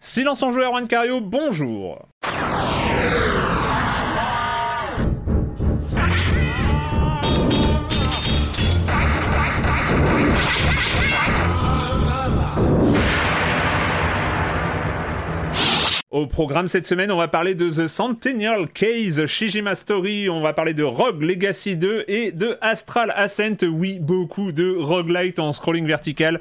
Silence en joueur, Juan Cario, bonjour. Au programme cette semaine, on va parler de The Centennial Case, Shijima Story, on va parler de Rogue Legacy 2 et de Astral Ascent. Oui, beaucoup de roguelite en scrolling vertical.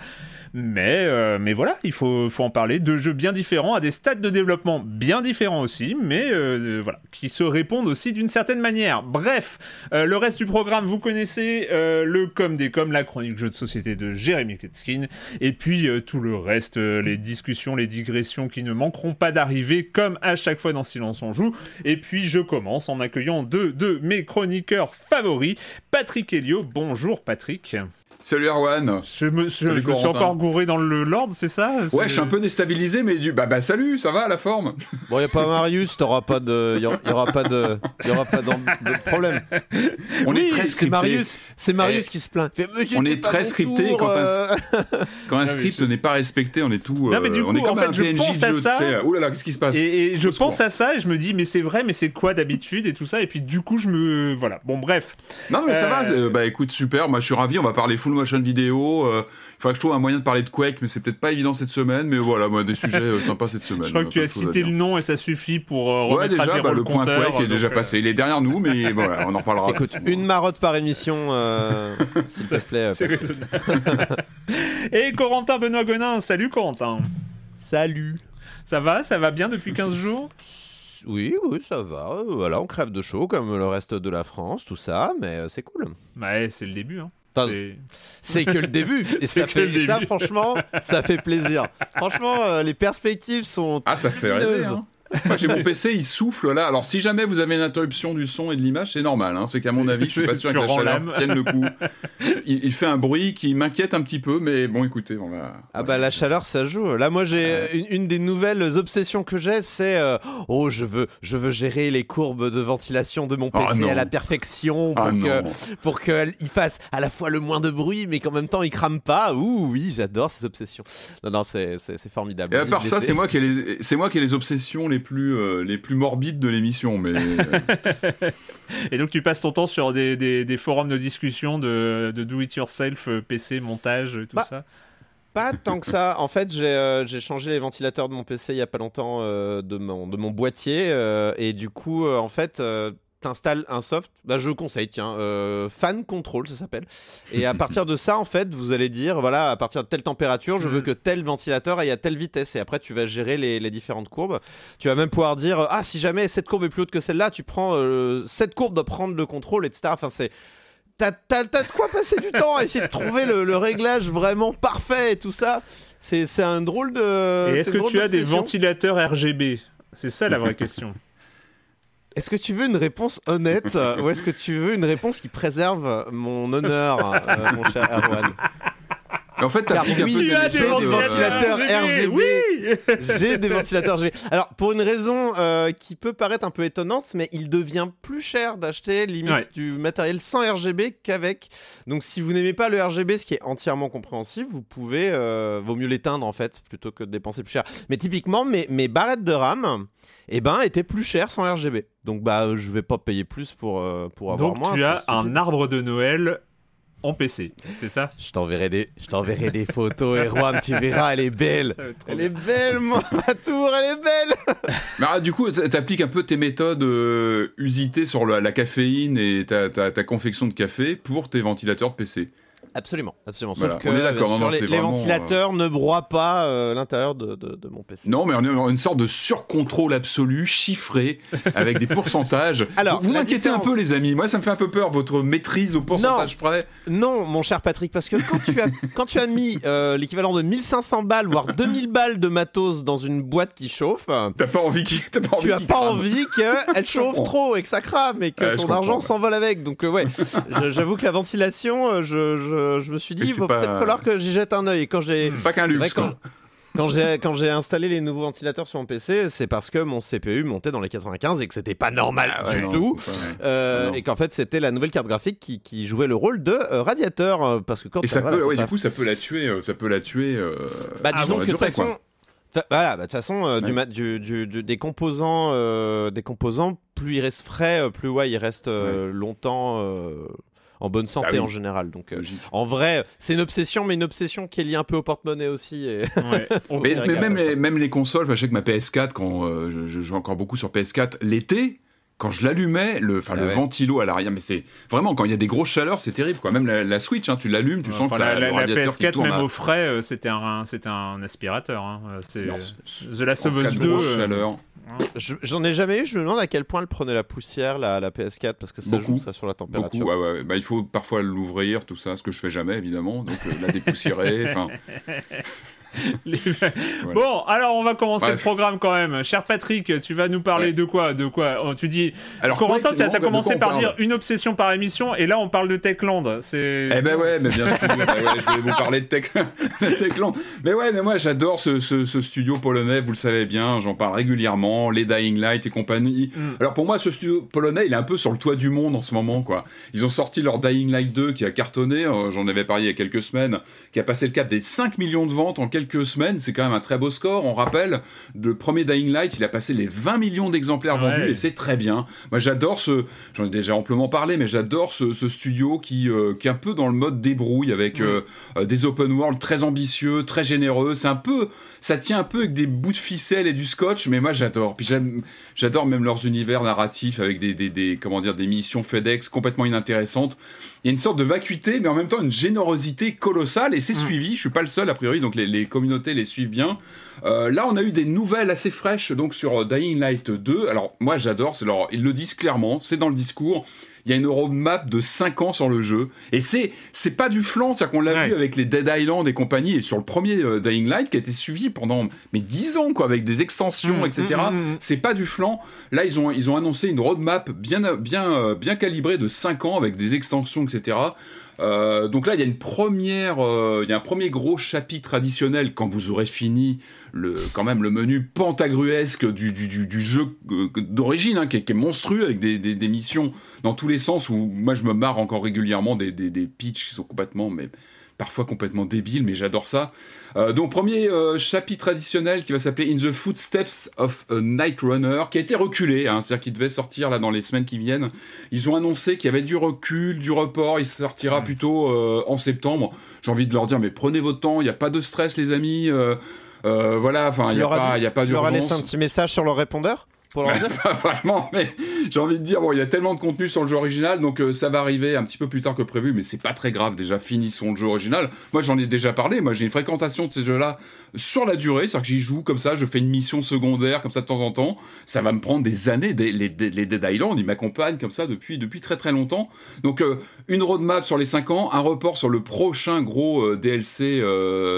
Mais, euh, mais voilà, il faut, faut en parler. Deux jeux bien différents, à des stades de développement bien différents aussi, mais euh, voilà, qui se répondent aussi d'une certaine manière. Bref, euh, le reste du programme, vous connaissez le com des com, la chronique jeu de société de Jérémy Ketskin, et puis tout le reste, les discussions, les digressions qui ne manqueront pas d'arriver, comme à chaque fois dans Silence on joue. Et puis je commence en accueillant deux de mes chroniqueurs favoris, Patrick Helio. Bonjour Patrick. Salut Erwan. Je me, je, me suis encore gouré dans le Lord, c'est ça Ouais, je suis un peu déstabilisé, mais du bah bah salut, ça va la forme Bon, y a pas Marius, t'auras pas de, y, aura pas de, y aura pas de, problème. On est très scripté. C'est Marius, c'est Marius eh, qui se plaint. on est très scripté quand un, euh. quand un script n'est pas respecté, on est tout. non, mais du euh, coup, on est comme en fait, un je PNJ pense à jeu, ça. Oh là là, qu'est-ce qui se passe Et, et je pense à ça et je me dis, mais c'est vrai, mais c'est quoi d'habitude et tout ça. Et puis du coup, je me, voilà. Bon, bref. Non, mais ça va. Euh, bah écoute, super. Moi, je suis ravi. On va parler full motion vidéo. Euh, il faudrait que je trouve un moyen de parler de Quake, mais c'est peut-être pas évident cette semaine. Mais voilà, moi, des sujets euh, sympas cette semaine. Je crois que tu as cité le nom et ça suffit pour euh, remettre ouais, déjà, à zéro bah, le, le point compteur, Quake est déjà passé. Il est derrière nous, mais voilà, on en reparlera. Écoute, une marotte par émission, s'il te plaît. et Corentin Benoît Gonin, salut Corentin. Salut. Ça va Ça va bien depuis 15 jours? Oui, oui, ça va. Voilà, on crève de chaud comme le reste de la France, tout ça, mais c'est cool. Ouais, c'est le début. Hein. C'est que le début. Et ça, fait, ça, franchement, ça fait plaisir. Franchement, euh, les perspectives sont. Ah, ça fait rêver. Hein. Moi, j'ai mon PC, il souffle là. Alors, si jamais vous avez une interruption du son et de l'image, c'est normal. Hein. C'est qu'à mon avis, je suis pas sûr que la chaleur tienne le coup. Il, fait un bruit qui m'inquiète un petit peu, mais bon, écoutez, on va. Ah bah la chaleur, ça joue. Là, moi, j'ai une, des nouvelles obsessions que j'ai, c'est euh, oh, je veux, je veux gérer les courbes de ventilation de mon PC ah, à la perfection pour ah, que, pour qu'il fasse à la fois le moins de bruit, mais qu'en même temps, il crame pas. Ouh, oui, j'adore ces obsessions. Non, non, c'est formidable. Et à part ça, c'est moi qui ai les, c'est moi qui ai les obsessions les les plus, euh, les plus morbides de l'émission. Mais... et donc tu passes ton temps sur des, des, forums de discussion de, de do-it-yourself, euh, PC, montage, tout bah, ça pas tant que ça. En fait, euh, j'ai changé les ventilateurs de mon PC il y a pas longtemps de, mon, de mon boîtier. et du coup, en fait, t'installes un soft, bah je conseille, tiens, euh, Fan Control, ça s'appelle. Et à partir de ça, en fait, vous allez dire, voilà, à partir de telle température, je veux mm. que tel ventilateur aille à telle vitesse. Et après, tu vas gérer les, différentes courbes. Tu vas même pouvoir dire, ah, si jamais cette courbe est plus haute que celle-là, tu prends euh, cette courbe doit prendre le contrôle, etc. Enfin, c'est T'as, de quoi passer du temps à essayer de trouver le, réglage vraiment parfait et tout ça. C'est, un drôle de. Et est-ce que tu as des ventilateurs RGB C'est ça la vraie question. Est-ce que tu veux une réponse honnête ou est-ce que tu veux une réponse qui préserve mon honneur, euh, mon cher Erwan? En fait, t'as oui, j'ai des ventilateurs RGB. Oui j'ai des ventilateurs RGB. Alors, pour une raison euh, qui peut paraître un peu étonnante, mais il devient plus cher d'acheter limite du matériel sans RGB qu'avec. Donc, si vous n'aimez pas le RGB, ce qui est entièrement compréhensible, vous pouvez, euh, vaut mieux l'éteindre en fait, plutôt que de dépenser plus cher. Mais typiquement, mes, mes barrettes de RAM, eh ben, étaient plus chères sans RGB. Donc, bah, je vais pas payer plus pour, euh, pour avoir Donc, moins. Tu as un arbre de Noël en PC, c'est ça? Je t'enverrai des, je t'enverrai des photos, Erwan, tu verras, elle est belle. Elle est belle, moi, ma tour, elle est belle. Mais ah, du coup, t'appliques un peu tes méthodes euh, usitées sur la, caféine et ta, ta, confection de café pour tes ventilateurs de PC. Absolument, absolument. Sauf que les, ventilateurs euh, ne broient pas euh, l'intérieur de, de, mon PC. Non, mais on est une sorte de surcontrôle absolu, chiffré, avec des pourcentages. Alors, vous, m'inquiétez un peu, les amis. Moi, ça me fait un peu peur, votre maîtrise au pourcentage près. Non, mon cher Patrick, parce que quand tu as, quand tu as mis euh, l'équivalent de 1500 balles, voire 2000 balles de matos dans une boîte qui chauffe, t'as pas envie, as pas envie tu as pas envie qu'elle chauffe trop et que ça crame et que ton argent s'envole avec. Donc, ouais, j'avoue que la ventilation, je je me suis dit, il va peut-être falloir que j'y jette un œil. Quand j'ai, c'est pas qu'un luxe. Quand, quand j'ai installé les nouveaux ventilateurs sur mon PC, c'est parce que mon CPU montait dans les 95 et que c'était pas normal ah du tout, euh, et qu'en fait c'était la nouvelle carte graphique qui, qui jouait le rôle de euh, radiateur euh, parce que quand et ça peut, ouais, du coup ça peut la tuer, ça peut la tuer. bah disons que de toute façon. Voilà, bah, de toute façon, du, du, du, des composants, des composants, plus il reste frais, plus ouais, il reste longtemps en bonne santé bah en général. Donc, euh, en vrai, c'est une obsession, mais une obsession qui est liée un peu au porte-monnaie aussi. mais, même, les, même les consoles, je sais que ma PS4, quand euh, je, joue encore beaucoup sur PS4, l'été, quand je l'allumais, le, enfin, le ah ventilo à l'arrière, mais c'est vraiment quand il y a des grosses chaleurs, c'est terrible quoi. Même la, Switch, hein, tu l'allumes, tu sens que ça, la, la PS4 même au frais, euh, c'était un, c'était un aspirateur. Hein. C'est The Last of Us 2. chaleur. J'en ai jamais eu, je me demande à quel point elle prenait la poussière, la, la PS4, parce que ça joue ça sur la température. Beaucoup, ouais, ouais. Bah, il faut parfois l'ouvrir, tout ça, ce que je fais jamais évidemment, donc euh, la dépoussiérer. Bon, alors on va commencer le programme quand même. Cher Patrick, tu vas nous parler de quoi De quoi oh, Tu dis. Alors, Corentin, tu as commencé par dire une obsession par émission, et là on parle de Techland. C'est. Eh ben ouais, mais bien sûr. Bah je vais vous parler de, Tech... Techland. Mais ouais, mais moi j'adore ce, ce, studio polonais. Vous le savez bien, j'en parle régulièrement. Les Dying Light et compagnie. Mm. Alors pour moi, ce studio polonais, il est un peu sur le toit du monde en ce moment, quoi. Ils ont sorti leur Dying Light 2 qui a cartonné. Euh, j'en avais parlé il y a quelques semaines, qui a passé le cap des 5 millions de ventes en quelques semaines, c'est quand même un très beau score. On rappelle, le premier Dying Light, il a passé les 20 millions d'exemplaires vendus et c'est très bien. Moi, j'adore ce, j'en ai déjà amplement parlé, mais j'adore ce, studio qui, euh, qui est un peu dans le mode débrouille avec euh, euh, des open world très ambitieux, très généreux. C'est un peu, ça tient un peu avec des bouts de ficelle et du scotch, mais moi j'adore. Puis j'adore même leurs univers narratifs avec des, des, des, comment dire, des missions FedEx complètement inintéressantes il y a une sorte de vacuité, mais en même temps une générosité colossale, et c'est mm. suivi. Je suis pas le seul, a priori, donc les, communautés les suivent bien. Euh, là, on a eu des nouvelles assez fraîches donc sur Dying Light 2. Alors, moi, j'adore, c'est ils le disent clairement, c'est dans le discours il y a une roadmap de 5 ans sur le jeu. Et c'est, c'est pas du flanc, c'est-à-dire qu'on l'a vu avec les Dead Island et compagnie, et sur le premier euh, Dying Light qui a été suivi pendant mais 10 ans, quoi, avec des extensions, etc. Mmh, mmh, mmh, c'est pas du flanc. Là, ils ont, ils ont annoncé une roadmap bien, bien, euh, bien calibrée de 5 ans avec des extensions, etc. Euh, donc là, il y a une première, euh, il y a un premier gros chapitre additionnel quand vous aurez fini le, quand même le menu pentagruesque du, du, du, jeu euh, d'origine, hein, qui, est monstrueux avec des, des, des, missions dans tous les sens. Où moi, je me marre encore régulièrement des, des, des pitchs qui sont complètement, mais parfois complètement débile, mais j'adore ça. Euh, donc premier euh, chapitre additionnel qui va s'appeler In the Footsteps of a Night Runner, qui a été reculé, hein, c'est-à-dire qu'il devait sortir là dans les semaines qui viennent. Ils ont annoncé qu'il y avait du recul, du report, il sortira plutôt euh, en septembre. J'ai envie de leur dire, mais prenez votre temps, il n'y a pas de stress les amis. voilà, enfin, il n'y a, pas, y a pas d'urgence. Tu leur as laissé un petit message sur leur répondeur? Pas vraiment, mais j'ai envie de dire, bon, il y a tellement de contenu sur le jeu original, donc euh, ça va arriver un petit peu plus tard que prévu, mais c'est pas très grave. Déjà, finissons le jeu original. Moi, j'en ai déjà parlé. Moi, j'ai une fréquentation de ces jeux-là sur la durée, c'est-à-dire que j'y joue comme ça, je fais une mission secondaire comme ça de temps en temps. Ça va me prendre des années. les, les, Dead Island, ils m'accompagnent comme ça depuis, depuis très très longtemps. Donc, euh, une roadmap sur les 5 ans, un report sur le prochain gros euh, DLC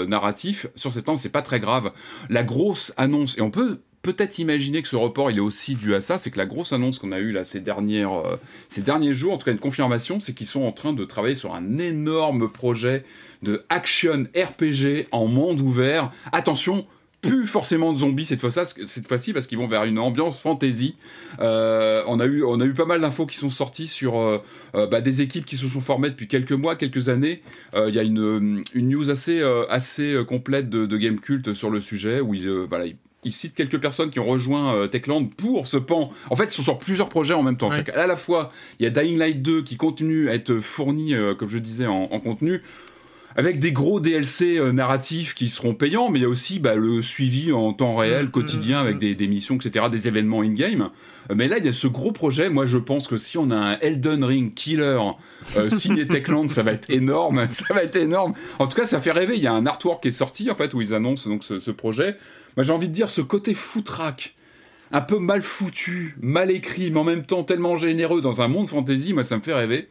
narratif sur septembre, c'est pas très grave. La grosse annonce, et on peut peut-être imaginer que ce report il est aussi dû à ça, c'est que la grosse annonce qu'on a eue là ces dernières, euh, ces derniers jours, en tout cas une confirmation, c'est qu'ils sont en train de travailler sur un énorme projet de action RPG en monde ouvert. Attention, plus forcément de zombies cette fois cette fois-ci parce qu'ils vont vers une ambiance fantasy. Euh, on a eu on a eu pas mal d'infos qui sont sorties sur euh, bah, des équipes qui se sont formées depuis quelques mois, quelques années. Il y a une, une news assez assez complète de, de Game Cult sur le sujet où ils voilà ils citent quelques personnes qui ont rejoint Techland pour ce pan. En fait, ils sont sur plusieurs projets en même temps. À la fois, il y a Dying Light 2 qui continue à être fourni, comme je disais, en, en contenu avec des gros DLC euh, narratifs qui seront payants, mais il y a aussi bah, le suivi en temps réel, mm, quotidien, mm, avec mm. des, missions, etc., des événements in-game. Euh, mais là, il y a ce gros projet. Moi, je pense que si on a un Elden Ring killer euh, signé Techland, ça va être énorme. Ça va être énorme. En tout cas, ça fait rêver. Il y a un artwork qui est sorti, en fait, où ils annoncent donc ce, projet. Moi, j'ai envie de dire ce côté foutraque un peu mal foutu, mal écrit, mais en même temps tellement généreux dans un monde fantasy, moi ça me fait rêver.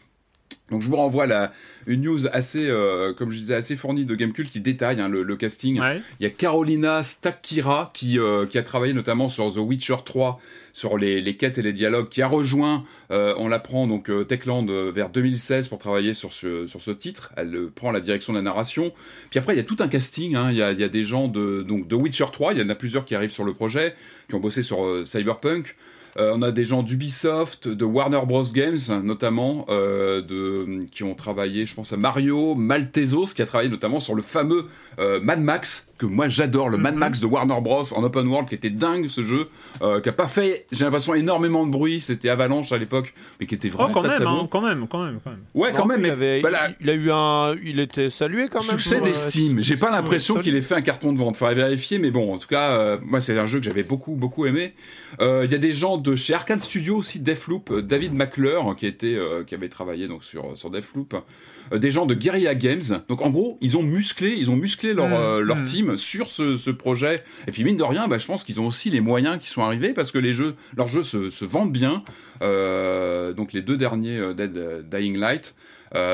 Donc je vous renvoie la, une news assez, euh, comme je disais, assez fournie de Gamecult qui détaille hein, le, casting. Il y a Carolina Stakira qui, euh, qui a travaillé notamment sur The Witcher 3, sur les, les quêtes et les dialogues, qui a rejoint, euh, on l'apprend donc Techland vers 2016 pour travailler sur ce, sur ce titre. Elle prend la direction de la narration. Puis après il y a tout un casting. Hein. Il, y a, il, y a, des gens de donc de Witcher 3. Il y en a plusieurs qui arrivent sur le projet, qui ont bossé sur Cyberpunk. Euh, on a des gens d'Ubisoft, de Warner Bros. Games notamment, euh, de, qui ont travaillé, je pense à Mario, Maltezos, qui a travaillé notamment sur le fameux euh, Mad Max, que moi j'adore, le Mad mhm. Max de Warner Bros. en open world, qui était dingue ce jeu, qui a pas fait, j'ai l'impression, énormément de bruit, c'était Avalanche à l'époque, mais qui était vraiment oh, quand très, même, très bon. quand même, quand même, quand même. Ouais, quand même. Il, avait, il, a eu un, il était salué quand même. Succès d'estime. J'ai pas l'impression qu'il ait fait un carton de vente. Faudrait vérifier, mais bon, en tout cas, moi c'est un jeu que j'avais beaucoup, beaucoup aimé. Il y a des gens de chez Arkane Studios aussi Deathloop, euh, David McClure qui était euh, qui avait travaillé donc sur sur Deathloop, euh, des gens de Guerrilla Games. Donc en gros, ils ont musclé, ils ont musclé leur mmh, leur mmh. team sur ce, ce, projet. Et puis mine de rien, bah, je pense qu'ils ont aussi les moyens qui sont arrivés parce que les jeux, leurs jeux se, se vendent bien. donc les deux derniers Dead Dying Light.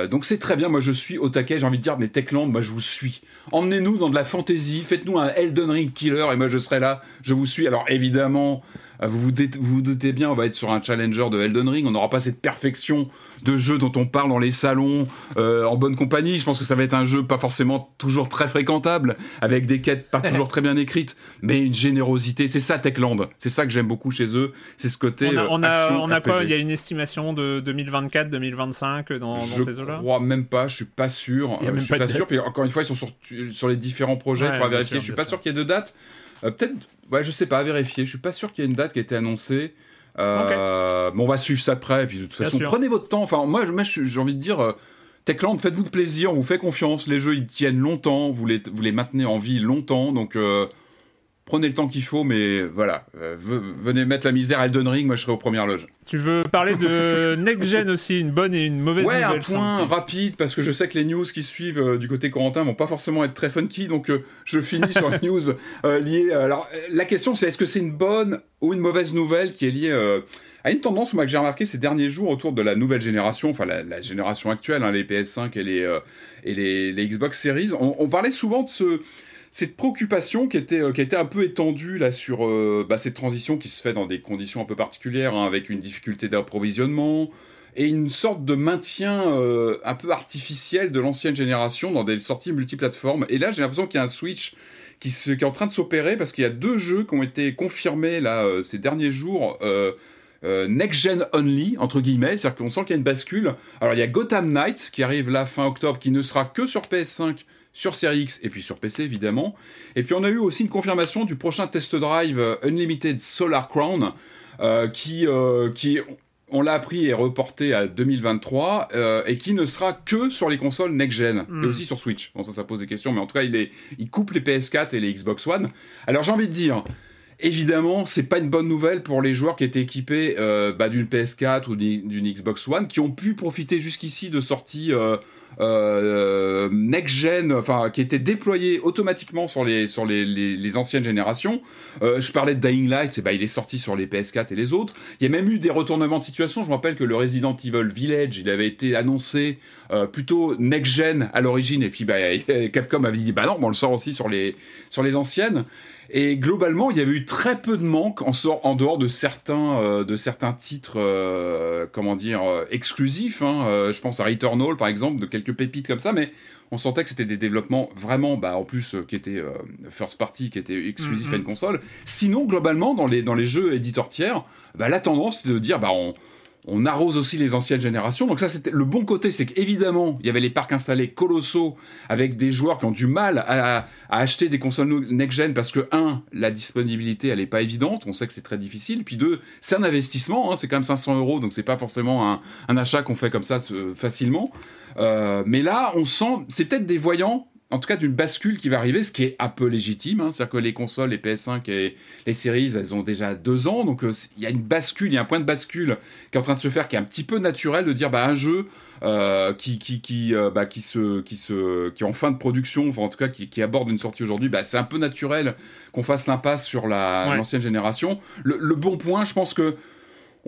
donc c'est très bien, moi je suis au taquet, j'ai envie de dire, mais Techland, moi je vous suis. Emmenez-nous dans de la fantasy, faites-nous un Elden Ring killer et moi je serai là, je vous suis. Alors évidemment, euh, vous vous, doutez bien, on va être sur un challenger de Elden Ring. On n'aura pas cette perfection de jeu dont on parle dans les salons, euh, en bonne compagnie. Je pense que ça va être un jeu pas forcément toujours très fréquentable, avec des quêtes pas toujours très bien écrites, mais une générosité. C'est ça Techland. C'est ça que j'aime beaucoup chez eux. C'est ce côté. On a, on a, quoi? Il y a une estimation de 2024, 2025 dans, dans ces eaux-là? Je crois même pas. Je suis pas sûr. Je suis pas, sûr. Puis encore une fois, ils sont sur, sur les différents projets. il faudra vérifier. je suis pas sûr qu'il y ait de date. Euh, peut-être Ouais, je sais pas, à vérifier. Je suis pas sûr qu'il y ait une date qui a été annoncée. Euh, Mais on va suivre ça de près. Et puis de toute façon, prenez votre temps. Enfin, moi, j'ai envie de dire. Euh, Techland, faites-vous de plaisir, on vous fait confiance. Les jeux, ils tiennent longtemps, vous les, vous les maintenez en vie longtemps. Donc, euh, prenez le temps qu'il faut, mais voilà, euh, venez mettre la misère à Elden Ring, moi je serai aux premières loges. Tu veux parler de Next Gen aussi, une bonne et une mauvaise ouais, nouvelle un point rapide, parce que je sais que les news qui suivent euh, du côté Corentin vont pas forcément être très funky, donc euh, je finis sur une news liée... alors, la question c'est est-ce que c'est une bonne ou une mauvaise nouvelle qui est liée à une tendance moi, que j'ai remarqué ces derniers jours autour de la nouvelle génération, enfin la, génération actuelle, hein, les PS5 et les, et les, Xbox Series. on, parlait souvent de ce cette préoccupation qui était, euh, qui était un peu étendue là sur euh, bah, cette transition qui se fait dans des conditions un peu particulières, hein, avec une difficulté d'approvisionnement et une sorte de maintien euh, un peu artificiel de l'ancienne génération dans des sorties multiplateformes. Et là, j'ai l'impression qu'il y a un switch qui, est en train de s'opérer parce qu'il y a deux jeux qui ont été confirmés là ces derniers jours. next gen only entre guillemets, c'est-à-dire qu'on sent qu'il y a une bascule. Alors il y a Gotham Knights qui arrive là fin octobre, qui ne sera que sur PS5 sur Series X et puis sur PC évidemment. Et puis on a eu aussi une confirmation du prochain test drive euh, Unlimited Solar Crown euh, qui, euh, qui on l'a appris est reporté à 2023 et qui ne sera que sur les consoles next-gen et hmm. aussi sur Switch. Bon ça ça pose des questions mais en tout cas il, est, il coupe les PS4 et les Xbox One. Alors j'ai envie de dire Évidemment, c'est pas une bonne nouvelle pour les joueurs qui étaient équipés bah, d'une PS4 ou d'une Xbox One, qui ont pu profiter jusqu'ici de sorties euh, next gen, enfin qui était déployé automatiquement sur les sur les, les, anciennes générations. Euh, je parlais de Dying Light, et bah, il est sorti sur les PS4 et les autres. Il y a même eu des retournements de situation. Je me rappelle que le Resident Evil Village, il avait été annoncé euh, plutôt next gen à l'origine, et puis bah, Capcom avait dit bah non, on le sort aussi sur les sur les anciennes. Et globalement, il y avait eu très peu de manques en, en dehors de certains, euh, de certains titres, euh, comment dire, euh, exclusifs. Hein. je pense à Returnal, par exemple, de quelques pépites comme ça, mais on sentait que c'était des développements vraiment, bah, en plus, qui étaient first party, qui étaient exclusifs à une mm-hmm. console. Sinon, globalement, dans les, dans les jeux éditeurs tiers, bah, la tendance, c'est de dire, bah, on on arrose aussi les anciennes générations. Donc ça, c'était le bon côté, c'est qu'évidemment, il y avait les parcs installés colossaux avec des joueurs qui ont du mal à, acheter des consoles next-gen parce que, un, la disponibilité, elle n'est pas évidente, on sait que c'est très difficile. Puis deux, c'est un investissement, hein, c'est quand même 500 euros, donc c'est pas forcément un, achat qu'on fait comme ça euh, facilement. Euh, mais là, on sent, c'est peut-être des voyants en tout cas d'une bascule qui va arriver, ce qui est un peu légitime. Hein. C'est-à-dire que les consoles, les PS5 et les séries, elles ont déjà deux ans, donc euh, il y a une bascule, il y a un point de bascule qui est en train de se faire, qui est un petit peu naturel de dire bah un jeu euh, qui qui qui euh, bah, qui se qui se qui est en fin de production, enfin en tout cas qui, qui aborde une sortie aujourd'hui, bah c'est un peu naturel qu'on fasse l'impasse sur la l'ancienne génération. Le, le bon point, je pense que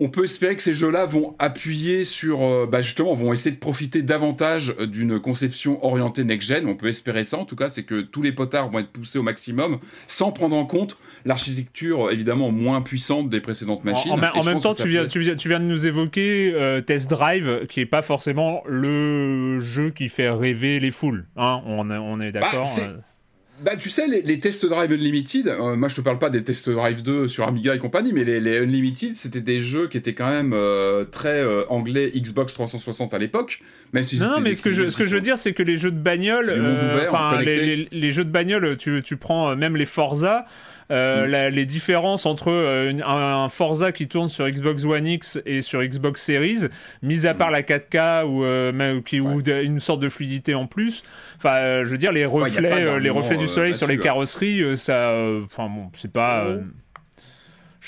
on peut espérer que ces jeux-là vont appuyer sur, euh, bah justement, vont essayer de profiter davantage euh, d'une conception orientée next-gen. On peut espérer ça, en tout cas, c'est que tous les potards vont être poussés au maximum, sans prendre en compte l'architecture évidemment moins puissante des précédentes machines. En, même temps, tu viens, tu, viens, tu viens, de nous évoquer euh, Test Drive, qui est pas forcément le jeu qui fait rêver les foules. Hein on, on, est bah, d'accord. Bah, tu sais, les, test drive Unlimited, euh, moi je te parle pas des test drive 2 sur Amiga et compagnie, mais les, Unlimited, c'était des jeux qui étaient quand même euh, très euh, anglais Xbox 360 à l'époque, même si Non, non, mais ce que, je, ce que je veux dire, c'est que les jeux de bagnole, enfin, les, les, jeux de bagnole, tu, tu prends même les Forza, euh, mm. les différences entre euh, un, Forza qui tourne sur Xbox One X et sur Xbox Series, mis à mm. part la 4K ou, euh, qui, ou une sorte de fluidité en plus. Enfin, je veux dire, les reflets, les reflets du soleil sur les carrosseries, ça, enfin bon, c'est pas. Oh.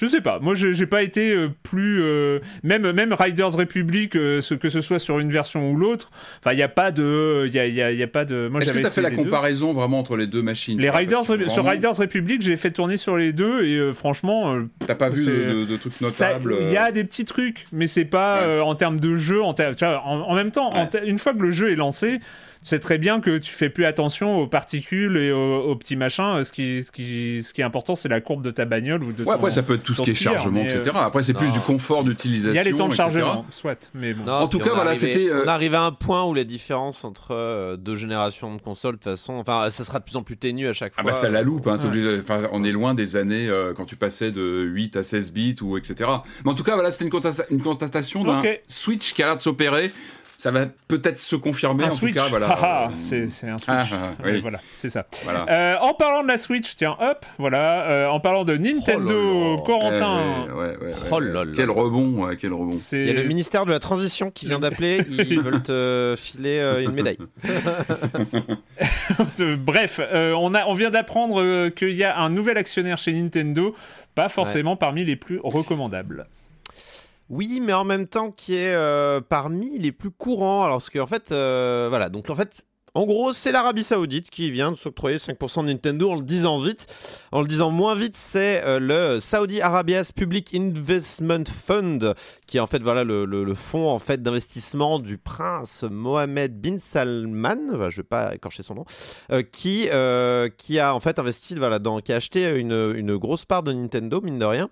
Je sais pas. Moi, j'ai pas été euh, plus euh, même même Riders Republic, euh, ce, que ce soit sur une version ou l'autre. Enfin, il y a pas de, il y a, y a, pas de. Est-ce que as fait la comparaison vraiment entre les deux machines? Les Riders sur Riders Republic, j'ai fait tourner sur les deux et franchement. T'as pas vu de, de, trucs notables Il y a des petits trucs, mais c'est pas en termes de jeu. En, en, même temps, une fois que le jeu est lancé c'est très bien que tu fais plus attention aux particules et aux, petits machins. Ce qui, ce, qui, ce qui est important, c'est la courbe de ta bagnole ou de ouais, après, ça peut être tout ce qui est chargement, etc. Euh, après, c'est plus du confort d'utilisation. Il y a les temps de chargement, soit. Mais bon. en tout cas, voilà, c'était. Euh, on arrive à un point où la différence entre euh, deux générations de consoles, de toute façon, enfin, ça sera de plus en plus ténu à chaque fois. Ah bah, ça la loupe. Hein, enfin, on est loin des années quand tu passais de 8 à 16 bits ou etc. Mais en tout cas, voilà, c'était une, constatation d'un Switch qui a l'air de s'opérer ça va peut-être se confirmer. en Switch. tout cas, voilà. Ah, ah, c'est un Switch. Ah, oui. Voilà, c'est ça. Euh, en parlant de la Switch, tiens, hop, voilà. Euh, en parlant de Nintendo, oh Corentin. oh là là. Quel rebond, quel rebond. Il y a le ministère de la Transition qui vient d'appeler. ils veulent te filer euh, une médaille. Bref, on, a, on vient d'apprendre qu'il y a un nouvel actionnaire chez Nintendo, pas forcément parmi les plus recommandables. Oui, mais en même temps qui est euh, parmi les plus courants. Alors, parce qu'en fait, euh, voilà, donc en fait, en gros, c'est l'Arabie Saoudite qui vient de s'octroyer 5% de Nintendo en le disant vite. En le disant moins vite, c'est euh, le Saudi Arabia's Public Investment Fund, qui est en fait voilà le, le, fonds en fait d'investissement du prince Mohamed bin Salman, je vais pas écorcher son nom, euh, qui euh, qui a en fait investi voilà dans, qui a acheté une, une grosse part de Nintendo mine de rien.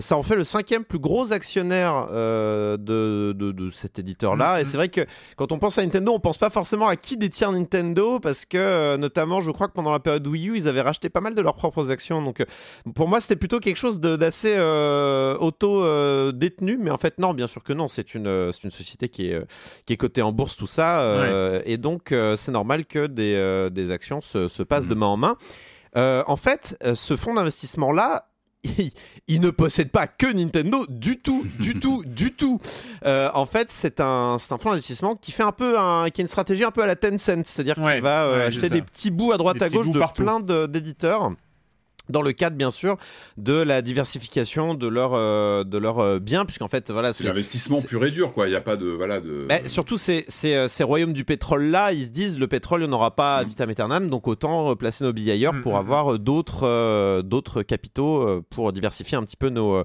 ça en fait le cinquième plus gros actionnaire de, de, de, cet éditeur là. Et mm-hmm. c'est vrai que quand on pense à Nintendo, on pense pas forcément à qui détient Nintendo parce que euh, notamment je crois que pendant la période Wii U ils avaient racheté pas mal de leurs propres actions. Donc euh, pour moi c'était plutôt quelque chose d'assez euh, auto détenu. Mais en fait non bien sûr que non. C'est une, une société qui est, qui est cotée en bourse tout ça et donc c'est normal que des, des actions se, se passent de mm. main en main. En fait ce fonds d'investissement là il, ne possède pas que Nintendo du tout, du tout, du tout. Euh, en fait, c'est un, un fonds d'investissement qui fait un peu un, qui a une stratégie un peu à la Tencent, c'est-à-dire qu'il va euh, acheter des petits bouts à droite à gauche de plein d'éditeurs. Dans le cadre bien sûr de la diversification de leur euh, de leur euh, bien puisqu'en fait voilà c'est l'investissement pur et dur quoi il n'y a pas de voilà de mais surtout ces, ces, euh, ces, royaumes du pétrole là ils se disent le pétrole il n'y en aura pas à mm. vitam aeternam donc autant placer nos billets ailleurs mm, pour mm, avoir d'autres d'autres capitaux pour diversifier un petit peu nos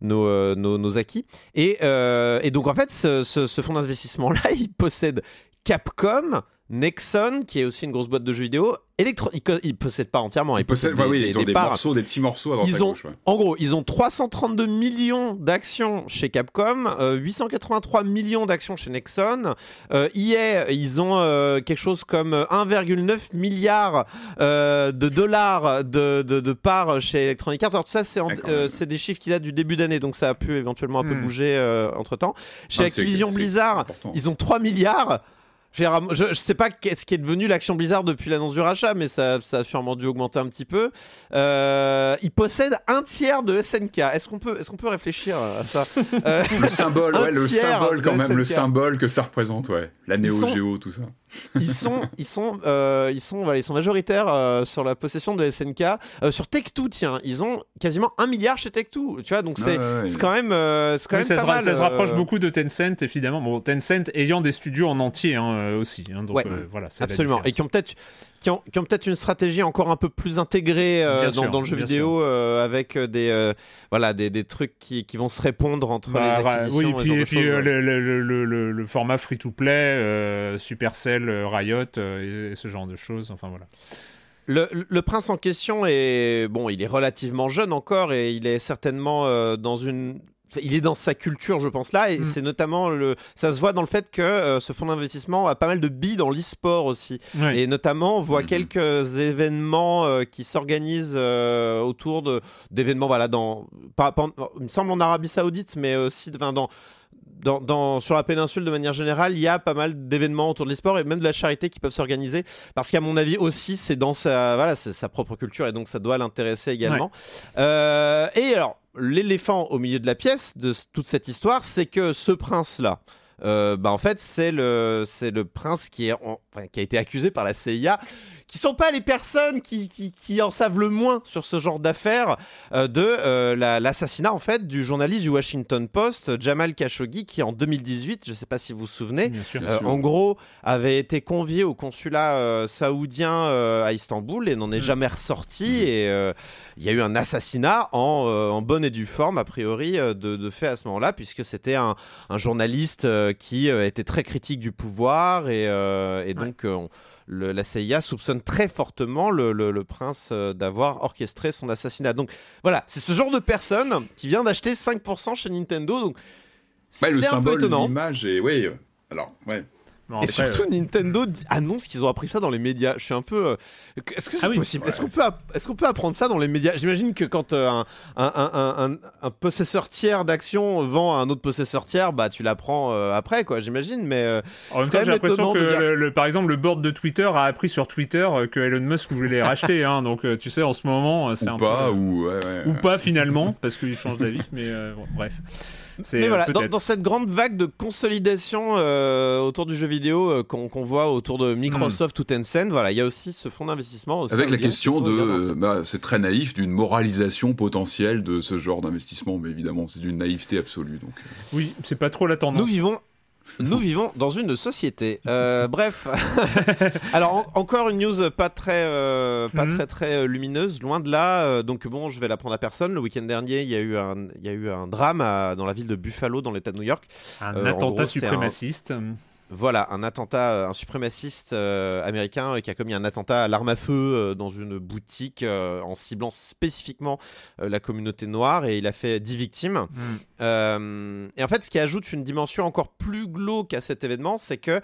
nos, nos, acquis et, et donc en fait ce, ce, ce fonds d'investissement là il possède Capcom Nexon, qui est aussi une grosse boîte de jeux vidéo. Ils ne possèdent pas entièrement. Ils, possèdent, des, oui, ils ont des, morceaux, des petits morceaux à ils ont, En gros, ils ont 332 millions d'actions chez Capcom, 883 euh, millions d'actions chez Nexon. Euh, EA, ils ont euh, quelque chose comme 1,9 milliard euh, de dollars de, de, de, parts chez Electronic Arts. Alors tout ça, c'est des chiffres qui datent du début d'année, donc ça a pu éventuellement un peu hmm. bouger entre temps. Chez Activision Blizzard, ils ont 3 milliards. Je ne sais pas ce qui est devenu l'action Blizzard depuis l'annonce du rachat, mais ça, ça, a sûrement dû augmenter un petit peu. Euh, il possède un tiers de SNK. Est-ce qu'on peut, est qu'on peut réfléchir à ça euh, Le symbole, ouais, le symbole quand même, le symbole que ça représente, ouais. La Néo Geo, tout ça. Ils sont, ils sont, euh, ils sont, voilà, ils sont majoritaires euh, sur la possession de SNK. Euh, sur Tech2, tiens, ils ont quasiment un milliard chez Tech2. Tu vois, donc c'est, c'est quand même, c'est quand même ça pas se, mal. Ça se rapproche beaucoup de Tencent, évidemment. Bon, Tencent ayant des studios en entier hein, aussi. Hein, donc voilà, absolument. Et qui ont peut-être qui ont, peut-être une stratégie encore un peu plus intégrée euh, dans, le jeu vidéo euh, avec euh, des, voilà, des, des, trucs qui, qui, vont se répondre entre bah, les acquisitions oui, et puis, le, le, le, le, format free-to-play, Supercell, Riot et, ce genre de choses. Enfin voilà. Le, le, prince en question est bon, il est relativement jeune encore et il est certainement dans une il est dans sa culture, je pense là, et mm. c'est notamment le, ça se voit dans le fait que euh, ce fonds d'investissement a pas mal de billes dans l'e-sport aussi, et notamment on voit mm-hmm. quelques événements euh, qui s'organisent euh, autour de d'événements, voilà, dans, pas, il me semble en Arabie Saoudite, mais aussi, enfin, dans dans, dans, sur la péninsule de manière générale, il y a pas mal d'événements autour de l'e-sport et même de la charité qui peuvent s'organiser parce qu'à mon avis aussi c'est dans sa voilà c'est sa propre culture et donc ça doit l'intéresser également. et alors l'éléphant au milieu de la pièce de toute cette histoire, c'est que ce prince-là, euh, bah en fait, c'est le, prince qui a été accusé par la CIA qui sont pas les personnes qui, qui, en savent le moins sur ce genre d'affaires euh, de euh, l'assassinat en fait du journaliste du Washington Post Jamal Khashoggi qui en 2018, je sais pas si vous vous souvenez, euh, en gros avait été convié au consulat saoudien à Istanbul et n'en est mm. jamais ressorti mm. et il y a eu un assassinat en, en, bonne et due forme a priori de, de fait à ce moment-là puisque c'était un, un, journaliste qui était très critique du pouvoir et, et donc on la CIA soupçonne très fortement le, prince euh, d'avoir orchestré son assassinat. Donc voilà, c'est ce genre de personne qui vient d'acheter 5% chez Nintendo. Donc c'est le un peu étonnant. L'image et oui, alors ouais et surtout, euh, Nintendo annonce qu'ils ont appris ça dans les médias. Je suis un peu. Euh, est-ce que c'est ah possible? Est-ce qu'on peut, est qu'on peut apprendre ça dans les médias? J'imagine que quand euh, un, un, un, possesseur tiers d'action vend à un autre possesseur tiers, bah tu l'apprends après, quoi. J'imagine, mais. en même temps, j'ai l'impression que, le, par exemple, le board de Twitter a appris sur Twitter que Elon Musk voulait les racheter. hein, donc, tu sais, en ce moment, c'est un pas, peu. Ou, ou pas finalement, parce qu'il change d'avis, mais bref. Mais voilà, dans, cette grande vague de consolidation euh, autour du jeu vidéo euh, qu'on voit autour de Microsoft ou Tencent, voilà, il y a aussi ce fonds d'investissement. Avec la question de, bah, c'est très naïf, d'une moralisation potentielle de ce genre d'investissement, mais évidemment, c'est d'une naïveté absolue. Donc. Euh. Oui, c'est pas trop la tendance. Nous vivons nous vivons dans une société. Euh, bref. Alors encore une news pas très, euh, pas mhm. très très euh, lumineuse, loin de là. donc bon, je vais la prendre à personne. Le week-end dernier, il y a eu un, il y a eu un drame dans la ville de Buffalo, dans l'État de New York. Un attentat suprémaciste. Voilà, un attentat, euh, un suprémaciste euh, américain euh, qui a commis un attentat à l'arme à feu dans une boutique en ciblant spécifiquement la communauté noire et il a fait 10 victimes. Hmm. et en fait, ce qui ajoute une dimension encore plus glauque à cet événement, c'est que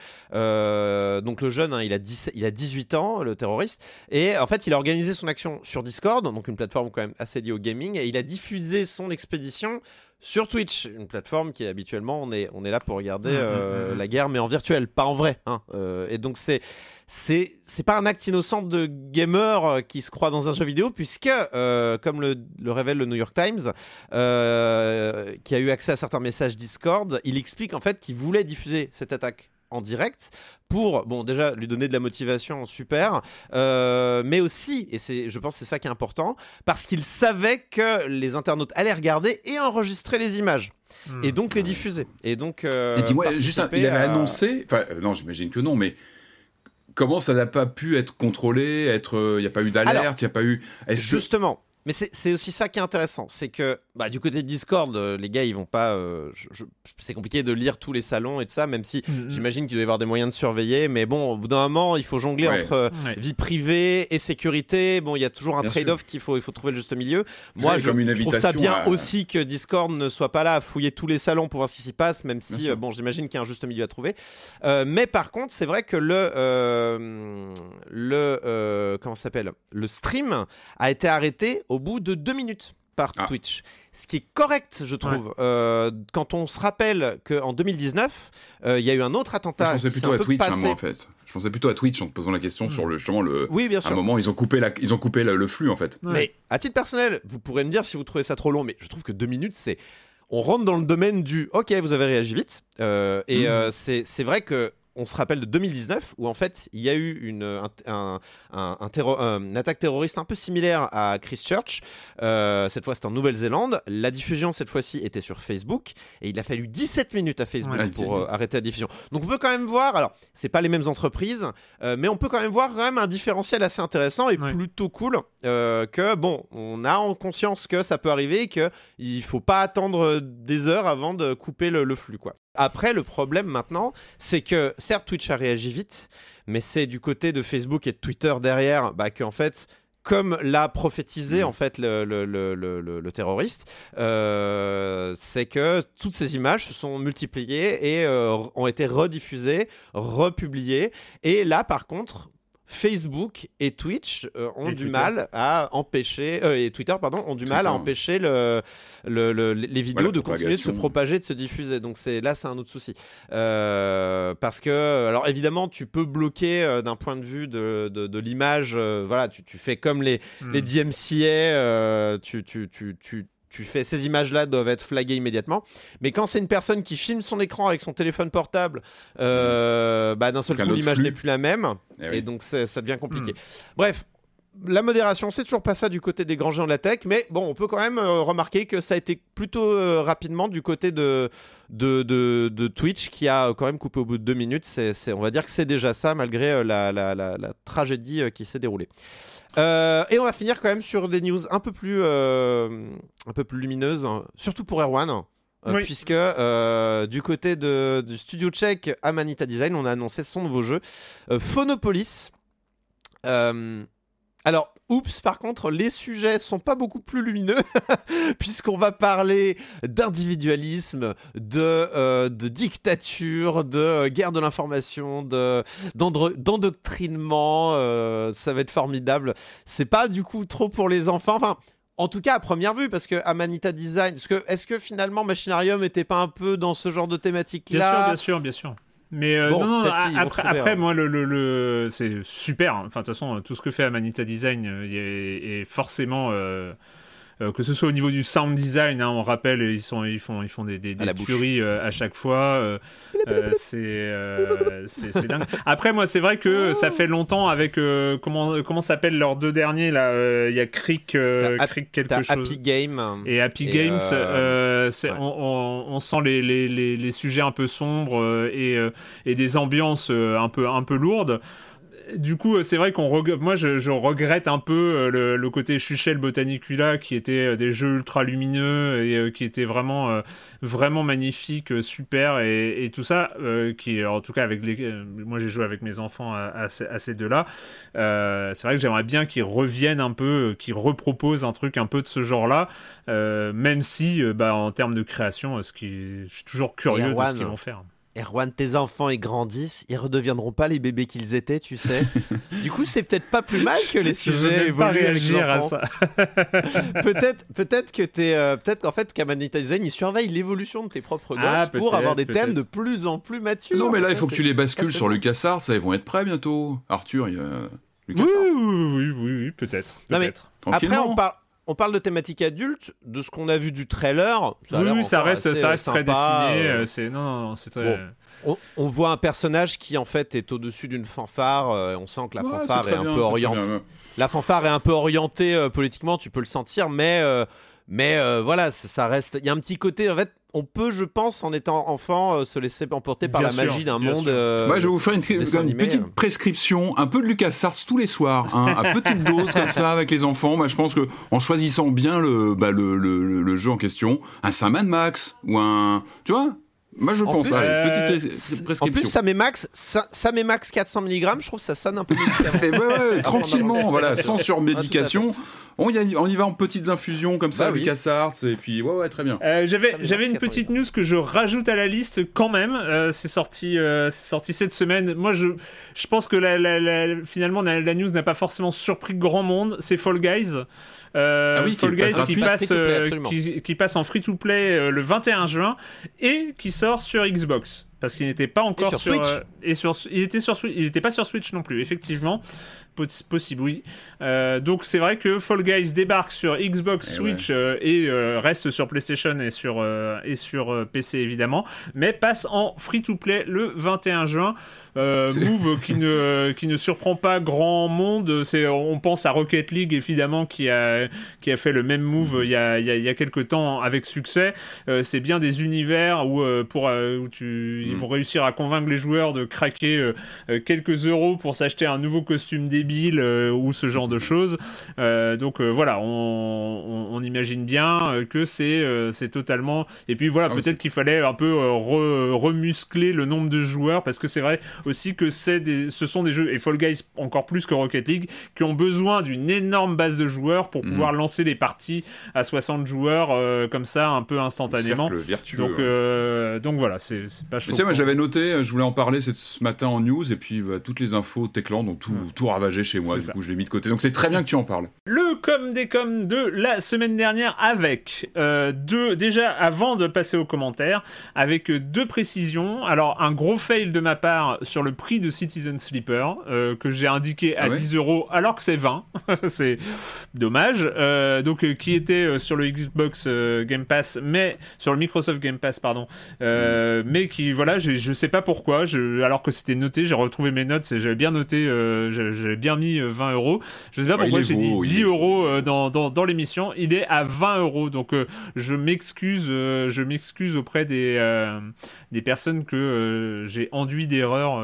donc le jeune, hein, il, a il a 18 ans, le terroriste, et en fait, il a organisé son action sur Discord, donc une plateforme quand même assez liée au gaming, et il a diffusé son expédition sur Twitch, une plateforme qui habituellement on est, on est là pour regarder mmh, mmh, euh, mmh, la guerre, mais en virtuel, pas en vrai. Hein. Euh, et donc c'est c'est c'est pas un acte innocent de gamer euh, qui se croit dans un jeu vidéo puisque comme le, le, révèle le New York Times qui a eu accès à certains messages Discord il explique en fait qu'il voulait diffuser cette attaque en direct pour, bon, déjà lui donner de la motivation, super, euh, mais aussi, et c'est, je pense que c'est ça qui est important, parce qu'il savait que les internautes allaient regarder et enregistrer les images. Et hmm. donc les diffuser. Et donc. Euh, dis-moi, juste, il avait annoncé. Enfin, euh, non, j'imagine que non, mais comment ça n'a pas pu être contrôlé Être, il n'y a pas eu d'alerte, il n'y a pas eu. Justement. Mais c'est aussi ça qui est intéressant, c'est que bah, du côté de Discord, euh, les gars, ils vont pas. Euh, c'est compliqué de lire tous les salons et tout ça, même si mm-hmm. j'imagine qu'il doit y avoir des moyens de surveiller. Mais bon, au bout d'un moment, il faut jongler entre euh, vie privée et sécurité. Bon, il y a toujours un trade-off qu'il faut, il faut trouver le juste milieu. Moi, je, trouve ça bien aussi que Discord ne soit pas là à fouiller tous les salons pour voir ce qui s'y passe, même si, bon, j'imagine qu'il y a un juste milieu à trouver. mais par contre, c'est vrai que le. le comment s'appelle? Le stream a été arrêté au bout de deux minutes par ah. Twitch. Ce qui est correct, je trouve. Euh, quand on se rappelle qu'en 2019, euh, il y a eu un autre attentat. Je pensais plutôt à Twitch, moi, en fait. Je pensais plutôt à Twitch en te posant la question sur le, justement le. Oui, bien sûr. À un moment, ils ont coupé, la, ils ont coupé le, flux, en fait. Mais à titre personnel, vous pourrez me dire si vous trouvez ça trop long, mais je trouve que deux minutes, c'est. On rentre dans le domaine du OK, vous avez réagi vite. Euh, et mmh. c'est vrai que on se rappelle de 2019 où en fait il y a eu une, un, un, attaque terroriste un peu similaire à Christchurch. Euh, cette fois c'est en Nouvelle-Zélande. La diffusion cette fois-ci était sur Facebook et il a fallu 17 minutes à Facebook pour euh, arrêter la diffusion. Donc on peut quand même voir, alors c'est pas les mêmes entreprises, euh, mais on peut quand même voir quand même un différentiel assez intéressant et plutôt cool que bon, on a en conscience que ça peut arriver et qu'il faut pas attendre des heures avant de couper le, le flux quoi. Après, le problème maintenant, c'est que certes, Twitch a réagi vite, mais c'est du côté de Facebook et de Twitter derrière bah, qu'en fait, comme l'a prophétisé mm. en fait le, le, le, le terroriste, euh, c'est que toutes ces images se sont multipliées et euh, ont été rediffusées, republiées. Et là, par contre, Facebook et Twitch euh, ont du mal à empêcher euh, et Twitter pardon ont du mal à empêcher le, les vidéos de continuer de se propager, de se diffuser. Donc c'est là c'est un autre souci euh, parce que alors évidemment tu peux bloquer d'un point de vue de, de, l'image. voilà, tu, tu, fais comme les hmm. les DMCA, tu, tu, tu, tu fais ces images-là doivent être flaguées immédiatement. Mais quand c'est une personne qui filme son écran avec son téléphone portable, euh, bah, d'un seul coup l'image n'est plus la même, eh et, donc ça devient compliqué. Hmm. Bref. La modération, c'est toujours pas ça du côté des grands géants de la tech, mais bon, on peut quand même euh, remarquer que ça a été plutôt euh, rapidement du côté de, de, de, Twitch qui a quand même coupé au bout de deux minutes. C'est, on va dire que c'est déjà ça malgré la, la, la, tragédie qui s'est déroulée. Euh, et on va finir quand même sur des news un peu plus, euh, un peu plus lumineuses, hein, surtout pour Erwan. Euh, puisque du côté de, du studio tchèque Amanita Design, on a annoncé son nouveau jeu, Phonopolis. Alors, oups, par contre, les sujets sont pas beaucoup plus lumineux, puisqu'on va parler d'individualisme, de, euh, de dictature, de guerre de l'information, de, d'endoctrinement. Euh, ça va être formidable. C'est pas du coup trop pour les enfants. Enfin, en tout cas, à première vue, parce que Amanita Design, que, est-ce que finalement Machinarium n'était pas un peu dans ce genre de thématique-là? Bien sûr, bien sûr, bien sûr. Mais euh, non, après, après moi, le, le, le c'est super. Enfin, de toute façon, tout ce que fait Amanita Design euh, est, forcément euh, euh, que ce soit au niveau du sound design, hein, on rappelle, ils, sont, ils, font, ils font des, des, tueries euh, à chaque fois. Euh, c'est dingue. Après, moi, c'est vrai que ça fait longtemps avec. comment comment s'appellent leurs deux derniers là Il y a Crick, Crick quelque chose. Happy Game. Et Happy Games, on, on, on, sent les, les, les, les, sujets un peu sombres et, et des ambiances un peu, un peu lourdes du coup, c'est vrai qu'on moi je, regrette un peu euh, le, côté Chuchel Botanicula qui était euh, des jeux ultra lumineux et euh, qui était vraiment vraiment magnifique, super et, tout ça qui en tout cas avec les moi j'ai joué avec mes enfants à, ces deux-là. c'est vrai que j'aimerais bien qu'ils reviennent un peu, qu'ils reproposent un truc un peu de ce genre-là, même si bah, en termes de création, ce qui je suis toujours curieux de ce qu'ils vont faire. Erwan, tes enfants ils grandissent, ils redeviendront pas les bébés qu'ils étaient, tu sais. du coup, c'est peut-être pas plus mal que les sujets évoluent. Pas réagir à ça. peut-être, peut-être que t'es, euh, peut-être qu'en fait, Kamanita Design, il surveille l'évolution de tes propres ah, gosses pour avoir des thèmes de plus en plus matures. Non, mais là, il faut que tu les bascules sur LucasArts, ça, ils vont être prêts bientôt. Arthur, il y a. Oui, oui, oui, oui, peut-être. Non, mais après, on parle on parle de thématique adulte, de ce qu'on a vu du trailer. Ça oui, ça reste, ça reste très dessiné. c'est non, non c'est très. On, voit un personnage qui en fait est au-dessus d'une fanfare. on sent que la fanfare est, un peu orientée. La fanfare est un peu orientée politiquement, tu peux le sentir, mais mais voilà, ça reste. Il y a un petit côté en fait on peut, je pense, en étant enfant, euh, se laisser emporter par la magie d'un monde. Euh, Moi, je vais vous faire une, petite prescription, un peu de Lucas Sartre tous les soirs, hein, à petite dose comme ça avec les enfants. Je pense que en choisissant bien le, bah, le, le, jeu en question, un Saint Max ou un, tu vois, moi je pense, euh, petite prescription. En plus, ça met max, ça, met max 400 mg, je trouve que ça sonne un peu ouais, tranquillement, voilà, sans surmédication. On y, on y va en petites infusions comme ça, bah avec oui. et puis ouais, ouais, très bien. Euh, j'avais, j'avais une petite news que je rajoute à la liste quand même. Euh, c'est sorti, c'est sorti cette semaine. Moi, je, je pense que la, finalement la, news n'a pas forcément surpris grand monde. C'est Fall Guys. Euh, ah Fall Guys qui passe, euh, qui, passe en free-to-play euh, le 21 juin et qui sort sur Xbox parce qu'il n'était pas encore sur, Switch. et sur il était sur il était pas sur Switch non plus effectivement possible, oui. Euh, donc c'est vrai que Fall Guys débarque sur Xbox, eh Switch euh, et euh, reste sur PlayStation et sur, et sur PC évidemment, mais passe en free-to-play le 21 juin. Move qui ne, qui ne surprend pas grand monde. C'est, on pense à Rocket League évidemment qui a, qui a fait le même move il y a, il y a, quelques temps avec succès. c'est bien des univers où, pour, où tu, ils mm. vont réussir à convaincre les joueurs de craquer quelques euros pour s'acheter un nouveau costume euh, ou ce genre de choses. Euh, donc euh, voilà, on, imagine bien que c'est c'est totalement. Et puis voilà, ah peut-être qu'il fallait un peu remuscler le nombre de joueurs parce que c'est vrai aussi que c'est ce sont des jeux et Fall Guys encore plus que Rocket League qui ont besoin d'une énorme base de joueurs pour mhm. pouvoir lancer les parties à 60 joueurs comme ça un peu instantanément. donc donc voilà, c'est pas chaud. j'avais noté, je voulais en parler ce matin en news et puis bah, toutes les infos Techland ont tout, tout ravagé chez moi, du coup je l'ai mis de côté. Donc c'est très bien que tu en parles. Le com des com de la semaine dernière avec euh, deux, déjà avant de passer aux commentaires, avec deux précisions. Alors un gros fail de ma part sur le prix de Citizen Sleeper euh, que j'ai indiqué à 10 ah euros alors que c'est 20. c'est dommage. Euh, donc qui était sur le Xbox Game Pass, mais sur le Microsoft Game Pass, pardon. Mm. Mais qui voilà, je sais pas pourquoi. Je, alors que c'était noté, j'ai retrouvé mes notes et j'avais bien noté. j'avais bien mis 20 euh, euros. Je sais pas pourquoi j'ai dit 10 euros euh, dans, dans, dans l'émission. Il est à 20 euros. Donc euh, je m'excuse, je m'excuse auprès des, des personnes que j'ai enduit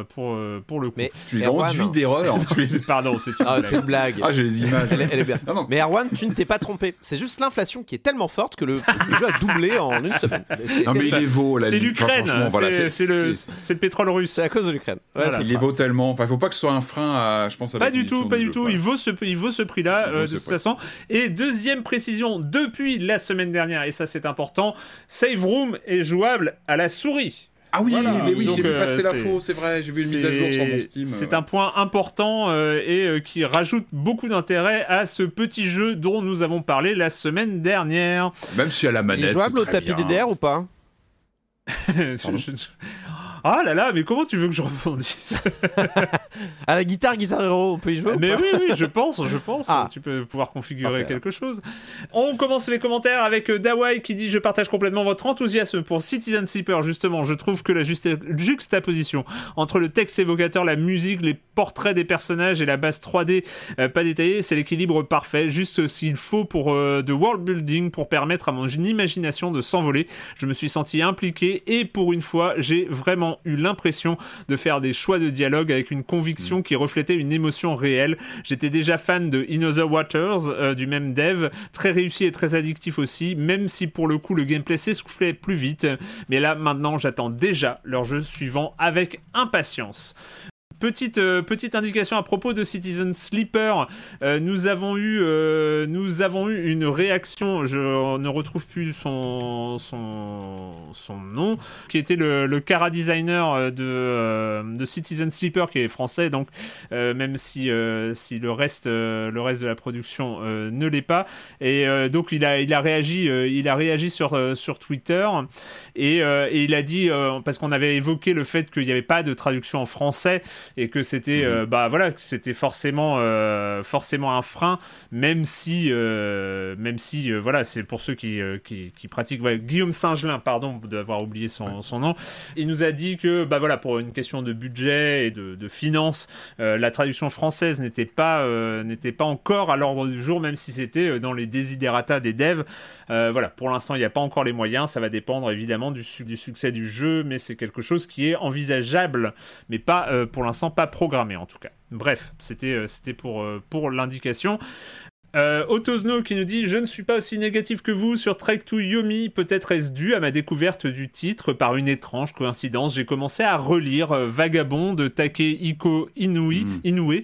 d'erreur pour, pour le coup. Mais tu les enduit d'erreur Pardon, c'est une, ah, une, blague. Ah, j'ai les images. Elle, est bien. Mais Erwan, tu ne t'es pas trompé. C'est juste l'inflation qui est tellement forte que le, jeu a doublé en une semaine. Non, mais il est vaut, C'est l'Ukraine. c'est le, le, pétrole russe. C'est à cause de l'Ukraine. il est vaut tellement. Enfin, il faut pas que ce soit un frein à, je pense, à pas du tout, pas du tout. Il vaut ce, il vaut ce prix-là euh, de toute façon. Et deuxième précision, depuis la semaine dernière, et ça c'est important, Save Room est jouable à la souris. Ah oui, mais oui, j'ai vu euh, passer l'info, c'est vrai, j'ai vu une mise à jour sur mon Steam. C'est un point important euh, et qui rajoute beaucoup d'intérêt à ce petit jeu dont nous avons parlé la semaine dernière. Même si à la manette. Il est jouable au tapis DDR ou pas? Ah là là, mais comment tu veux que je rebondisse À la guitare, guitare héros, on peut y jouer Mais oui, oui, je pense, je pense. Ah. Tu peux pouvoir configurer quelque chose. On commence les commentaires avec euh, Dawai qui dit Je partage complètement votre enthousiasme pour Citizen Sleeper. Justement, je trouve que la juxtaposition entre le texte évocateur, la musique, les portraits des personnages et la base 3D euh, pas détaillée, c'est l'équilibre parfait. Juste ce qu'il faut pour euh, de world building pour permettre à mon imagination de s'envoler. Je me suis senti impliqué et pour une fois, j'ai vraiment eu l'impression de faire des choix de dialogue avec une conviction mm. qui reflétait une émotion réelle. J'étais déjà fan de In Other Waters, euh, du même dev, très réussi et très addictif aussi, même si pour le coup le gameplay s'essoufflait plus vite. Mais là maintenant j'attends déjà leur jeu suivant avec impatience. Petite, euh, petite indication à propos de Citizen Sleeper. Euh, nous, avons eu, euh, nous avons eu une réaction, je ne retrouve plus son, son, son nom, qui était le, le cara designer de, de Citizen Sleeper, qui est français, donc même si, si le, reste, le reste de la production ne l'est pas. Et donc il a, il a réagi, il a réagi sur, sur Twitter et, et il a dit, parce qu'on avait évoqué le fait qu'il n'y avait pas de traduction en français, et que c'était mhm. bah voilà, c'était forcément forcément un frein, même si même si voilà, c'est pour ceux qui, qui, pratiquent. Guillaume Singelin, pardon d'avoir oublié son, son, nom, il nous a dit que bah voilà pour une question de budget et de, de finances, la traduction française n'était pas n'était pas encore à l'ordre du jour, même si c'était dans les desiderata des devs. voilà, pour l'instant il n'y a pas encore les moyens, ça va dépendre évidemment du, du succès du jeu, mais c'est quelque chose qui est envisageable, mais pas euh, pour l'instant pas programmé en tout cas. Bref, c'était euh, pour, euh, pour l'indication. Euh, Otosno qui nous dit Je ne suis pas aussi négatif que vous sur Trek to Yomi. Peut-être est-ce dû à ma découverte du titre par une étrange coïncidence. J'ai commencé à relire euh, Vagabond de Takehiko Inui, mm. Inoue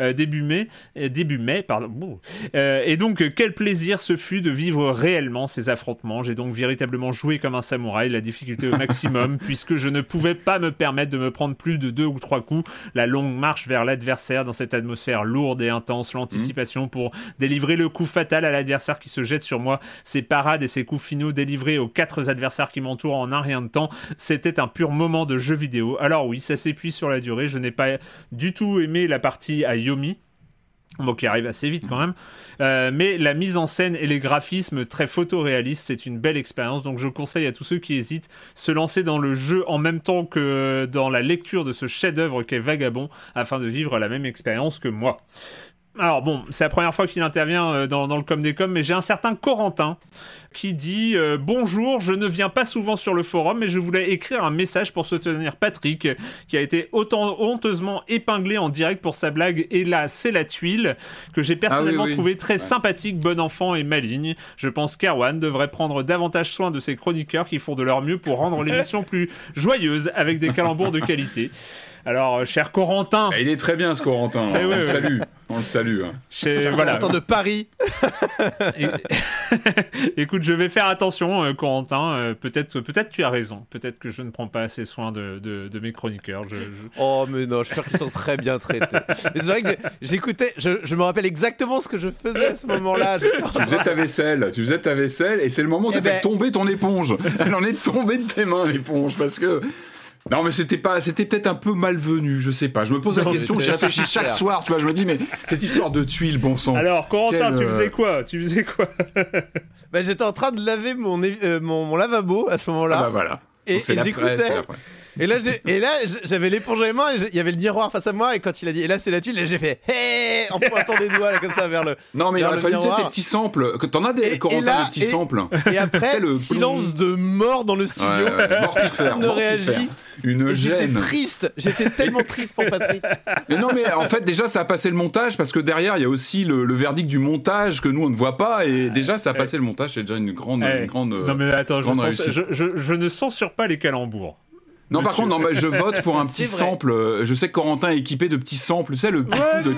euh, début mai. début mai pardon. et donc, quel plaisir ce fut de vivre réellement ces affrontements. J'ai donc véritablement joué comme un samouraï, la difficulté au maximum, puisque je ne pouvais pas me permettre de me prendre plus de deux ou trois coups. La longue marche vers l'adversaire dans cette atmosphère lourde et intense, l'anticipation pour délivrer délivrer le coup fatal à l'adversaire qui se jette sur moi. Ses parades et ses coups finaux délivrés aux quatre adversaires qui m'entourent en un rien de temps, c'était un pur moment de jeu vidéo. Alors oui, ça s'épuise sur la durée. Je n'ai pas du tout aimé la partie à Yomi. Bon, qui arrive assez vite quand même. Euh, mais la mise en scène et les graphismes très photoréalistes, c'est une belle expérience. Donc je conseille à tous ceux qui hésitent se lancer dans le jeu en même temps que dans la lecture de ce chef-d'œuvre qu'est Vagabond afin de vivre la même expérience que moi. Alors bon, c'est la première fois qu'il intervient euh, dans, le com des com, mais j'ai un certain Corentin qui dit euh, Bonjour, je ne viens pas souvent sur le forum, mais je voulais écrire un message pour soutenir Patrick, qui a été autant honteusement épinglé en direct pour sa blague Et là, c'est la tuile, que j'ai personnellement ah trouvé très sympathique, bon enfant et maligne. Je pense qu'Erwan devrait prendre davantage soin de ses chroniqueurs qui font de leur mieux pour rendre l'émission plus joyeuse avec des calembours de qualité. Alors, euh, cher Corentin. Ah, il est très bien ce Corentin. Hein. Eh on, le salue. on le salue. Hein. voilà. Corentin de Paris. Écoute, je vais faire attention, euh, Corentin. Euh, peut-être, peut-être tu as raison. Peut-être que je ne prends pas assez soin de, de, mes chroniqueurs. Oh, mais non, je suis sûr qu'ils sont très bien traités. mais c'est vrai que j'écoutais, je, je, me rappelle exactement ce que je faisais à ce moment-là. Tu faisais ta vaisselle, tu faisais ta vaisselle, et c'est le moment où tu as fait tomber ton éponge. Elle en est tombée de tes mains, l'éponge, parce que non, mais c'était pas, c'était peut-être un peu malvenu, je sais pas. Je me pose la question, j'y réfléchis chaque soir, tu vois. Je me dis, mais cette histoire de tuiles, bon sang. Alors, Corentin, tu faisais euh, quoi? Tu faisais quoi? Bah, J'étais en train de laver mon, euh, mon, mon, lavabo à ce moment-là. Ah bah voilà. Et, et j'écoutais. Et là, et là, j'avais l'éponge à mains et il y avait le miroir face à moi. Et quand il a dit, et là, c'est la tuile, j'ai fait, hé, en pointant des doigts, là, comme ça, vers le. Non, mais il aurait fallu peut-être des petits samples. T'en as des, Corentin, des petits samples? Et après, le silence de mort dans le studio. Personne ne réagit. Une gêne. J'étais triste. J'étais tellement triste pour Patrick. Mais non, mais en fait, déjà, ça a passé le montage parce que derrière, il y a aussi le, verdict du montage que nous, on ne voit pas. Et déjà, ça a passé le montage. C'est déjà une grande, une grande. Non, mais attends, je, je ne censure pas les calembours. Non, par contre, non, je vote pour un petit sample. Je sais que Corentin est équipé de petits samples, tu sais, le petit coup de.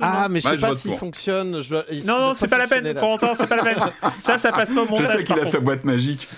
ah, mais je sais pas s'il fonctionne. Non, non, c'est pas la peine, Corentin, c'est pas la peine. Ça, ça passe pas au montage. Je sais qu'il a sa boîte magique.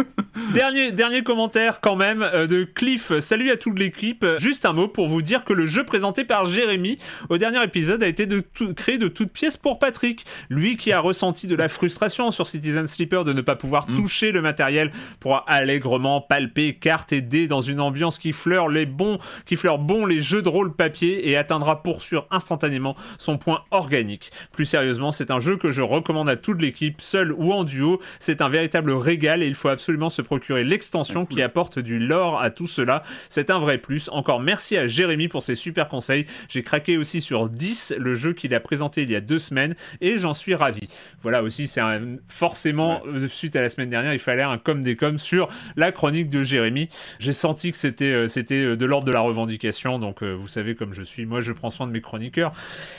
dernier, dernier commentaire quand même euh, de Cliff. Salut à toute l'équipe. Juste un mot pour vous dire que le jeu présenté par Jérémy au dernier épisode a été de créé de toutes pièces pour Patrick. Lui qui a ressenti de la frustration sur Citizen Sleeper de ne pas pouvoir mm. toucher le matériel pour allègrement palper cartes et dans une ambiance qui fleure les bons, qui fleure bon les jeux de rôle papier et atteindra pour sûr instantanément son point organique. Plus sérieusement, c'est un jeu que je recommande à toute l'équipe, seul ou en duo. C'est un véritable régal et il faut absolument se procurer l'extension qui apporte du lore à tout cela. C'est un vrai plus. Encore merci à Jérémy pour ses super conseils. J'ai craqué aussi sur 10, le jeu qu'il a présenté il y a deux semaines, et j'en suis ravi. Voilà aussi, c'est forcément, euh, suite à la semaine dernière, il fallait un comme des comme sur la chronique de Jérémy. J'ai senti que c'était euh, c'était euh, de l'ordre de la revendication, donc euh, vous savez comme je suis, moi je prends soin de mes chroniqueurs.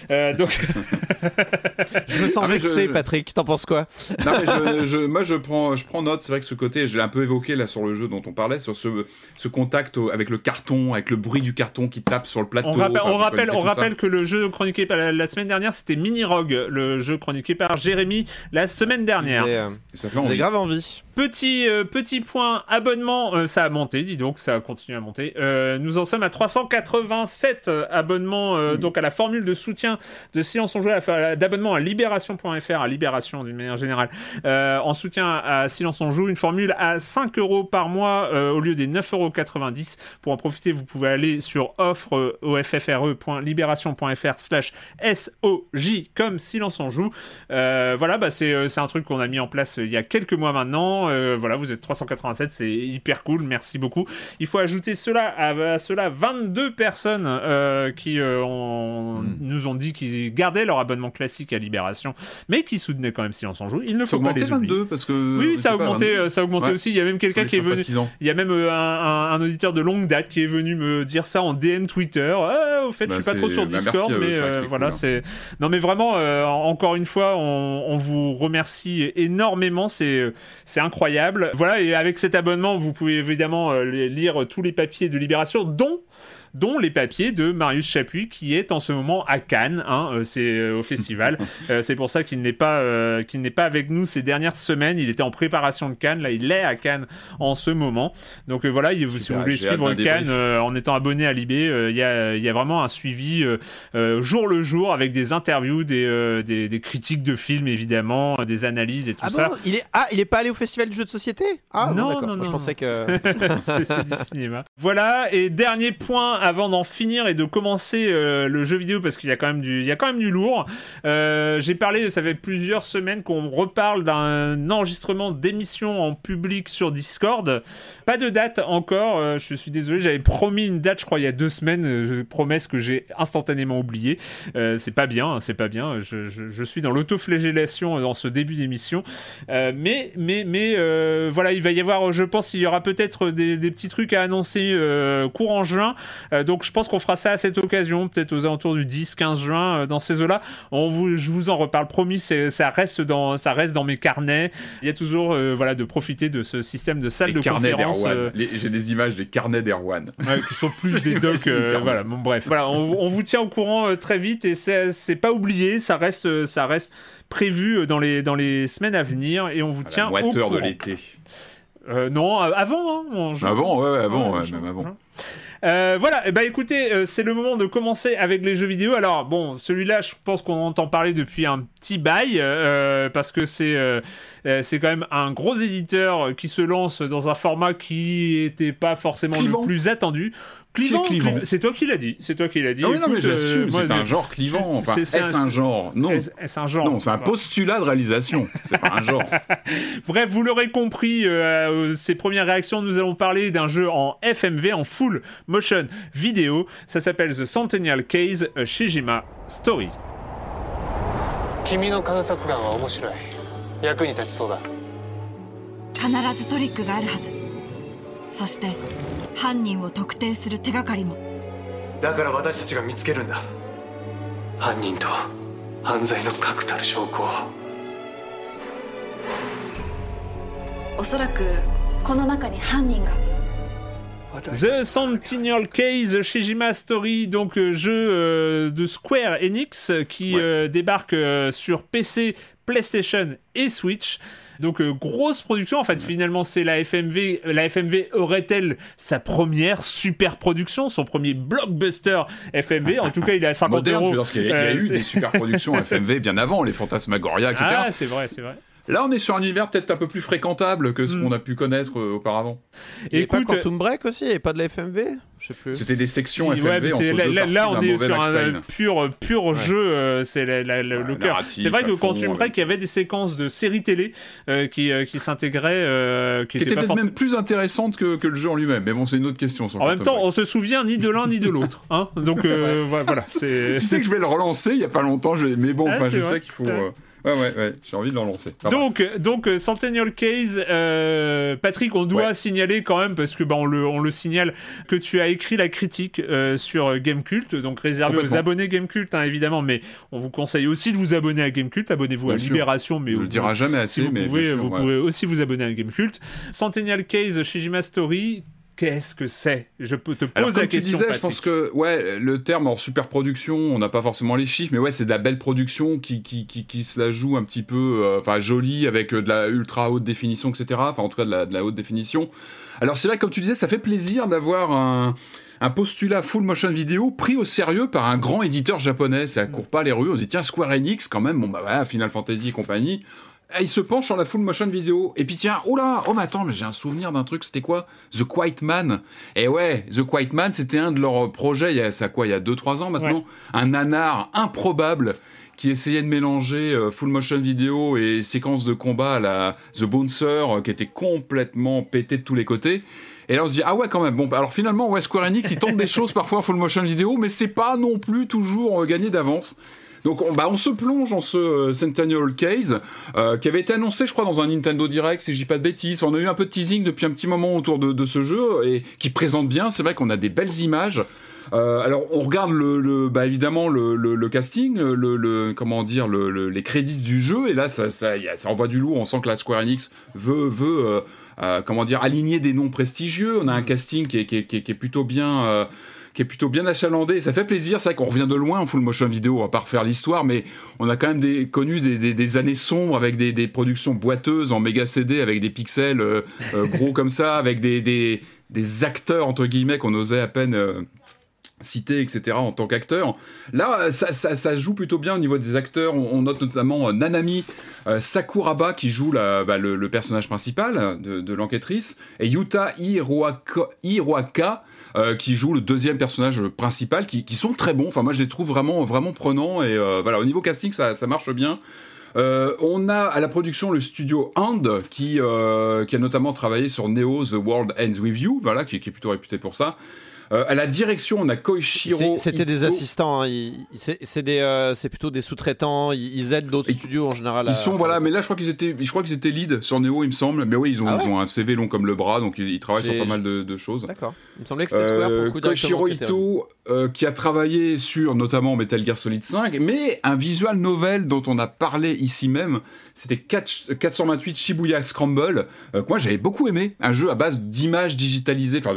donc je me sens ah, vexé, Patrick. T'en penses quoi? Non, mais je, moi je prends je prends note. C'est vrai que ce côté, je l'ai un peu évoqué là sur le jeu dont on parlait, sur ce ce contact avec le carton, avec le bruit du carton qui tape sur le plateau. On rappelle, on rappelle, on rappelle que le jeu chroniqué par la, semaine dernière, c'était Mini Rogue, le jeu chroniqué par Jérémy la semaine dernière. ça fait grave envie. Petit, euh, petit point abonnement, euh, ça a monté, dis donc, ça continue à monter. Euh, nous en sommes à 387 abonnements donc à la formule de soutien de Silence on Joue, d'abonnement à Libération.fr, à Libération d'une manière générale, en soutien à Silence on Joue, une formule à 5 euros par mois au lieu des 9,90 euros. Pour en profiter, vous pouvez aller sur offre offre.libération.fr slash SOJ comme Silence on Joue. voilà, bah, c'est un truc qu'on a mis en place il y a quelques mois maintenant. Euh, voilà, vous êtes 387, c'est hyper cool, merci beaucoup. Il faut ajouter cela à, cela 22 personnes euh, qui euh, hmm. nous ont dit qu'ils gardaient leur abonnement classique à Libération, mais qui soutenaient quand même Silence en Joue. Il ne faut pas les 22 parce que oui, ça a augmenté, ça a augmenté aussi. Il y a même quelqu'un qui est venu, il y a même un, auditeur de longue date qui est venu me dire ça en DM Twitter. Ah, au fait, je je suis pas trop sur bah, Discord, mais voilà, hein. c'est non mais vraiment encore une fois, on, on vous remercie énormément. C'est c'est incroyable. Voilà, et avec cet abonnement, vous pouvez évidemment euh, lire tous les papiers de Libération, dont dont les papiers de Marius Chapuis qui est en ce moment à Cannes, hein, euh, c'est euh, au festival. Euh, c'est pour ça qu'il n'est pas qu'il n'est pas avec nous ces dernières semaines. Il était en préparation de Cannes, là il est à Cannes en ce moment. Donc voilà, si vous voulez suivre Cannes en étant abonné à Libé, il y a, y, a, vraiment un suivi jour le jour avec des interviews, des, des, critiques de films évidemment, des analyses et tout ah ça. Bon? Il est ah il est pas allé au festival du jeu de société? Ah non, non, non, je pensais que c'est du cinéma. Voilà et dernier point avant d'en finir et de commencer euh, le jeu vidéo, parce qu'il y a quand même du, il y a quand même du lourd, euh, j'ai parlé, ça fait plusieurs semaines qu'on reparle d'un enregistrement d'émission en public sur Discord. Pas de date encore, euh, je suis désolé, j'avais promis une date, je crois, il y a deux semaines, promesse que j'ai instantanément oubliée. c'est pas bien, hein, c'est pas bien, je, suis dans l'autoflagellation dans ce début d'émission. mais, mais, mais voilà, il va y avoir, je pense, il y aura peut-être des, petits trucs à annoncer courant juin. Euh, donc je pense qu'on fera ça à cette occasion, peut-être aux alentours du 10-15 juin, euh, dans ces eaux-là. Vous, je vous en reparle, promis, ça reste, dans, ça reste dans mes carnets. Il y a toujours euh, voilà, de profiter de ce système de salle de conférence. J'ai des images des carnets d'Erwan. qui sont plus des docs. voilà, bon, bref. Voilà, on, vous tient au courant très vite et c'est pas oublié, ça reste, ça reste prévu dans les, dans les semaines à venir et on vous tient au courant. de l'été. non, avant. Hein, avant, ouais, avant, même avant. Euh, voilà, et ben, écoutez, euh, c'est le moment de commencer avec les jeux vidéo. Alors bon, celui-là, je pense qu'on entend parler depuis un petit bail euh, parce que c'est c'est quand même un gros éditeur qui se lance dans un format qui était pas forcément le plus attendu. Clivant, c'est toi qui l'as dit. C'est toi qui l'as dit. Ah oui, non, mais j'assume, c'est un genre clivant. Enfin, est-ce un, genre? Non. Est-ce un genre Non, c'est un postulat de réalisation. c'est pas un genre. Bref, vous l'aurez compris, euh, ces premières réactions, nous allons parler d'un jeu en FMV, en full motion vidéo. Ça s'appelle The Centennial Case a Shijima Story. 君の観察眼は面白い。役に立ちそうだ。必ずトリックがあるはず。そして犯人を特定する手がかりも。だから私たちが見つけるんだ。犯人と犯罪の確たる証拠を。おそらくこの中に犯人が The Sentinel Case Shijima Story, donc euh, jeu euh, de Square Enix qui ouais. euh, débarque euh, sur PC, PlayStation et Switch. Donc euh, grosse production. En fait, finalement, c'est la FMV. La FMV aurait-elle sa première super production, son premier blockbuster FMV En tout cas, il est à 50 Moderne, euros. Parce qu'il y a, y a eu des super productions FMV bien avant, les Fantasmagoria, etc. Ah, c'est vrai, c'est vrai. Là, on est sur un univers peut-être un peu plus fréquentable que ce hmm. qu'on a pu connaître euh, auparavant. Et, écoute, pas Quantum Break aussi, et pas de la FMV. C'était des sections FMV ouais, entre là, deux là, là on est sur un pur, pur jeu, euh, c'est le cœur. C'est vrai que Quantum Break, il y avait des séquences de séries télé euh, qui, qui s'intégraient, qui, étaient peut-être même plus intéressantes que, que le jeu en lui-même. Mais bon, c'est une autre question. en même temps, on se souvient ni de l'un ni de l'autre. Hein Donc voilà. Tu sais que je vais le relancer il y a pas longtemps, mais bon, je sais qu'il faut. Ouais, ouais, ouais, j'ai envie de l'en lancer. donc, donc euh, Centennial Case, euh, Patrick, on doit signaler quand même, parce que bah, on, le, on le signale, que tu as écrit la critique euh, sur Gamecult, donc réservé aux abonnés Gamecult, hein, évidemment, mais on vous conseille aussi de vous abonner à Gamecult, abonnez-vous à Libération, mais on ne le dira jamais assez, vous mais pouvez, vous pouvez aussi vous abonner à Gamecult. Centennial Case, Shijima Story, qu'est-ce que c'est? Je peux te poser la question. Tu disais, je pense que ouais, le terme en super production, on n'a pas forcément les chiffres, mais ouais, c'est de la belle production qui, qui, qui, qui se la joue un petit peu, euh, enfin jolie avec euh, de la ultra haute définition, etc. Enfin, en tout cas de la, de la haute définition. Alors c'est vrai, comme tu disais, ça fait plaisir d'avoir un un postulat full motion vidéo pris au sérieux par un grand éditeur japonais. Ça court pas les rues. On se dit, tiens, Square Enix, quand même, bon, bah voilà, Final Fantasy et compagnie. Il se penche sur la full motion vidéo. Et puis tiens, oh là, oh mais attends, mais j'ai un souvenir d'un truc, c'était quoi? The Quiet Man. Et ouais, The Quiet Man, c'était un de leurs projets, il y a ça quoi, il y a 2-3 ans maintenant? Un nanar improbable qui essayait de mélanger euh, full motion vidéo et séquences de combat à la The Bouncer, euh, qui était complètement pété de tous les côtés. Et là, on se dit, ah ouais, quand même. Bon, alors finalement, ouais, Square Enix, ils tentent des choses parfois en full motion vidéo, mais c'est pas non plus toujours euh, gagné d'avance. Donc on, bah, on se plonge dans ce euh, Centennial Case euh, qui avait été annoncé, je crois, dans un Nintendo Direct, si je dis pas de bêtises. On a eu un peu de teasing depuis un petit moment autour de, ce jeu et qui présente bien. C'est vrai qu'on a des belles images. alors on regarde le, bah, évidemment le, casting, le, comment dire, les crédits du jeu et là ça, ça, ça envoie du lourd. On sent que la Square Enix veut veut euh, comment dire, aligner des noms prestigieux. On a un casting qui est, plutôt bien euh, qui est plutôt bien achalandé. Ça fait plaisir. C'est vrai qu'on revient de loin en full motion vidéo. On va pas refaire l'histoire, mais on a quand même des, connu des, années sombres avec des, productions boiteuses en méga CD avec des pixels euh, gros comme ça, avec des, acteurs entre guillemets qu'on osait à peine cité, etc., en tant qu'acteur. Là, ça, joue plutôt bien au niveau des acteurs. On, note notamment euh, Nanami euh, Sakuraba qui joue bah, le, personnage principal de, l'enquêtrice, et Yuta Hiroaka, euh, qui joue le deuxième personnage principal, qui, sont très bons. Enfin, moi, je les trouve vraiment, vraiment prenants. Et voilà, au niveau casting, ça, marche bien. on a à la production le studio Hand qui, qui a notamment travaillé sur Neo The World Ends With You, voilà, qui, qui est plutôt réputé pour ça. Euh, à la direction, on a Koichiro. C'était des assistants, hein. euh, c'est plutôt des sous-traitants, ils, aident d'autres studios en général. Ils sont, voilà, mais là je crois qu'ils étaient, je crois qu'ils étaient lead sur Neo, il me semble. Mais oui, ils ont, ah ont un CV long comme le bras, donc ils, travaillent sur pas mal de, choses. D'accord. Il me semblait que c'était Square pour coup Koichiro Ito, euh, qui a travaillé sur notamment Metal Gear Solid 5, mais un visual novel dont on a parlé ici même, c'était 428 Shibuya Scramble, que moi j'avais beaucoup aimé, un jeu à base d'images digitalisées, enfin,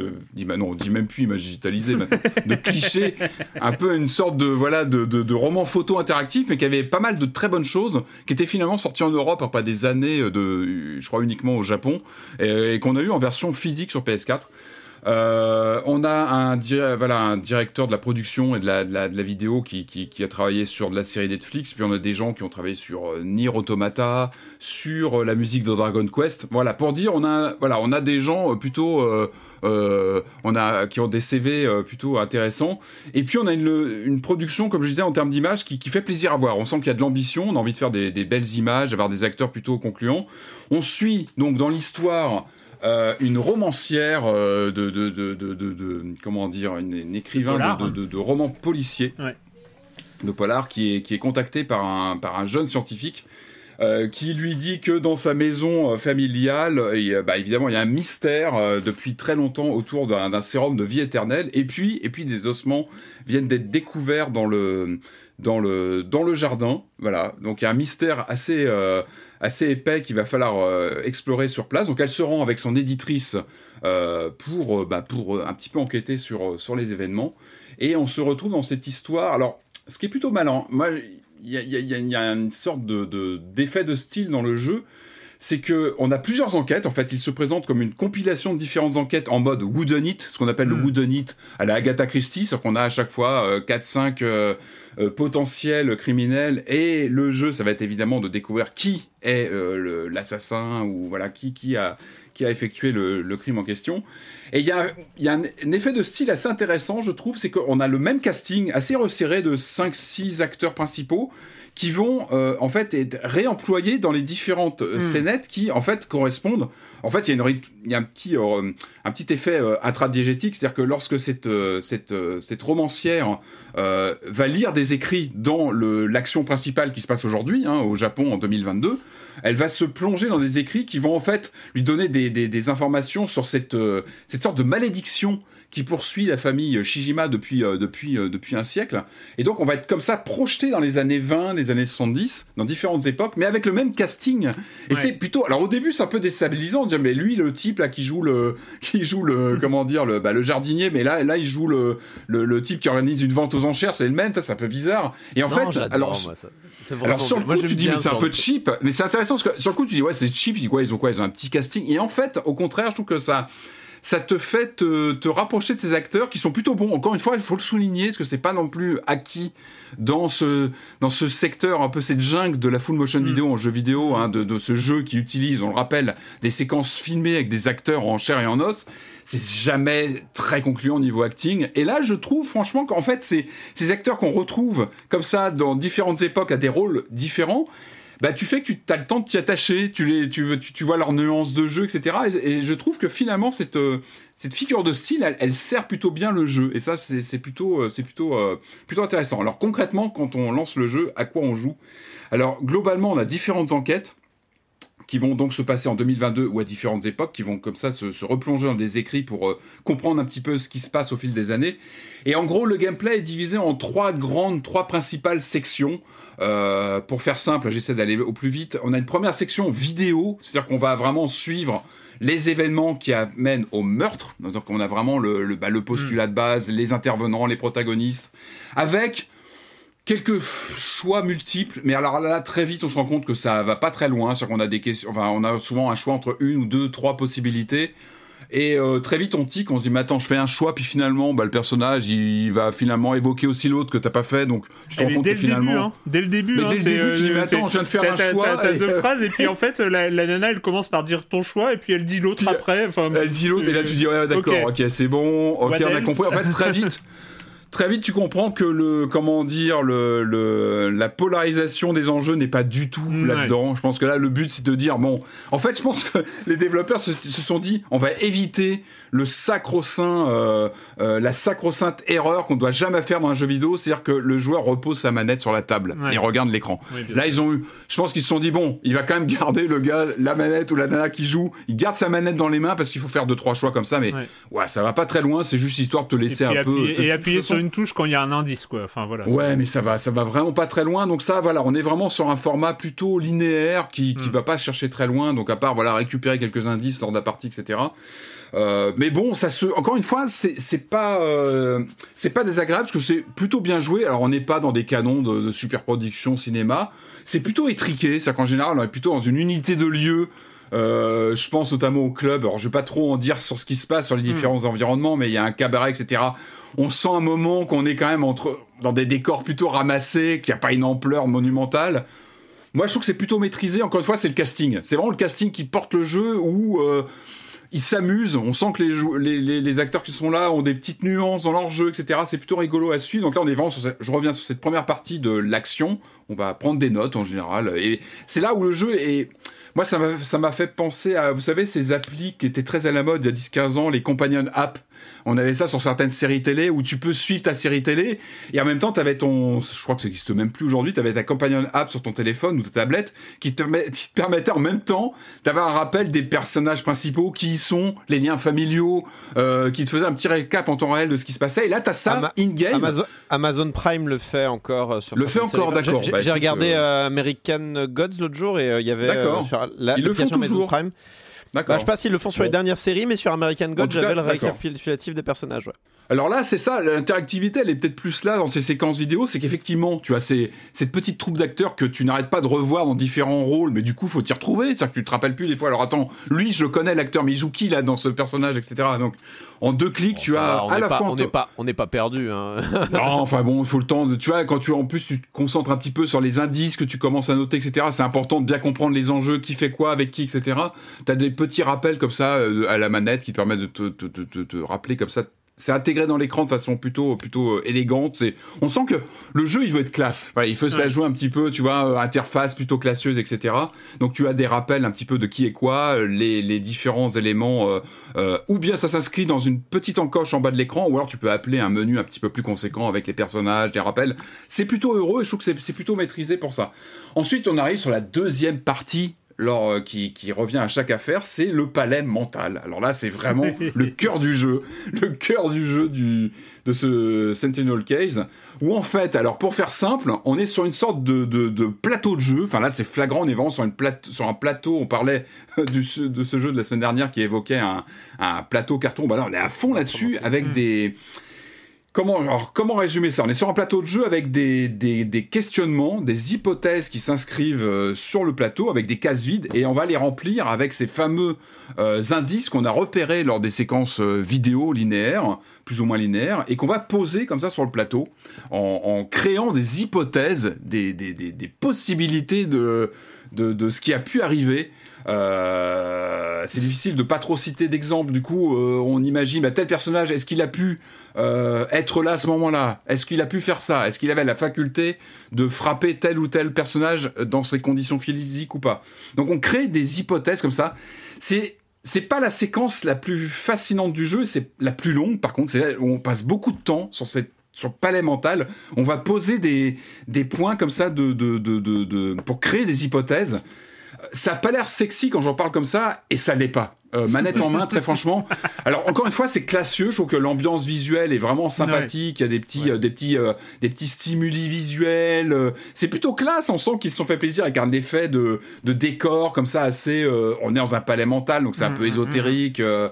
non, on dit même plus images digitalisé de clichés, un peu une sorte de voilà de, de, roman photo interactif, mais qui avait pas mal de très bonnes choses, qui étaient finalement sorties en Europe après des années de, je crois uniquement au Japon, et qu'on a eu en version physique sur PS4. Euh, on a un, directeur de la production et de la, vidéo qui, a travaillé sur de la série Netflix, puis on a des gens qui ont travaillé sur euh, Nier Automata, sur euh, la musique de Dragon Quest. Voilà, pour dire, on a, des gens plutôt, qui ont des CV plutôt intéressants. Et puis on a une, production, comme je disais, en termes d'image, qui, fait plaisir à voir. On sent qu'il y a de l'ambition, on a envie de faire des, des belles images, d'avoir des acteurs plutôt concluants. On suit donc dans l'histoire euh, une romancière euh, de, de, de, comment dire, une, écrivain de, romans policiers, de polar, qui est, qui est contacté par un, par un jeune scientifique. Euh, qui lui dit que dans sa maison familiale, bah, évidemment, il y a un mystère depuis très longtemps autour d'un sérum de vie éternelle, et puis, et puis des ossements viennent d'être découverts dans le, dans le, dans le jardin. Voilà, donc il y a un mystère assez, assez épais qu'il va falloir euh, explorer sur place. Donc elle se rend avec son éditrice euh, pour, euh, bah, un petit peu enquêter sur, les événements. Et on se retrouve dans cette histoire. Alors, ce qui est plutôt malin, moi, il y, y a, une sorte de, d'effet de, style dans le jeu c'est que on a plusieurs enquêtes. En fait, il se présente comme une compilation de différentes enquêtes en mode wooden ce qu'on appelle le hmm. wooden it à la Agatha Christie, c'est-à-dire qu'on a à chaque fois 4-5 euh, potentiel criminel et le jeu ça va être évidemment de découvrir qui est euh, l'assassin ou voilà qui qui a qui a effectué le, crime en question et il y a, y a un, effet de style assez intéressant je trouve c'est qu'on a le même casting assez resserré de 5-6 acteurs principaux qui vont euh, en fait être réemployés dans les différentes hmm. scénettes qui en fait correspondent en fait, il y a, une, il y a un, petit, euh, un petit effet euh, intradiégétique, c'est-à-dire que lorsque cette, euh, cette, cette romancière va lire des écrits dans l'action principale qui se passe aujourd'hui, hein, au Japon en 2022, elle va se plonger dans des écrits qui vont en fait lui donner des, des, des informations sur cette, cette sorte de malédiction qui poursuit la famille Shijima depuis, euh, depuis, euh, depuis un siècle. Et donc, on va être comme ça projeté dans les années 20, les années 70, dans différentes époques, mais avec le même casting. Et c'est plutôt. Alors, au début, c'est un peu déstabilisant dire, mais lui, le type là qui joue le. Qui joue le. comment dire le, bah, le jardinier, mais là, là, il joue le, le, type qui organise une vente aux enchères, c'est le même, ça, c'est un peu bizarre. Et en fait. Alors, alors, sur le coup, tu dis, mais c'est un peu cheap. Mais c'est intéressant parce que sur le coup, tu dis, ouais, c'est cheap. Ils, quoi, ils ont quoi Ils ont un petit casting. Et en fait, au contraire, je trouve que ça ça te fait te, rapprocher de ces acteurs qui sont plutôt bons. Encore une fois, il faut le souligner, parce que c'est pas non plus acquis dans ce, dans ce secteur, un peu cette jungle de la full motion mm. vidéo en jeu vidéo, hein, de, ce jeu qui utilise, on le rappelle, des séquences filmées avec des acteurs en chair et en os. C'est jamais très concluant au niveau acting. Et là, je trouve franchement qu'en fait, ces acteurs qu'on retrouve comme ça dans différentes époques à des rôles différents, bah, tu fais que tu as le temps de t'y attacher, tu, les, tu, tu, tu, vois leurs nuances de jeu, etc. Et, je trouve que finalement, cette, euh, cette figure de style, elle, sert plutôt bien le jeu. Et ça, c'est plutôt, c'est plutôt, euh, euh, plutôt intéressant. Alors concrètement, quand on lance le jeu, à quoi on joue? Alors globalement, on a différentes enquêtes qui vont donc se passer en 2022 ou à différentes époques, qui vont comme ça se, replonger dans des écrits pour comprendre un petit peu ce qui se passe au fil des années. Et en gros, le gameplay est divisé en trois grandes, trois principales sections. Euh, pour faire simple, j'essaie d'aller au plus vite. On a une première section vidéo, c'est-à-dire qu'on va vraiment suivre les événements qui amènent au meurtre. Donc on a vraiment le, le, bah, postulat de base, les intervenants, les protagonistes, avec quelques choix multiples. Mais alors là, très vite, on se rend compte que ça va pas très loin. C'est-à-dire qu'on a des questions, enfin, on a souvent un choix entre une ou deux, trois possibilités. Et euh, très vite, on tique, on se dit, mais attends, je fais un choix, puis finalement, bah, le personnage, il va finalement évoquer aussi l'autre que t'as pas fait, donc tu te rends compte que finalement. Début, hein. Dès le début, mais dès le début, tu dis, mais euh, attends, je viens de faire un choix. T'as deux phrases, et puis en fait, la, nana, elle commence par dire ton choix, et puis elle dit l'autre après. elle dit l'autre, et là, tu dis, ouais, d'accord, ok, c'est bon, ok, on a compris. En fait, très vite. très vite tu comprends que le comment dire le, le la polarisation des enjeux n'est pas du tout là-dedans. Je pense que là le but c'est de dire bon en fait je pense que les développeurs se, se sont dit on va éviter le sacro-saint, euh, euh, la sacro-sainte erreur qu'on doit jamais faire dans un jeu vidéo, c'est-à-dire que le joueur repose sa manette sur la table et regarde l'écran. Là, ils ont eu, je pense qu'ils se sont dit bon, il va quand même garder le gars, la manette ou la nana qui joue, il garde sa manette dans les mains parce qu'il faut faire deux trois choix comme ça, mais ouais, ça va pas très loin, c'est juste histoire de te laisser un peu et appuyer sur une touche quand il y a un indice, quoi. Enfin voilà. Ouais, mais ça va, ça va vraiment pas très loin. Donc ça, voilà, on est vraiment sur un format plutôt linéaire qui, qui hmm. va pas chercher très loin. Donc à part voilà récupérer quelques indices lors de la partie, etc. Euh, mais bon, ça se, encore une fois, c'est pas, euh, c'est pas désagréable parce que c'est plutôt bien joué. Alors on n'est pas dans des canons de, de super production cinéma. C'est plutôt étriqué, c'est qu'en général on est plutôt dans une unité de lieu. Euh, je pense notamment au club. Alors je vais pas trop en dire sur ce qui se passe sur les hmm. différents environnements, mais il y a un cabaret, etc. On sent un moment qu'on est quand même entre dans des décors plutôt ramassés, qu'il n'y a pas une ampleur monumentale. Moi, je trouve que c'est plutôt maîtrisé. Encore une fois, c'est le casting. C'est vraiment le casting qui porte le jeu où euh, ils s'amusent. On sent que les, les, acteurs qui sont là ont des petites nuances dans leur jeu, etc. C'est plutôt rigolo à suivre. Donc là, on est vraiment sur je reviens sur cette première partie de l'action. On va prendre des notes en général. Et c'est là où le jeu est. Moi, ça m'a fait penser à, vous savez, ces applis qui étaient très à la mode il y a 10-15 ans, les companion apps on avait ça sur certaines séries télé où tu peux suivre ta série télé et en même temps, tu avais ton, je crois que ça n'existe même plus aujourd'hui, tu avais ta companion app sur ton téléphone ou ta tablette qui te, permettait en même temps d'avoir un rappel des personnages principaux, qui y sont, les liens familiaux, euh, qui te faisait un petit récap en temps réel de ce qui se passait. Et là, tu as ça in-game. Amazon, Prime le fait encore euh, sur Le fait encore, d'accord. J'ai bah, regardé euh, American Gods l'autre jour et il y avait sur l'application Amazon Prime. Bah, je sais pas s'ils le font sur les dernières séries, mais sur American God, j'avais le récapitulatif des personnages. Alors là, c'est ça, l'interactivité, elle est peut-être plus là dans ces séquences vidéo, c'est qu'effectivement, tu as ces, cette petite troupe d'acteurs que tu n'arrêtes pas de revoir dans différents rôles, mais du coup, faut t'y retrouver, c'est-à-dire que tu te rappelles plus des fois. Alors attends, lui, je connais l'acteur, mais il joue qui là dans ce personnage, etc. Donc en deux clics, tu as à la fois. On n'est pas, on n'est pas perdu. Hein. non, enfin bon, il faut le temps. De, tu vois, quand tu en plus tu te concentres un petit peu sur les indices que tu commences à noter, etc. C'est important de bien comprendre les enjeux, qui fait quoi, avec qui, etc. Tu as des petits rappels comme ça euh, à la manette qui te permettent de te, te, te, te rappeler comme ça c'est intégré dans l'écran de façon plutôt plutôt euh, élégante. C'est, on sent que le jeu il veut être classe. il faut ça jouer un petit peu, tu vois, euh, interface plutôt classieuse, etc. Donc tu as des rappels un petit peu de qui est quoi, euh, les, les différents éléments, ou bien ça s'inscrit dans une petite encoche en bas de l'écran, ou alors tu peux appeler un menu un petit peu plus conséquent avec les personnages, des rappels. C'est plutôt heureux et je trouve que c'est, c'est plutôt maîtrisé pour ça. Ensuite, on arrive sur la deuxième partie lors, qui, qui, revient à chaque affaire, c'est le palais mental. Alors là, c'est vraiment le cœur du jeu, le cœur du jeu du, de ce Sentinel Case, où en fait, alors pour faire simple, on est sur une sorte de, de, de plateau de jeu. Enfin là, c'est flagrant, on est vraiment sur, une plate, sur un plateau. On parlait du, de ce jeu de la semaine dernière qui évoquait un, un plateau carton. Bah là, on est à fond là-dessus avec des Comment, résumer ça? On est sur un plateau de jeu avec des, questionnements, des hypothèses qui s'inscrivent euh, sur le plateau avec des cases vides et on va les remplir avec ces fameux euh, indices qu'on a repérés lors des séquences euh, vidéo linéaires, plus ou moins linéaires, et qu'on va poser comme ça sur le plateau en, créant des hypothèses, des possibilités de, de, de, ce qui a pu arriver euh, c'est difficile de pas trop citer d'exemples. Du coup, euh, on imagine bah, tel personnage, est-ce qu'il a pu euh, être là à ce moment-là? Est-ce qu'il a pu faire ça? Est-ce qu'il avait la faculté de frapper tel ou tel personnage dans ses conditions physiques ou pas? Donc, on crée des hypothèses comme ça. C'est c'est pas la séquence la plus fascinante du jeu, c'est la plus longue. Par contre, c'est on passe beaucoup de temps sur cette sur le palais mental, on va poser des, des points comme ça de, de, de, de, pour créer des hypothèses ça a pas l'air sexy quand j'en parle comme ça, et ça l'est pas. Euh, manette en main, très franchement. Alors encore une fois, c'est classieux. Je trouve que l'ambiance visuelle est vraiment sympathique. Il y a des petits, euh, des petits, euh, des petits stimuli visuels. c'est plutôt classe. On sent qu'ils se sont fait plaisir avec un effet de, de décor comme ça assez. on est dans un palais mental, donc c'est un mm, peu mm, mm.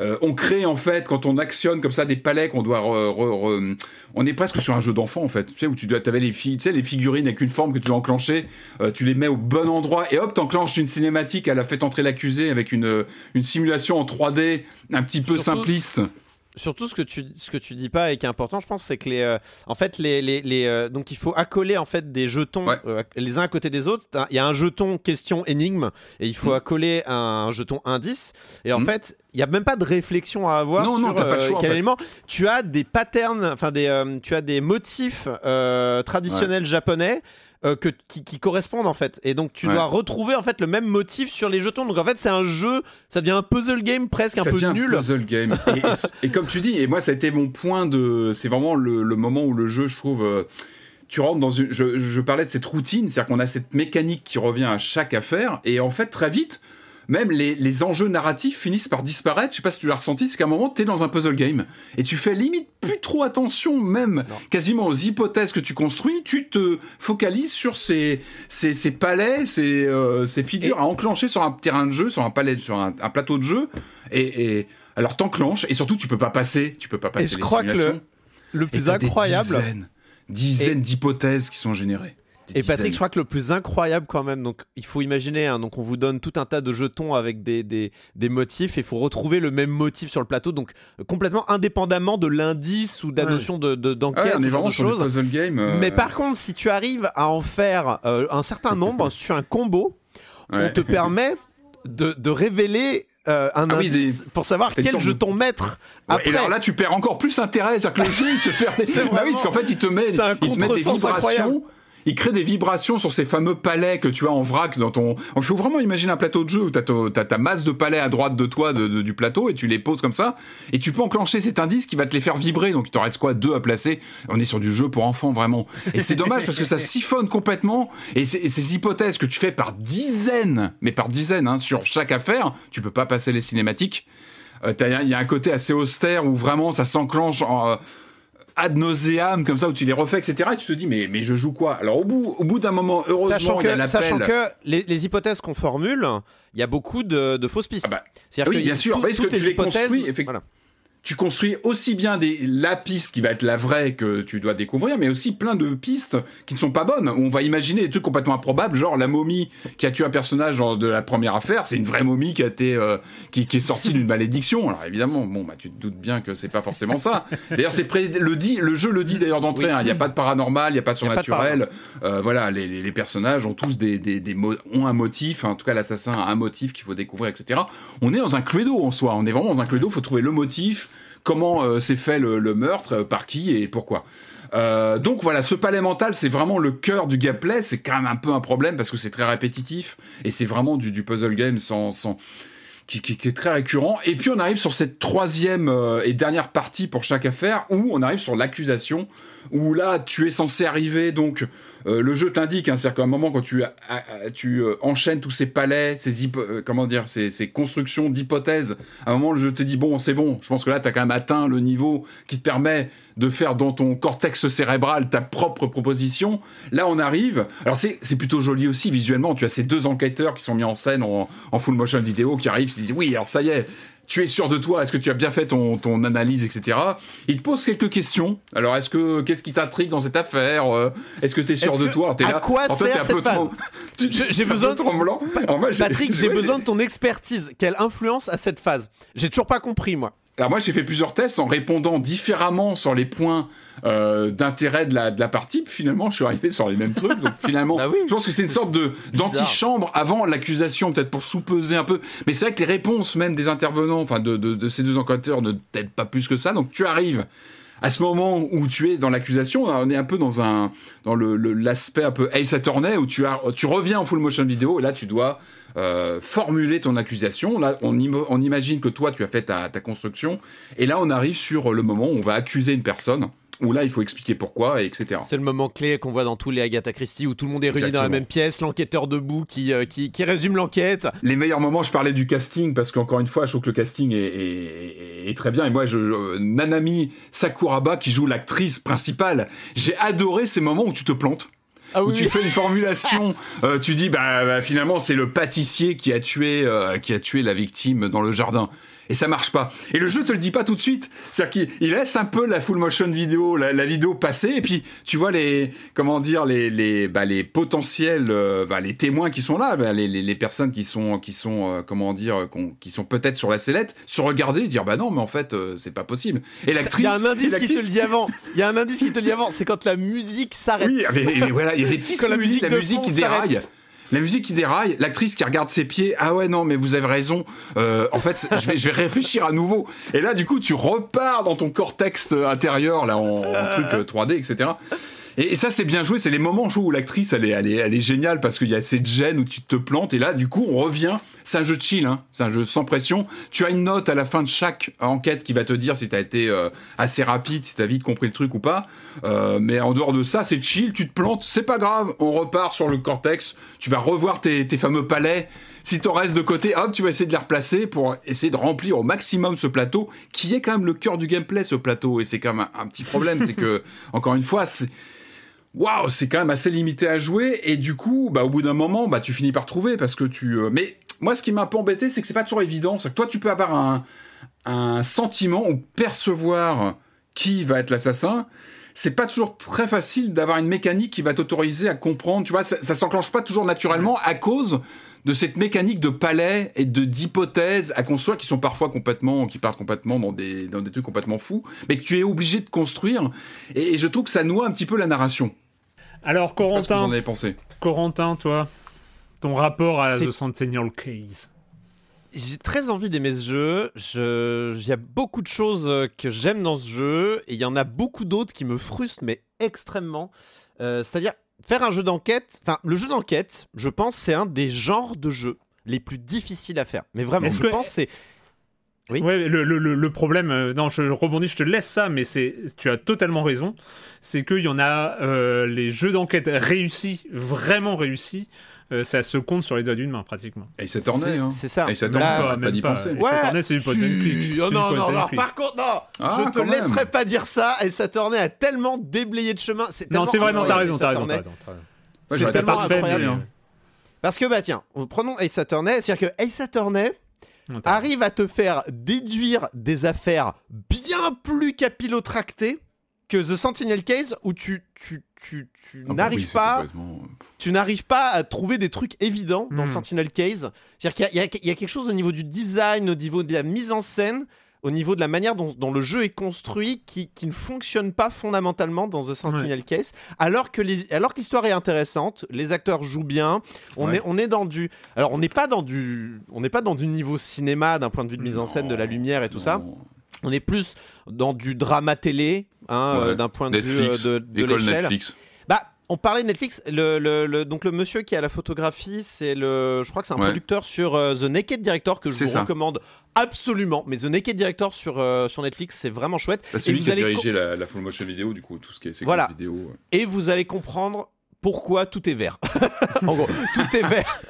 Euh, on crée en fait quand on actionne comme ça des palais qu'on doit on est presque sur un jeu d'enfant en fait. Tu sais où tu dois avais les tu sais les figurines avec une forme que tu dois enclencher euh, tu les mets au bon endroit et hop t'enclenches une cinématique elle a fait entrer l'accusé avec une une simulation en 3D un petit peu simpliste. Surtout ce que tu ce que tu dis pas et qui est important je pense c'est que les euh, en fait les, les, les euh, donc il faut accoler en fait des jetons euh, les uns à côté des autres. Il y a un jeton question énigme et il faut mm. accoler un jeton indice. Et en mm. fait il y a même pas de réflexion à avoir non, sur non, choix, quel élément tu as des patterns enfin des tu as des motifs traditionnels japonais euh, que, qui, correspondent en fait. Et donc tu dois retrouver en fait le même motif sur les jetons. Donc en fait c'est un jeu, ça devient un puzzle game presque un peu nul. Un puzzle game. et, comme tu dis, et moi ça a été mon point de, c'est vraiment le, moment où le jeu, je trouve. Euh, tu rentres dans une. Je, je parlais de cette routine, c'est-à-dire qu'on a cette mécanique qui revient à chaque affaire, et en fait, très vite, même les, enjeux narratifs finissent par disparaître. Je sais pas si tu l'as ressenti, c'est qu'à un moment, tu es dans un puzzle game et tu fais limite plus trop attention, même quasiment aux hypothèses que tu construis. Tu te focalises sur ces, ces, palais, ces, euh, ces figures à enclencher sur un terrain de jeu, sur un palais, sur un, plateau de jeu. Et, et alors t'enclenches et surtout tu peux pas passer, tu peux pas passer. Et je crois que le, plus incroyable, dizaines, dizaines d'hypothèses qui sont générées. Et Patrick, je crois que le plus incroyable quand même, donc il faut imaginer, hein, donc on vous donne tout un tas de jetons avec des, des, des motifs et il faut retrouver le même motif sur le plateau, donc complètement indépendamment de l'indice ou de la notion de, d'enquête, de, on est sur puzzle game. Euh, Mais par contre, si tu arrives à en faire euh, un certain nombre sur un combo, on te permet de, de révéler euh, un ah indice pour savoir quel jeton mettre. Après. et alors là, tu perds encore plus intérêt. C'est-à-dire que le jeu, il te fait. bah oui, parce qu'en fait, il te met, il te met des vibrations. Incroyable il crée des vibrations sur ces fameux palais que tu as en vrac dans ton. Il faut vraiment imaginer un plateau de jeu où tu as, ta masse de palais à droite de toi du plateau et tu les poses comme ça et tu peux enclencher cet indice qui va te les faire vibrer. Donc il t'en reste quoi? Deux à placer. On est sur du jeu pour enfants vraiment. Et c'est dommage parce que ça siphonne complètement et, ces hypothèses que tu fais par dizaines, mais par dizaines hein, sur chaque affaire, tu peux pas passer les cinématiques. Euh, il y a un côté assez austère où vraiment ça s'enclenche en ad nauseam comme ça où tu les refais etc et tu te dis mais mais je joue quoi? Alors au bout au bout d'un moment heureusement sachant que, il sachant que les, hypothèses qu'on formule il y a beaucoup de, fausses pistes. Ah bah, c'est oui bien sûr parce que tu les construis effectivement tu construis aussi bien des, la piste qui va être la vraie que tu dois découvrir, mais aussi plein de pistes qui ne sont pas bonnes. On va imaginer des trucs complètement improbables, genre la momie qui a tué un personnage de la première affaire, c'est une vraie momie qui a été euh, qui, est sortie d'une malédiction. Alors évidemment, bon bah tu te doutes bien que c'est pas forcément ça. D'ailleurs, c'est le dit, le jeu le dit d'ailleurs d'entrée. Hein. Il n'y a pas de paranormal, il n'y a pas de surnaturel. Euh, voilà, les, les, personnages ont tous des, des, des ont un motif. En tout cas, l'assassin a un motif qu'il faut découvrir, etc. On est dans un cluedo en soi. On est vraiment dans un cluedo. Il faut trouver le motif comment euh, s'est fait le, meurtre, euh, par qui et pourquoi. Euh, donc voilà, ce palais mental, c'est vraiment le cœur du gameplay. C'est quand même un peu un problème parce que c'est très répétitif et c'est vraiment du, puzzle game sans, sans qui, qui, est très récurrent. Et puis on arrive sur cette troisième et dernière partie pour chaque affaire où on arrive sur l'accusation, où là tu es censé arriver donc euh, le jeu t'indique, hein, c'est-à-dire qu'à un moment quand tu, tu euh, enchaînes tous ces palais, ces comment dire, ces, ces constructions d'hypothèses, à un moment le jeu te dit bon c'est bon, je pense que là tu as quand même atteint le niveau qui te permet de faire dans ton cortex cérébral ta propre proposition. Là, on arrive. Alors, c'est plutôt joli aussi visuellement. Tu as ces deux enquêteurs qui sont mis en scène en, en full motion vidéo qui arrivent, qui disent Oui, alors ça y est, tu es sûr de toi, est-ce que tu as bien fait ton, ton analyse, etc. Il te pose quelques questions. Alors, est-ce que qu'est-ce qui t'intrigue dans cette affaire euh, Est-ce que tu es sûr de toi? Es À là. quoi sert cette phase J'ai besoin de tremblant. Patrick, j'ai besoin de ton expertise. Quelle influence a cette phase? J'ai toujours pas compris, moi. Alors moi j'ai fait plusieurs tests en répondant différemment sur les points euh, d'intérêt de la, de la partie. Puis finalement je suis arrivé sur les mêmes trucs. Donc finalement, bah je pense que c'est une sorte de d'antichambre avant l'accusation, peut-être pour sous-peser un peu. Mais c'est vrai que les réponses même des intervenants, enfin de, de, de ces deux enquêteurs, ne t'aident pas plus que ça. Donc tu arrives à ce moment où tu es dans l'accusation, on est un peu dans un dans le l'aspect un peu Ace Attorney où tu as tu reviens en full motion vidéo et là tu dois euh, formuler ton accusation. Là, on, on, imagine que toi, tu as fait ta, construction. Et là, on arrive sur le moment où on va accuser une personne. Où là, il faut expliquer pourquoi, etc. C'est le moment clé qu'on voit dans tous les Agatha Christie où tout le monde est réuni dans la même pièce, l'enquêteur debout qui, euh, qui, qui, résume l'enquête. Les meilleurs moments, je parlais du casting parce qu'encore une fois, je trouve que le casting est, est, est très bien. Et moi, je, Nanami Sakuraba qui joue l'actrice principale, j'ai adoré ces moments où tu te plantes ah où tu fais une formulation, euh, tu dis bah, bah, finalement c'est le pâtissier qui a tué euh, qui a tué la victime dans le jardin et ça marche pas. Et le jeu te le dit pas tout de suite. C'est-à-dire qu'il laisse un peu la full motion vidéo, la, vidéo passer, et puis tu vois les, comment dire, les, les, bah, les potentiels, euh, bah, les témoins qui sont là, bah, les, les, personnes qui sont, qui sont, euh, comment dire, qui sont peut-être sur la sellette, se regarder et dire bah non, mais en fait, euh, c'est pas possible. Et l'actrice. Il y a un indice qui te le dit avant. Il y a un indice qui te le dit avant. C'est quand la musique s'arrête. Oui, mais, voilà, il y a des petits simulis, la musique qui déraille la musique qui déraille, l'actrice qui regarde ses pieds, ah ouais non mais vous avez raison, euh, en fait je vais, réfléchir à nouveau. Et là du coup tu repars dans ton cortex intérieur là en, en truc 3D euh, etc. Et, ça, c'est bien joué. C'est les moments où l'actrice, elle est, elle, est, elle est géniale parce qu'il y a cette gêne où tu te plantes. Et là, du coup, on revient. C'est un jeu de chill, hein. c'est un jeu sans pression. Tu as une note à la fin de chaque enquête qui va te dire si tu as été euh, assez rapide, si tu vite compris le truc ou pas. Euh, mais en dehors de ça, c'est chill. Tu te plantes, c'est pas grave. On repart sur le cortex. Tu vas revoir tes, tes fameux palais si t'en restes de côté, hop, tu vas essayer de les replacer pour essayer de remplir au maximum ce plateau, qui est quand même le cœur du gameplay, ce plateau. Et c'est quand même un, un petit problème, c'est que, encore une fois, c'est waouh, c'est quand même assez limité à jouer. Et du coup, bah, au bout d'un moment, bah, tu finis par trouver parce que tu. Euh, mais moi, ce qui m'a un peu embêté, c'est que c'est pas toujours évident. C'est que toi, tu peux avoir un, un sentiment ou percevoir qui va être l'assassin. C'est pas toujours très facile d'avoir une mécanique qui va t'autoriser à comprendre. Tu vois, ça, s'enclenche pas toujours naturellement à cause de cette mécanique de palais et de d'hypothèses à construire qui sont parfois complètement, qui partent complètement dans des, dans des trucs complètement fous, mais que tu es obligé de construire. Et, je trouve que ça noie un petit peu la narration. Alors, Corentin, vous en avez pensé. Corentin, toi, ton rapport à The Centennial Case j'ai très envie d'aimer ce jeu. Il y a beaucoup de choses euh, que j'aime dans ce jeu et il y en a beaucoup d'autres qui me frustrent, mais extrêmement. Euh, c'est-à-dire, faire un jeu d'enquête, enfin, le jeu d'enquête, je pense, c'est un des genres de jeux les plus difficiles à faire. Mais vraiment, je pense c'est. Oui. Ouais, le, le, le, problème, euh, non, je rebondis, je te laisse ça, mais c'est, tu as totalement raison. C'est qu'il y en a euh, les jeux d'enquête réussis, vraiment réussis, euh, ça se compte sur les doigts d'une main pratiquement. Et il s'attornait, hein. C'est ça. Et il s'attornait pas, pas d'y penser. Ouais, c'est une pote oh, non, non, non, par contre, non, ah, je te laisserai pas dire ça. Et Saturné a tellement déblayé de chemin. Non, c'est vrai, non, t'as raison, t'as raison, C'est tellement incroyable. Hein. Parce que, bah tiens, prenons Ace Attorney, c'est-à-dire que Ace Attorney arrive à te faire déduire des affaires bien plus capillotractées que The Sentinel Case où tu, tu, tu, tu ah bah n'arrives pas tu n'arrives pas à trouver des trucs évidents dans hmm. Sentinel Case. C'est-à-dire qu'il y, y, a quelque chose au niveau du design, au niveau de la mise en scène, au niveau de la manière dont, dont le jeu est construit qui, qui, ne fonctionne pas fondamentalement dans The Sentinel Case alors que les, alors que l'histoire est intéressante, les acteurs jouent bien, on est on est dans du alors on n'est pas dans du on n'est pas dans du niveau cinéma d'un point de vue de mise en scène de la lumière et tout ça. On est plus dans du drama télé, hein, euh, d'un point de vue euh, de, de l'échelle. Netflix. On parlait de Netflix. Le, donc le monsieur qui a la photographie, c'est le, je crois que c'est un producteur sur euh, The Naked Director que je vous recommande absolument. Mais The Naked Director sur euh, sur Netflix, c'est vraiment chouette. Bah, c'est lui qui a dirigé la, full motion vidéo, du coup, tout ce qui est voilà. vidéo. Et vous allez comprendre pourquoi tout est vert. en gros, tout est vert.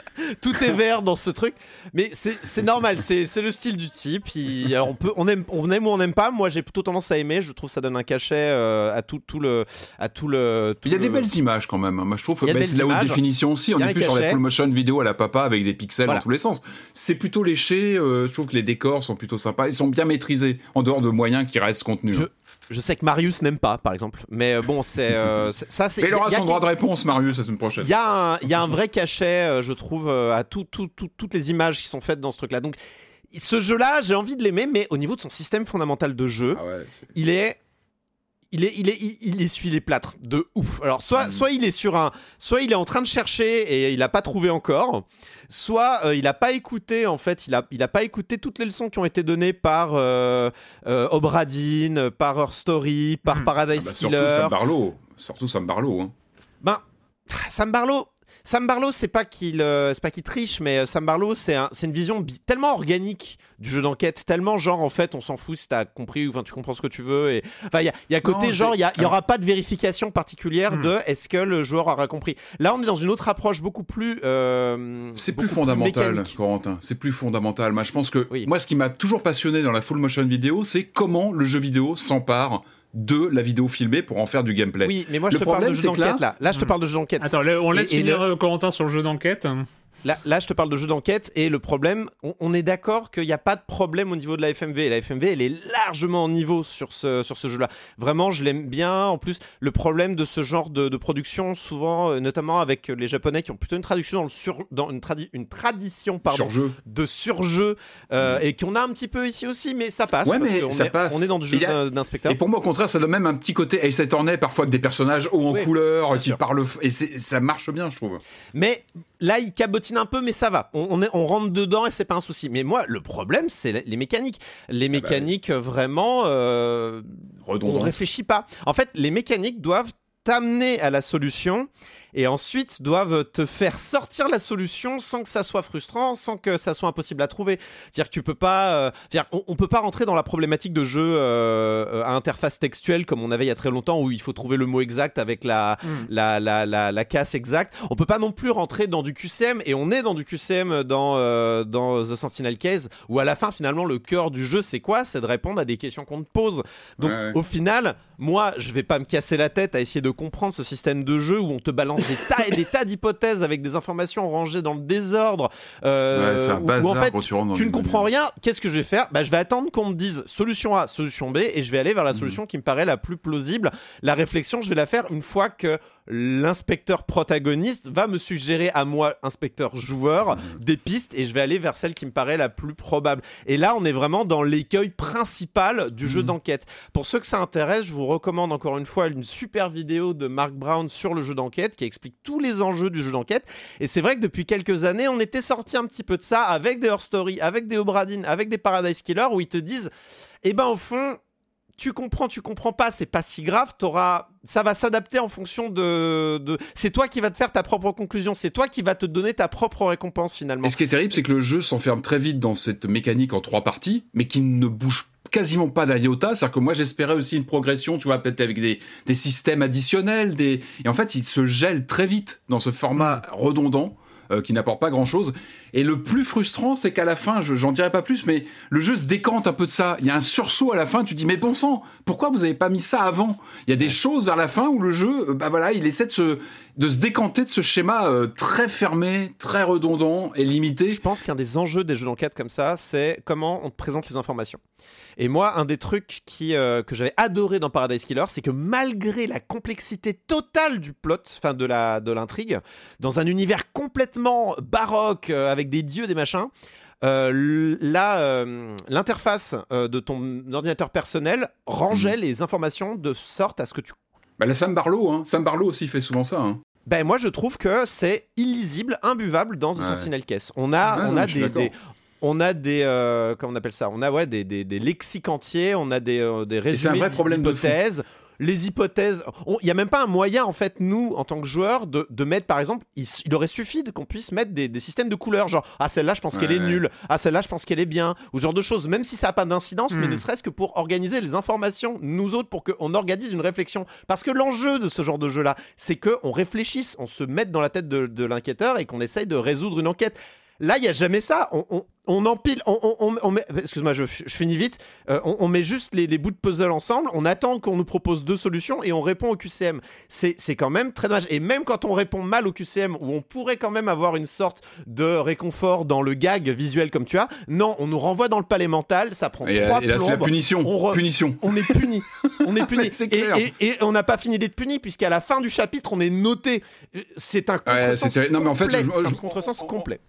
tout est vert dans ce truc. Mais c'est normal, c'est le style du type. alors on, peut, on, aime, on aime ou on n'aime pas. Moi, j'ai plutôt tendance à aimer. Je trouve que ça donne un cachet euh, à tout, tout, le. À tout le il y a des belles images quand même. Hein. Moi, je trouve que c'est la haute définition aussi. On est plus sur la full motion vidéo à la papa avec des pixels dans tous les sens. C'est plutôt léché. Euh, je trouve que les décors sont plutôt sympas. Ils sont bien maîtrisés en dehors de moyens qui restent contenus. Je, hein. Je sais que Marius n'aime pas, par exemple. Mais euh, bon, c'est. ça, c'est. Mais il aura son droit de réponse, Marius, la semaine prochaine. Il y, a un, y a un vrai cachet, je trouve, à tout, tout, toutes les images qui sont faites dans ce truc-là. Donc, ce jeu-là, j'ai envie de l'aimer, mais au niveau de son système fondamental de jeu, ah il est il est, il est, il, essuie les plâtres de ouf. Alors soit, mm. soit il est sur un, soit il est en train de chercher et il n'a pas trouvé encore, soit euh, il n'a pas écouté en fait, il a, il a pas écouté toutes les leçons qui ont été données par euh, euh Obradine, par Her Story, par mm. Paradise ah bah, Killer. Surtout Sam Barlow, surtout Sam Barlow. Hein. Ben, Sam Barlow, Sam Barlow, c'est pas qu'il euh, pas qu'il triche, mais euh, Sam Barlow, c'est une vision tellement organique du jeu d'enquête, tellement genre en fait, on s'en fout si t'as compris ou enfin tu comprends ce que tu veux. Et enfin, il y a, côté genre, il y, aura pas de vérification particulière hmm. de est-ce que le joueur aura compris. Là, on est dans une autre approche beaucoup plus. Euh, c'est plus fondamental, Corentin. C'est plus fondamental. Moi, je pense que moi, ce qui m'a toujours passionné dans la full motion vidéo, c'est comment le jeu vidéo s'empare de la vidéo filmée pour en faire du gameplay. Oui, mais moi je te parle de jeu d'enquête là. là. je te hmm. parle de jeu d'enquête. Attends, on laisse finir euh, Corentin sur le jeu d'enquête. Là, je te parle de jeu d'enquête et le problème, on, est d'accord qu'il n'y a pas de problème au niveau de la FMV. La FMV, elle est largement en niveau sur ce, sur ce jeu-là. Vraiment, je l'aime bien. En plus, le problème de ce genre de, production, souvent, euh, notamment avec les Japonais qui ont plutôt une traduction dans, le sur, dans une, une tradition pardon, de surjeu euh, mm. et qu'on a un petit peu ici aussi, mais ça passe. Ouais, mais ça est, passe. On est dans du jeu d'inspecteur. Et pour moi, au contraire, ça donne même un petit côté Ace Attorney, parfois avec des personnages hauts en couleur qui parlent. Et ça marche bien, je trouve. Mais là, il cabotine un peu, mais ça va. On, on rentre dedans et c'est pas un souci. Mais moi, le problème, c'est les mécaniques. Les ah bah mécaniques, vraiment, euh, on réfléchit pas. En fait, les mécaniques doivent t'amener à la solution et ensuite doivent te faire sortir la solution sans que ça soit frustrant, sans que ça soit impossible à trouver. C'est-à-dire que tu peux pas, euh, on, on, peut pas rentrer dans la problématique de jeu euh, à interface textuelle comme on avait il y a très longtemps où il faut trouver le mot exact avec la, mm. la, la, la, la, casse exacte. On peut pas non plus rentrer dans du QCM et on est dans du QCM dans, euh, dans The Sentinel Case où à la fin finalement le cœur du jeu c'est quoi? C'est de répondre à des questions qu'on te pose. Donc au final, moi je vais pas me casser la tête à essayer de comprendre ce système de jeu où on te balance des tas et des tas d'hypothèses avec des informations rangées dans le désordre. Euh, ouais, en fait, tu ne comprends rien. Qu'est-ce que je vais faire? Bah, Je vais attendre qu'on me dise solution A, solution B, et je vais aller vers la mm. solution qui me paraît la plus plausible. La réflexion, je vais la faire une fois que l'inspecteur protagoniste va me suggérer à moi, inspecteur joueur, mm. des pistes, et je vais aller vers celle qui me paraît la plus probable. Et là, on est vraiment dans l'écueil principal du jeu mm. d'enquête. Pour ceux que ça intéresse, je vous recommande encore une fois une super vidéo de Mark Brown sur le jeu d'enquête qui explique tous les enjeux du jeu d'enquête. Et c'est vrai que depuis quelques années, on était sorti un petit peu de ça avec des Her Story, avec des Obradin, avec des Paradise Killer, où ils te disent, eh ben au fond, tu comprends, tu comprends pas, c'est pas si grave, t'auras, ça va s'adapter en fonction de, de... c'est toi qui vas te faire ta propre conclusion, c'est toi qui va te donner ta propre récompense finalement. Et ce qui est terrible, c'est que le jeu s'enferme très vite dans cette mécanique en trois parties, mais qui ne bouge quasiment pas d'iota. C'est-à-dire que moi, j'espérais aussi une progression, tu vois, peut-être avec des, des systèmes additionnels, des... et en fait, il se gèle très vite dans ce format redondant. Euh, qui n'apporte pas grand chose. Et le plus frustrant, c'est qu'à la fin, j'en dirai pas plus, mais le jeu se décante un peu de ça. Il y a un sursaut à la fin, tu dis, mais bon sang, pourquoi vous n'avez pas mis ça avant? Il y a des choses vers la fin où le jeu, euh, bah voilà, il essaie de se, de se décanter de ce schéma euh, très fermé, très redondant et limité. Je pense qu'un des enjeux des jeux d'enquête comme ça, c'est comment on te présente les informations. Et moi, un des trucs qui, euh, que j'avais adoré dans Paradise Killer, c'est que malgré la complexité totale du plot, enfin de la de l'intrigue, dans un univers complètement baroque euh, avec des dieux, des machins. l'interface de ton ordinateur personnel rangeait mm. les informations de sorte à ce que tu bah, la Sam Barlow, hein. Sam Barlow aussi fait souvent ça. Hein. Ben moi je trouve que c'est illisible, imbuvable dans The Sentinel Case. On a, on, a des, on a des, comment on appelle ça? On a ouais des, des, lexiques entiers, on a des, euh, des résumés d'hypothèses. les hypothèses. Il n'y a même pas un moyen, en fait, nous, en tant que joueurs, de, de mettre, par exemple, il, aurait suffi qu'on puisse mettre des, des, systèmes de couleurs, genre, ah, celle-là, je pense qu'elle est nulle, ah, celle-là, je pense qu'elle est bien, ou ce genre de choses, même si ça n'a pas d'incidence, mais hmm. ne serait-ce que pour organiser les informations, nous autres, pour qu'on organise une réflexion. Parce que l'enjeu de ce genre de jeu-là, c'est qu'on réfléchisse, on se mette dans la tête de, de l'inquiéteur et qu'on essaye de résoudre une enquête. Là, il n'y a jamais ça. On, on empile, on, met, excuse-moi, je, finis vite. Euh, on, met juste les, bouts de puzzle ensemble. On attend qu'on nous propose deux solutions et on répond au QCM. C'est quand même très dommage. Et même quand on répond mal au QCM, où on pourrait quand même avoir une sorte de réconfort dans le gag visuel comme tu as, non, on nous renvoie dans le palais mental. Ça prend et trois et là, c'est la punition. On punition. On est puni. on est puni. et, on n'a pas fini d'être puni puisqu'à la fin du chapitre, on est noté. C'est un contresens non, mais en fait, un contresens complet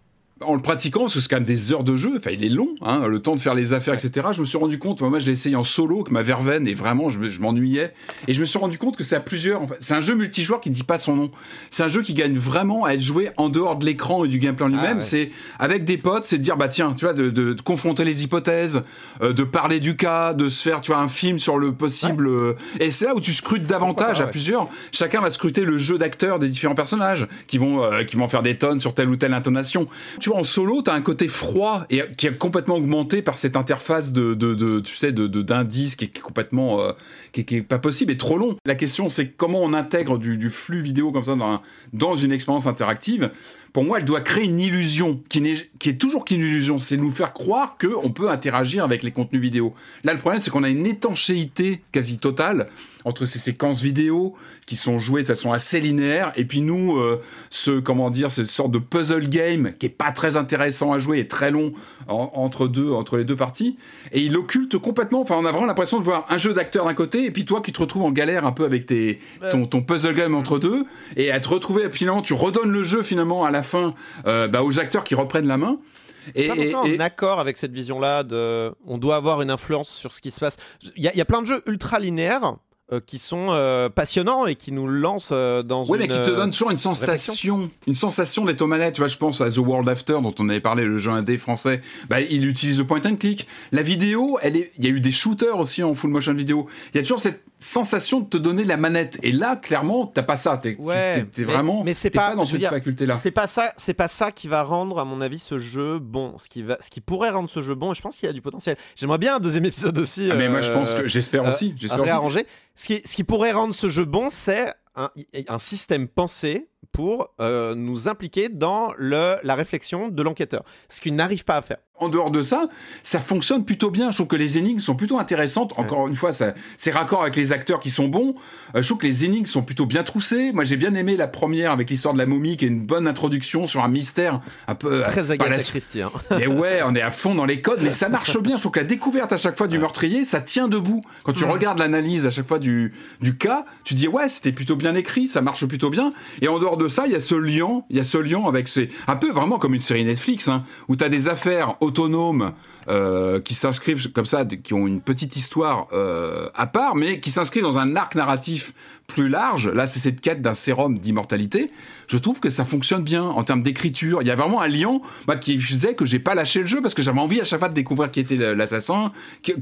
en le pratiquant, parce que c'est quand même des heures de jeu, enfin il est long, hein, le temps de faire les affaires, etc. Je me suis rendu compte, moi, je l'ai essayé en solo, que ma verveine, et vraiment je, m'ennuyais. Et je me suis rendu compte que c'est à plusieurs. c'est un jeu multijoueur qui ne dit pas son nom. C'est un jeu qui gagne vraiment à être joué en dehors de l'écran et du gameplay en ah lui-même. C'est avec des potes, c'est de dire bah tiens, tu vois, de, confronter les hypothèses, euh, de parler du cas, de se faire, tu vois, un film sur le possible. Euh, et c'est là où tu scrutes davantage à plusieurs. Chacun va scruter le jeu d'acteurs des différents personnages qui vont euh, qui vont faire des tonnes sur telle ou telle intonation. Tu en solo, t'as un côté froid et qui est complètement augmenté par cette interface de, de, tu sais, de d'indices qui est complètement, euh, qui, est, pas possible et trop long. La question, c'est comment on intègre du, flux vidéo comme ça dans, dans une expérience interactive. Pour moi, elle doit créer une illusion qui, n'est, est toujours qu'une illusion. C'est nous faire croire qu'on peut interagir avec les contenus vidéo. Là, le problème, c'est qu'on a une étanchéité quasi totale entre ces séquences vidéo qui sont jouées de façon assez linéaire et puis nous euh, ce comment dire cette sorte de puzzle game qui est pas très intéressant à jouer et très long entre deux entre les deux parties. Et il occulte complètement. Enfin on a vraiment l'impression de voir un jeu d'acteur d'un côté et puis toi qui te retrouves en galère un peu avec tes ton, ton puzzle game entre deux et à te retrouver finalement tu redonnes le jeu finalement à la fin euh, bah, aux acteurs qui reprennent la main. Et, pas forcément en accord avec cette vision-là de on doit avoir une influence sur ce qui se passe. Il y, y, a plein de jeux ultra linéaires euh, qui sont euh, passionnants et qui nous lancent euh, dans une. Oui, mais qui te donnent toujours une sensation, une sensation d'être aux manettes. Tu vois, je pense à The World After dont on avait parlé, le jeu indé français. Bah, il utilise le point and click. La vidéo, elle est. Il y a eu des shooters aussi en full motion vidéo. Il y a toujours cette sensation de te donner la manette. Et là, clairement, t'as pas ça. T'es ouais, vraiment. Mais c'est pas, dans cette faculté-là. C'est pas ça. C'est pas ça qui va rendre, à mon avis, ce jeu bon. Ce qui va, ce qui pourrait rendre ce jeu bon. Et je pense qu'il y a du potentiel. J'aimerais bien un deuxième épisode aussi. Ah, mais moi, je pense que j'espère aussi. J'espère réarranger. Ce qui, ce qui pourrait rendre ce jeu bon, c'est un, un, système pensé pour euh, nous impliquer dans le, la réflexion de l'enquêteur, ce qu'il n'arrive pas à faire en dehors de ça, ça fonctionne plutôt bien. Je trouve que les énigmes sont plutôt intéressantes. Encore une fois, c'est raccord avec les acteurs qui sont bons. Euh, je trouve que les énigmes sont plutôt bien troussées. Moi, j'ai bien aimé la première avec l'histoire de la momie, qui est une bonne introduction sur un mystère un peu très Agatha Christie. Hein. Et ouais, on est à fond dans les codes, mais ça marche bien. Je trouve que la découverte à chaque fois du meurtrier, ça tient debout. Quand tu regardes l'analyse à chaque fois du du cas, tu dis ouais, c'était plutôt bien écrit, ça marche plutôt bien. Et en dehors de ça, il y a ce lien, il y a ce lien avec ces un peu vraiment comme une série Netflix, hein, où tu as des affaires autonomes euh, qui s'inscrivent comme ça, qui ont une petite histoire euh, à part, mais qui s'inscrivent dans un arc narratif plus large. Là, c'est cette quête d'un sérum d'immortalité. Je trouve que ça fonctionne bien en termes d'écriture. Il y a vraiment un lien qui faisait que j'ai pas lâché le jeu parce que j'avais envie à chaque fois de découvrir qui était l'assassin,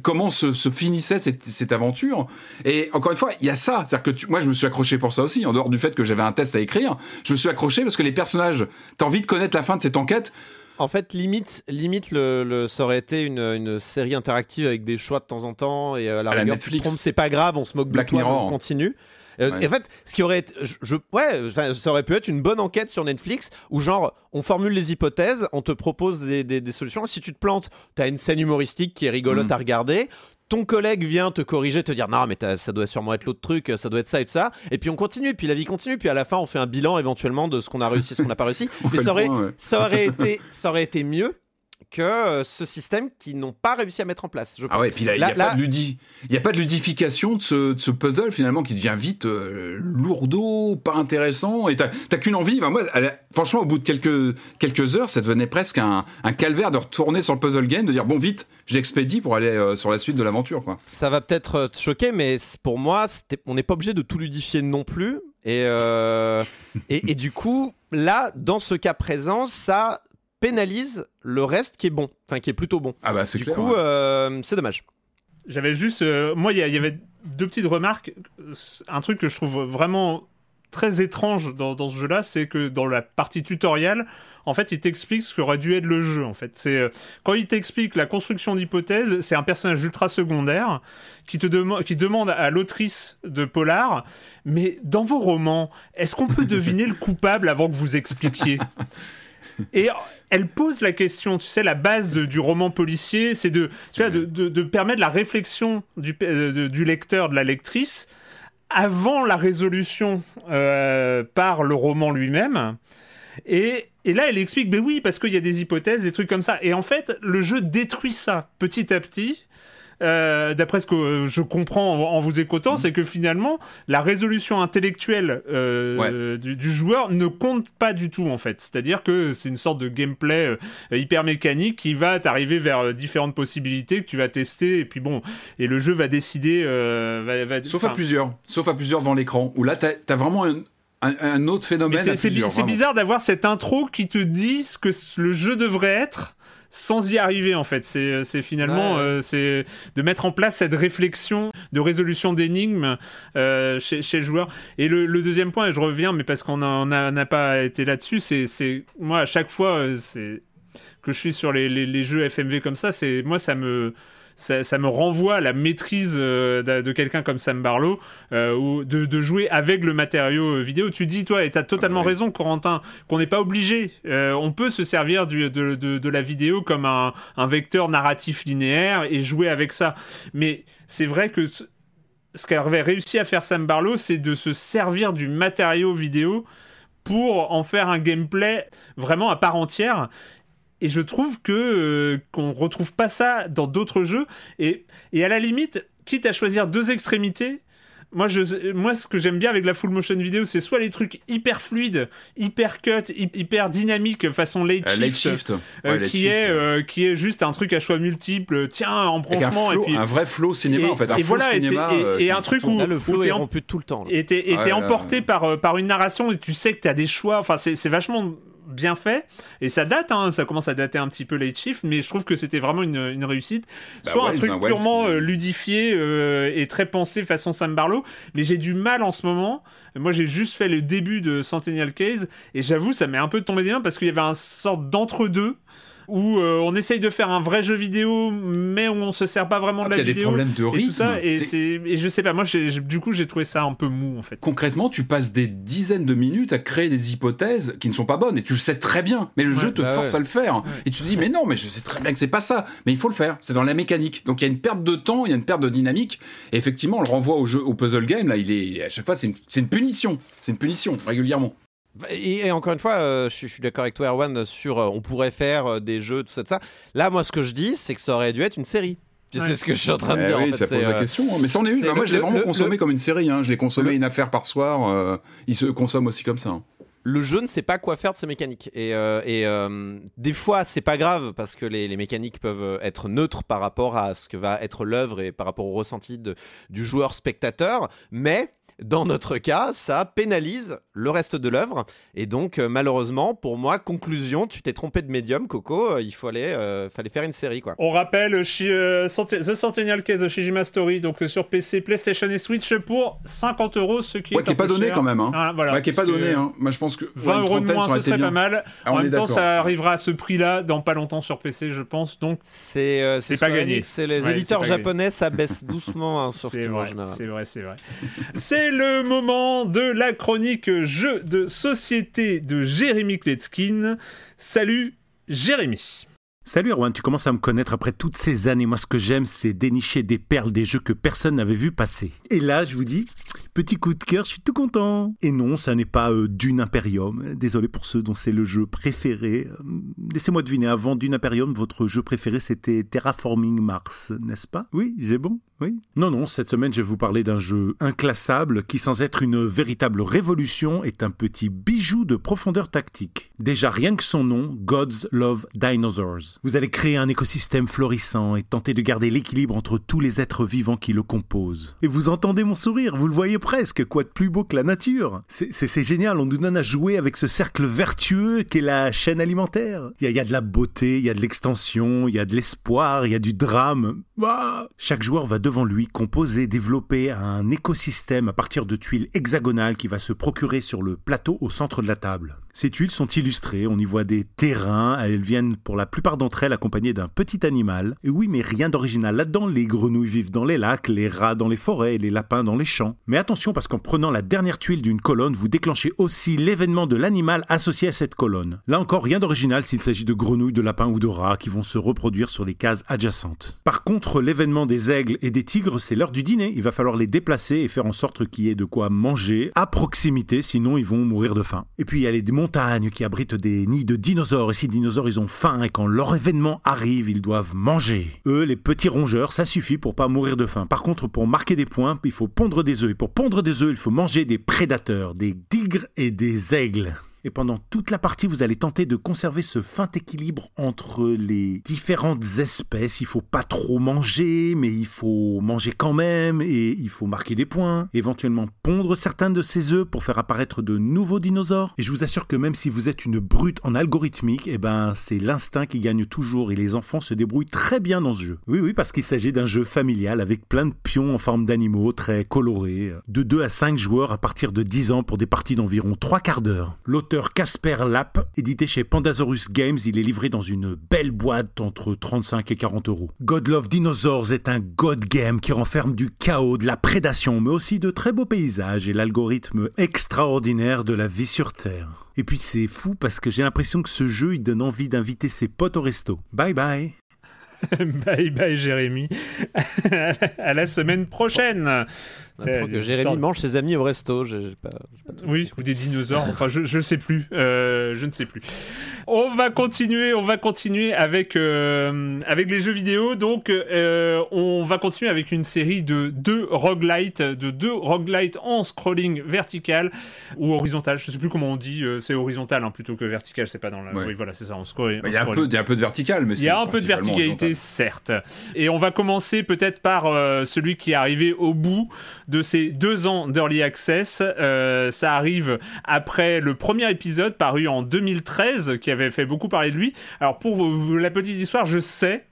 comment se, finissait cette, aventure. Et encore une fois, il y a ça. C'est-à-dire que moi, je me suis accroché pour ça aussi, en dehors du fait que j'avais un test à écrire. Je me suis accroché parce que les personnages, t'as envie de connaître la fin de cette enquête. En fait, limite, limite le, ça aurait été une, série interactive avec des choix de temps en temps et euh, la, rigueur, Netflix. c'est pas grave, on se moque de toi, on continue. Euh, en fait, ce qui aurait été, je, ouais, ça aurait pu être une bonne enquête sur Netflix où genre on formule les hypothèses, on te propose des, des, solutions. si tu te plantes, t'as une scène humoristique qui est rigolote mm. à regarder ton collègue vient te corriger, te dire non mais ça doit sûrement être l'autre truc, ça doit être ça et ça, et puis on continue, puis la vie continue, puis à la fin on fait un bilan éventuellement de ce qu'on a réussi, ce qu'on n'a pas réussi. mais ça aurait, ça aurait été, ça aurait été mieux que euh, ce système qu'ils n'ont pas réussi à mettre en place. Je Ah ouais, puis là, il n'y a, a, pas de ludification de ce, puzzle finalement qui devient vite euh, lourdeau, pas intéressant, et t'as qu'une envie. moi, franchement, au bout de quelques, quelques heures, ça devenait presque un, calvaire de retourner sur le puzzle game, de dire bon, vite, je l'expédie pour aller euh, sur la suite de l'aventure. Ça va peut-être te choquer, mais pour moi, on n'est pas obligé de tout ludifier non plus. Et, et, et, du coup, là, dans ce cas présent, ça pénalise le reste qui est bon, enfin qui est plutôt bon. Ah bah c'est Du coup, euh, c'est dommage. j'avais juste, moi, il y, avait deux petites remarques. Un truc que je trouve vraiment très étrange dans, dans ce jeu-là, c'est que dans la partie tutoriel, en fait, il t'explique ce qu'aurait dû être le jeu. En fait, c'est euh, quand il t'explique la construction d'hypothèses, c'est un personnage ultra secondaire qui te qui demande à l'autrice de Polar, mais dans vos romans, est-ce qu'on peut deviner le coupable avant que vous expliquiez? Et elle pose la question, tu sais, la base du roman policier, c'est de, tu vois, de, permettre la réflexion du, euh, du lecteur, de la lectrice, avant la résolution euh, par le roman lui-même. Et, là, elle explique, ben oui, parce qu'il y a des hypothèses, des trucs comme ça. Et en fait, le jeu détruit ça petit à petit. Euh, d'après ce que je comprends en, vous écoutant, c'est que finalement, la résolution intellectuelle euh, du, joueur ne compte pas du tout, en fait. C'est-à-dire que c'est une sorte de gameplay euh, hyper mécanique qui va t'arriver vers différentes possibilités que tu vas tester, et puis bon, et le jeu va décider. sauf à plusieurs, sauf à plusieurs devant l'écran, où là, t'as as vraiment un un, autre phénomène. C'est bizarre d'avoir cette intro qui te dit ce que le jeu devrait être sans y arriver en fait. C'est finalement euh, c'est de mettre en place cette réflexion de résolution d'énigmes euh, chez, chez, le joueur. Et le, deuxième point, et je reviens, mais parce qu'on n'a pas été là-dessus, c'est moi à chaque fois euh, c'est que je suis sur les, les, les jeux FMV comme ça, c'est moi ça me ça, me renvoie à la maîtrise euh, de, quelqu'un comme Sam Barlow, euh, ou de, jouer avec le matériau euh, vidéo. Tu dis, toi, et tu as totalement raison, Corentin, qu'on n'est pas obligé. on peut se servir du, de, de, la vidéo comme un, un, vecteur narratif linéaire et jouer avec ça. Mais c'est vrai que ce qu'avait réussi à faire Sam Barlow, c'est de se servir du matériau vidéo pour en faire un gameplay vraiment à part entière et je trouve que euh, qu'on retrouve pas ça dans d'autres jeux et, et à la limite quitte à choisir deux extrémités moi, je, moi, ce que j'aime bien avec la full motion vidéo, c'est soit les trucs hyper fluides, hyper cut, hyper dynamiques, façon late euh, shift, euh, qui, est, qui est juste un truc à choix multiples, tiens, en branchement. Un, et puis, un vrai flow cinéma, en fait. Un et voilà, cinéma. Et, un truc où. le flow est rompu tout le temps. Et t'es emporté par, par une narration et tu sais que t'as des choix. Enfin, c'est vachement bien fait. Et ça date, hein, ça commence à dater un petit peu Late Shift, mais je trouve que c'était vraiment une, réussite. Bah Soit un truc purement euh, ludifié euh, et très pensé façon Sam Barlow, mais j'ai du mal en ce moment. Moi, j'ai juste fait le début de Centennial Case, et j'avoue, ça m'est un peu tombé des mains parce qu'il y avait un sorte d'entre-deux où euh, on essaye de faire un vrai jeu vidéo, mais on se sert pas vraiment de la vidéo. Il y a des problèmes de rythme. Et, tout ça, et, je sais pas, moi, du coup, j'ai trouvé ça un peu mou, en fait. Concrètement, tu passes des dizaines de minutes à créer des hypothèses qui ne sont pas bonnes, et tu le sais très bien, mais le jeu te bah force à le faire. Et tu te dis, mais non, mais je sais très bien que c'est pas ça, mais il faut le faire, c'est dans la mécanique. Donc il y a une perte de temps, il y a une perte de dynamique, et effectivement, on le renvoie au jeu, au puzzle game, là, il est, à chaque fois, c'est une, une punition, c'est une punition, régulièrement. Et, encore une fois, euh, je, suis d'accord avec toi, Erwan, sur euh, on pourrait faire euh, des jeux, tout ça, tout ça. Là, moi, ce que je dis, c'est que ça aurait dû être une série. Tu sais ce que je suis en train de eh dire. Oui, ça pose la question. Hein. Mais c'en est une. moi, je l'ai vraiment consommé comme une série. Hein. Je l'ai consommé une affaire par soir. il se consomme aussi comme ça. Hein. Le jeu ne sait pas quoi faire de ses mécaniques. Et, et des fois, c'est pas grave parce que les, les, mécaniques peuvent être neutres par rapport à ce que va être l'œuvre et par rapport au ressenti de, du joueur spectateur. Mais dans notre cas, ça pénalise le reste de l'œuvre. Et donc, euh, malheureusement, pour moi, conclusion, tu t'es trompé de médium, Coco. Euh, il fallait, euh, fallait faire une série, quoi. On rappelle The Centennial Case of Shijima Story, donc sur PC, PlayStation et Switch pour 50 euros, ce qui ouais, qui est pas donné quand même. Hein. Ah, voilà, qui est pas donné. Hein. Moi, je pense que 20 euros de moins, ce serait pas mal. Ah, en même temps, ça arrivera à ce prix-là dans pas longtemps sur PC, je pense. Donc, c'est c'est pas gagné. C'est les éditeurs japonais, ça baisse doucement hein, sur Steam C'est vrai, c'est vrai. c'est le moment de la chronique jeu de société de Jérémy Kletskin. Salut Jérémy. Salut Erwan, tu commences à me connaître après toutes ces années. Moi, ce que j'aime, c'est dénicher des perles des jeux que personne n'avait vu passer. Et là, je vous dis, petit coup de cœur, je suis tout content. Et non, ça n'est pas euh, Dune Imperium. Désolé pour ceux dont c'est le jeu préféré. Euh, laissez-moi deviner, avant Dune Imperium, votre jeu préféré, c'était Terraforming Mars, n'est-ce pas? Oui, j'ai bon Oui. Non, non, cette semaine, je vais vous parler d'un jeu inclassable qui, sans être une véritable révolution, est un petit bijou de profondeur tactique. Déjà, rien que son nom, Gods Love Dinosaurs. Vous allez créer un écosystème florissant et tenter de garder l'équilibre entre tous les êtres vivants qui le composent. Et vous entendez mon sourire, vous le voyez presque, quoi de plus beau que la nature C'est génial, on nous donne à jouer avec ce cercle vertueux qu'est la chaîne alimentaire. Il y, a de la beauté, il y a de l'extension, il y a de l'espoir, il y a du drame. Chaque joueur va devant lui composer, développer un écosystème à partir de tuiles hexagonales qui va se procurer sur le plateau au centre de la table. Ces tuiles sont illustrées, on y voit des terrains, elles viennent pour la plupart d'entre elles accompagnées d'un petit animal. Et oui, mais rien d'original là-dedans, les grenouilles vivent dans les lacs, les rats dans les forêts, les lapins dans les champs. Mais attention parce qu'en prenant la dernière tuile d'une colonne, vous déclenchez aussi l'événement de l'animal associé à cette colonne. Là encore, rien d'original s'il s'agit de grenouilles, de lapins ou de rats qui vont se reproduire sur les cases adjacentes. Par contre, l'événement des aigles et des tigres, c'est l'heure du dîner. Il va falloir les déplacer et faire en sorte qu'il y ait de quoi manger à proximité, sinon ils vont mourir de faim. Et puis il y a les qui abritent des nids de dinosaures. Et si les dinosaures ils ont faim et quand leur événement arrive, ils doivent manger. Eux, les petits rongeurs, ça suffit pour pas mourir de faim. Par contre, pour marquer des points, il faut pondre des œufs. Et pour pondre des œufs, il faut manger des prédateurs, des tigres et des aigles. Et pendant toute la partie, vous allez tenter de conserver ce fin équilibre entre les différentes espèces. Il faut pas trop manger, mais il faut manger quand même, et il faut marquer des points, éventuellement pondre certains de ces œufs pour faire apparaître de nouveaux dinosaures. Et je vous assure que même si vous êtes une brute en algorithmique, eh ben c'est l'instinct qui gagne toujours, et les enfants se débrouillent très bien dans ce jeu. Oui, oui, parce qu'il s'agit d'un jeu familial avec plein de pions en forme d'animaux, très colorés, de 2 à 5 joueurs à partir de 10 ans pour des parties d'environ 3 quarts d'heure. Casper Lap, édité chez Pandasaurus Games, il est livré dans une belle boîte entre 35 et 40 euros. God Love Dinosaurs est un god game qui renferme du chaos, de la prédation, mais aussi de très beaux paysages et l'algorithme extraordinaire de la vie sur Terre. Et puis c'est fou parce que j'ai l'impression que ce jeu il donne envie d'inviter ses potes au resto. Bye bye bye bye Jérémy. à la semaine prochaine. Que Jérémy mange ses amis au resto. oui, ou des dinosaures. Enfin, je ne sais plus. Euh, je ne sais plus. On va continuer. On va continuer avec euh, avec les jeux vidéo. Donc, euh, on va continuer avec une série de deux roguelites, de deux roguelites en scrolling vertical ou horizontal. Je ne sais plus comment on dit. c'est horizontal hein, plutôt que vertical. C'est pas dans la. Oui, voilà, c'est ça. Il y a un peu, il y a un peu de vertical, mais il y a un peu de verticalité, certes. Et on va commencer peut-être par celui qui est arrivé au bout de ces deux ans d'Early Access. Euh, ça arrive après le premier épisode paru en 2013 qui avait fait beaucoup parler de lui. Alors pour la petite histoire, je sais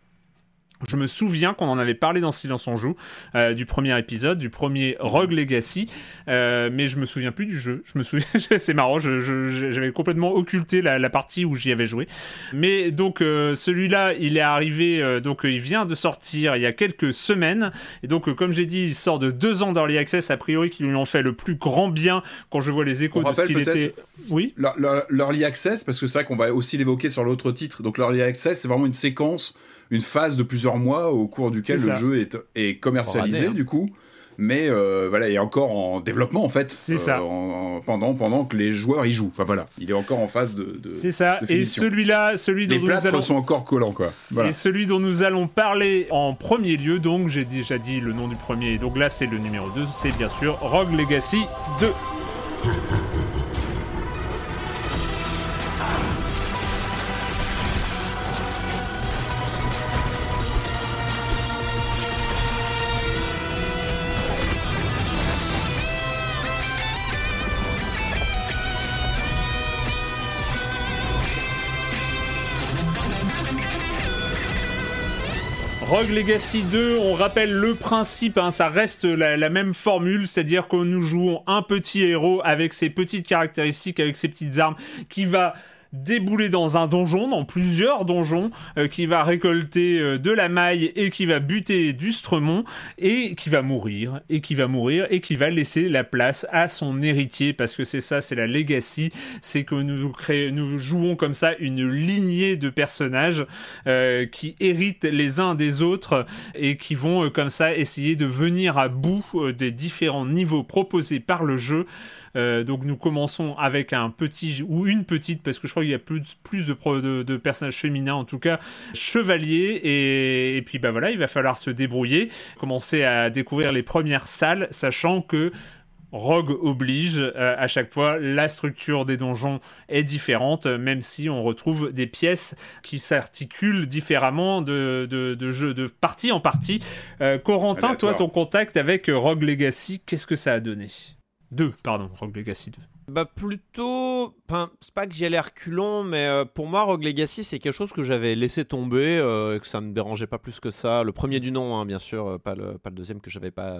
je me souviens qu'on en avait parlé dans Silence on joue euh, du premier épisode, du premier Rogue Legacy, euh, mais je me souviens plus du jeu. Je me souviens, c'est marrant, j'avais complètement occulté la, partie où j'y avais joué. Mais donc euh, celui-là, il est arrivé, donc il vient de sortir il y a quelques semaines, et donc comme j'ai dit, il sort de deux ans d'early access a priori qui lui ont fait le plus grand bien quand je vois les échos de ce qu'il était. Oui. L'early access, parce que c'est vrai qu'on va aussi l'évoquer sur l'autre titre. Donc l'early access, c'est vraiment une séquence une phase de plusieurs mois au cours duquel le jeu est, est commercialisé, hein. du coup mais euh, voilà, il est encore en développement en fait. C'est ça. Euh, pendant, pendant que les joueurs y jouent. Enfin voilà, il est encore en phase de. c'est ça. et celui-là, celui dont les nous allons... sont encore collants quoi. Et celui dont nous allons parler en premier lieu, donc j'ai déjà dit le nom du premier, donc là c'est le numéro 2, c'est bien sûr Rogue Legacy 2. Rogue Legacy 2, on rappelle le principe, hein, ça reste la, la même formule, c'est-à-dire que nous jouons un petit héros avec ses petites caractéristiques, avec ses petites armes, qui va débouler dans un donjon, dans plusieurs donjons, euh, qui va récolter euh, de la maille et qui va buter du et qui va mourir et qui va mourir et qui va laisser la place à son héritier. Parce que c'est ça, c'est la legacy, c'est que nous, nous jouons comme ça une lignée de personnages euh, qui héritent les uns des autres et qui vont comme ça essayer de venir à bout des différents niveaux proposés par le jeu donc nous commençons avec un petit ou une petite, parce que je crois qu'il y a plus, plus de, de, personnages féminins en tout cas, chevalier. Et, et, puis bah voilà, il va falloir se débrouiller, commencer à découvrir les premières salles, sachant que Rogue oblige, euh, à chaque fois, la structure des donjons est différente, même si on retrouve des pièces qui s'articulent différemment de, de, jeu, de partie en partie. Euh, Corentin, toi, ton contact avec Rogue Legacy, qu'est-ce que ça a donné? Deux, pardon, Rogue Legacy 2. Bah plutôt, enfin, c'est pas que j'y allais reculons, mais euh, pour moi Rogue Legacy c'est quelque chose que j'avais laissé tomber euh, et que ça me dérangeait pas plus que ça. Le premier du nom, hein, bien sûr, euh, pas le, pas le deuxième que j'avais pas,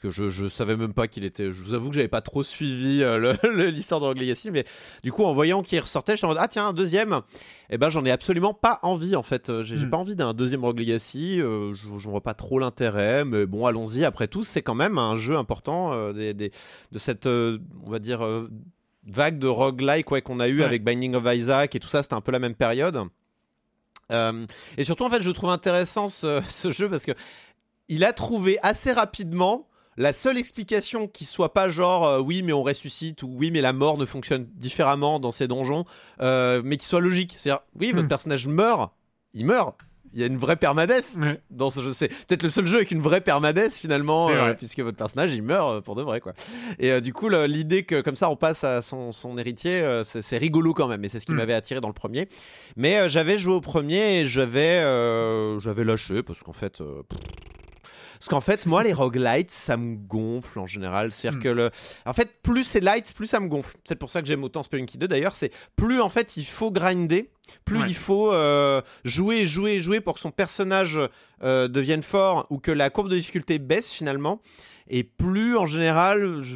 que je, je savais même pas qu'il était. Je vous avoue que j'avais pas trop suivi l'histoire de Rogue Legacy, mais du coup en voyant qu'il ressortait, je suis en mode ah tiens un deuxième. Et eh ben j'en ai absolument pas envie en fait. J'ai hmm. pas envie d'un deuxième Rogue Legacy. je, je vois pas trop l'intérêt, mais bon allons-y. Après tout, c'est quand même un jeu important des, des, de cette, on va dire vague de roguelike ouais, qu'on a eu avec Binding of Isaac et tout ça, c'était un peu la même période. Euh, et surtout, en fait, je trouve intéressant ce, jeu parce que il a trouvé assez rapidement la seule explication qui soit pas genre euh, oui mais on ressuscite ou oui mais la mort ne fonctionne différemment dans ces donjons, euh, mais qui soit logique. C'est-à-dire oui votre hmm. personnage meurt, il meurt il y a une vraie permadesse dans ce jeu. C'est peut-être le seul jeu avec une vraie permadesse finalement, euh, puisque votre personnage il meurt euh, pour de vrai quoi. Et euh, du coup l'idée que comme ça on passe à son, son héritier, c'est rigolo quand même. Et c'est ce qui mm. m'avait attiré dans le premier. Mais j'avais joué au premier et j'avais j'avais lâché parce qu'en fait. Parce qu'en fait, moi, les roguelites, ça me gonfle en général. C'est-à-dire hmm. que le. En fait, plus c'est light, plus ça me gonfle. C'est pour ça que j'aime autant Spelunky 2 d'ailleurs. C'est plus en fait, il faut grinder. Plus il faut euh, jouer, jouer, jouer pour que son personnage euh, devienne fort ou que la courbe de difficulté baisse finalement. Et plus en général, je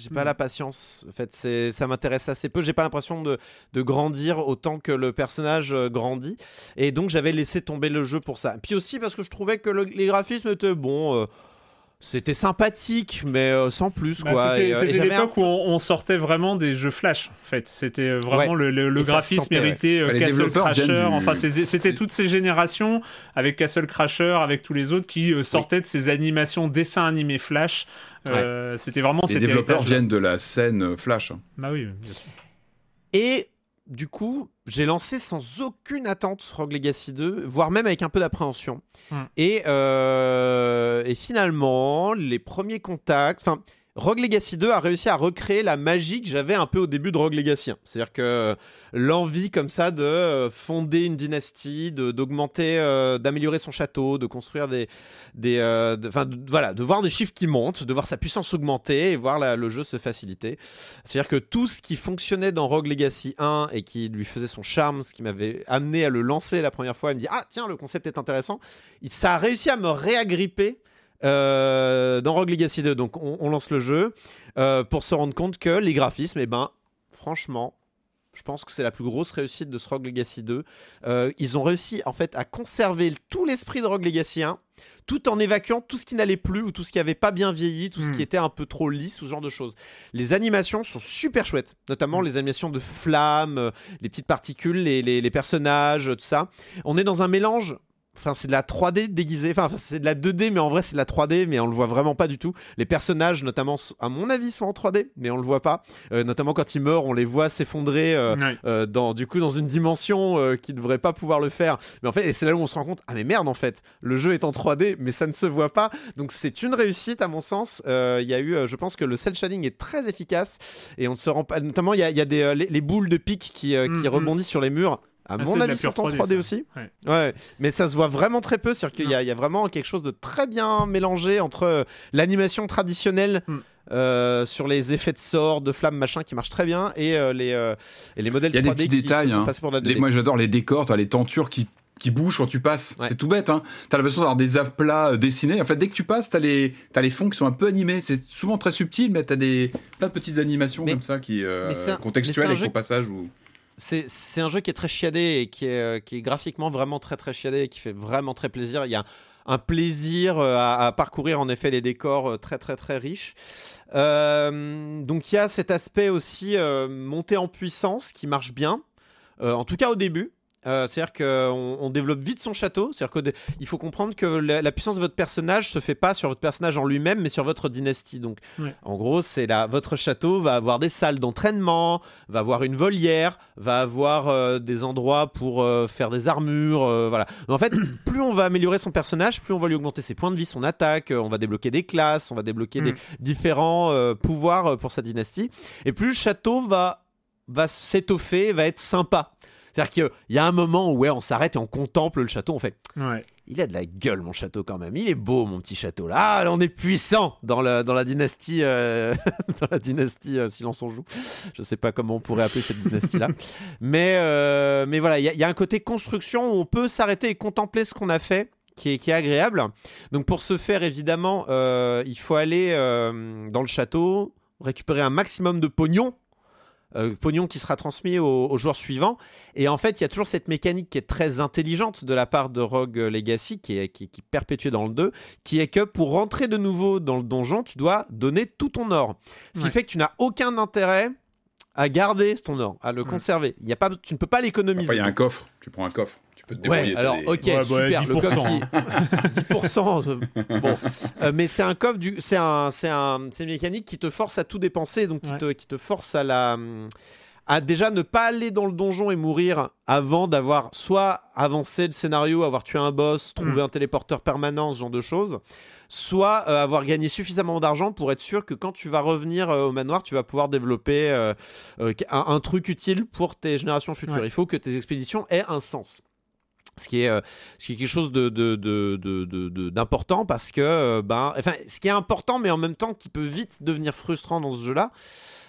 j'ai pas la patience. En fait, c'est, ça m'intéresse assez peu. J'ai pas l'impression de, de, grandir autant que le personnage euh, grandit. Et donc, j'avais laissé tomber le jeu pour ça. Puis aussi parce que je trouvais que les graphismes étaient bons. Euh, c'était sympathique, mais euh, sans plus. Bah, quoi. C'était, l'époque où on, sortait vraiment des jeux flash. En fait, c'était vraiment le, le, graphisme mérité Castle Crasher. Enfin, c'était toutes ces générations avec Castle Crasher, avec tous les autres qui sortaient de ces animations dessins animés flash. Euh, c'était vraiment. Les développeurs viennent de la scène Flash. Bah oui, bien sûr. Et du coup, j'ai lancé sans aucune attente Rogue Legacy 2, voire même avec un peu d'appréhension. Hmm. Et, euh, et finalement, les premiers contacts, enfin, Rogue Legacy 2 a réussi à recréer la magie que j'avais un peu au début de Rogue Legacy. C'est-à-dire que l'envie comme ça de euh, fonder une dynastie, d'augmenter, euh, d'améliorer son château, de construire des, des, euh, voilà, de voir des chiffres qui montent, de voir sa puissance augmenter et voir le jeu se faciliter. C'est-à-dire que tout ce qui fonctionnait dans Rogue Legacy 1 et qui lui faisait son charme, ce qui m'avait amené à le lancer la première fois, il me dit ah tiens le concept est intéressant, ça a réussi à me réagripper dans Rogue Legacy 2. Donc on, lance le jeu euh, pour se rendre compte que les graphismes, et eh ben, franchement, je pense que c'est la plus grosse réussite de ce Rogue Legacy 2. Euh, ils ont réussi en fait à conserver tout l'esprit de Rogue Legacy 1 tout en évacuant tout ce qui n'allait plus ou tout ce qui avait pas bien vieilli, tout ce qui hmm. était un peu trop lisse ou ce genre de choses. Les animations sont super chouettes, notamment hmm. les animations de flammes, les petites particules, les, les personnages, tout ça. On est dans un mélange Enfin, c'est de la 3D déguisée. Enfin, c'est de la 2D, mais en vrai, c'est de la 3D, mais on le voit vraiment pas du tout. Les personnages, notamment, à mon avis, sont en 3D, mais on le voit pas. Euh, notamment quand ils meurent, on les voit s'effondrer euh, euh, dans, du coup, dans une dimension qui devrait pas pouvoir le faire. Mais en fait, et c'est là où on se rend compte, ah mais merde, en fait, le jeu est en 3D, mais ça ne se voit pas. Donc c'est une réussite à mon sens. Il y a eu, je pense que le cel shading est très efficace et on ne se rend pas. Notamment, il y a, y a des les, boules de pique qui, qui mm, mm. rebondissent sur les murs à ah, mon avis, c'est en 3D, aussi. Ouais. Mais ça se voit vraiment très peu. C'est-à-dire qu'il y, y, a vraiment quelque chose de très bien mélangé entre euh, l'animation traditionnelle. Hmm. Euh, sur les effets de sort, de flammes, machin, qui marchent très bien, et, euh, les, et les modèles 3D. Il y a des petits détails. Hein. Pour la moi, j'adore les décors, as les tentures qui qui bougent quand tu passes. C'est tout bête, hein. T'as l'impression d'avoir des aplats dessinés. En fait, dès que tu passes, t'as les, as les fonds qui sont un peu animés. C'est souvent très subtil, mais t'as des plein de petites animations comme ça qui contextuelles avec ton passage. Ou c'est un jeu qui est très chiadé et qui est, euh, qui est graphiquement vraiment très très chiadé et qui fait vraiment très plaisir. Il y a un plaisir euh, à, parcourir en effet les décors euh, très très très riches. donc il y a cet aspect aussi monté en puissance qui marche bien, en tout cas au début. Euh, c'est-à-dire qu'on on développe vite son château. C'est-à-dire qu'il faut comprendre que la, puissance de votre personnage se fait pas sur votre personnage en lui-même, mais sur votre dynastie. Donc, en gros, c'est là, votre château va avoir des salles d'entraînement, va avoir une volière, va avoir euh, des endroits pour euh, faire des armures, voilà. en fait, plus on va améliorer son personnage, plus on va lui augmenter ses points de vie, son attaque, on va débloquer des classes, on va débloquer des mm. différents pouvoirs pour sa dynastie, et plus le château va va s'étoffer, va être sympa. C'est-à-dire qu'il y a un moment où ouais, on s'arrête et on contemple le château, on fait Il a de la gueule, mon château, quand même. Il est beau, mon petit château. Là, ah, on est puissant dans, la, dans la dynastie, euh, dans la dynastie euh, Silence on joue. Je sais pas comment on pourrait appeler cette dynastie-là. mais, euh, mais voilà, il y, a un côté construction où on peut s'arrêter et contempler ce qu'on a fait. Qui est, qui est, agréable. Donc pour ce faire, évidemment, il faut aller dans le château, récupérer un maximum de pognon euh, pognon qui sera transmis aux, joueurs suivants. Et en fait, il y a toujours cette mécanique qui est très intelligente de la part de Rogue Legacy, qui est qui, qui perpétuée dans le 2, qui est que pour rentrer de nouveau dans le donjon, tu dois donner tout ton or. Ce qui fait que tu n'as aucun intérêt à garder ton or, à le conserver. Il y a pas, tu ne peux pas l'économiser. Il y a un coffre, tu prends un coffre ouais, alors ok, super, le coffre qui 10%. bon, euh, mais c'est un coffre du, c'est un, c'est un, c'est une mécanique qui te force à tout dépenser, donc qui te, qui te force à la, à déjà ne pas aller dans le donjon et mourir avant d'avoir soit avancé le scénario, avoir tué un boss, trouvé mm. un téléporteur permanent, ce genre de choses, soit euh, avoir gagné suffisamment d'argent pour être sûr que quand tu vas revenir euh, au manoir, tu vas pouvoir développer un, un, truc utile pour tes générations futures. Il faut que tes expéditions aient un sens ce qui est, euh, ce qui est quelque chose de, d'important parce que, euh, ben, enfin, ce qui est important, mais en même temps qui peut vite devenir frustrant dans ce jeu-là.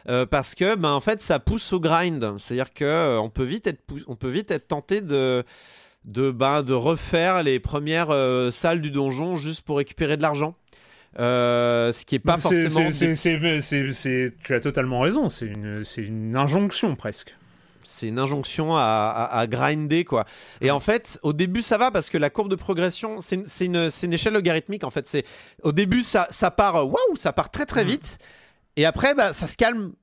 Euh, parce que ben en fait ça pousse au grind c'est à dire que on peut vite être on peut vite être tenté de de ben, de refaire les premières salles du donjon juste pour récupérer de l'argent ce qui est pas forcément. tu as totalement raison. C'est une, une injonction presque c'est une injonction à, grinder quoi. Et en fait, au début ça va parce que la courbe de progression, c'est une, échelle logarithmique en fait. C'est au début ça, ça part, waouh, ça part très très mm. vite, et après bah, ça se calme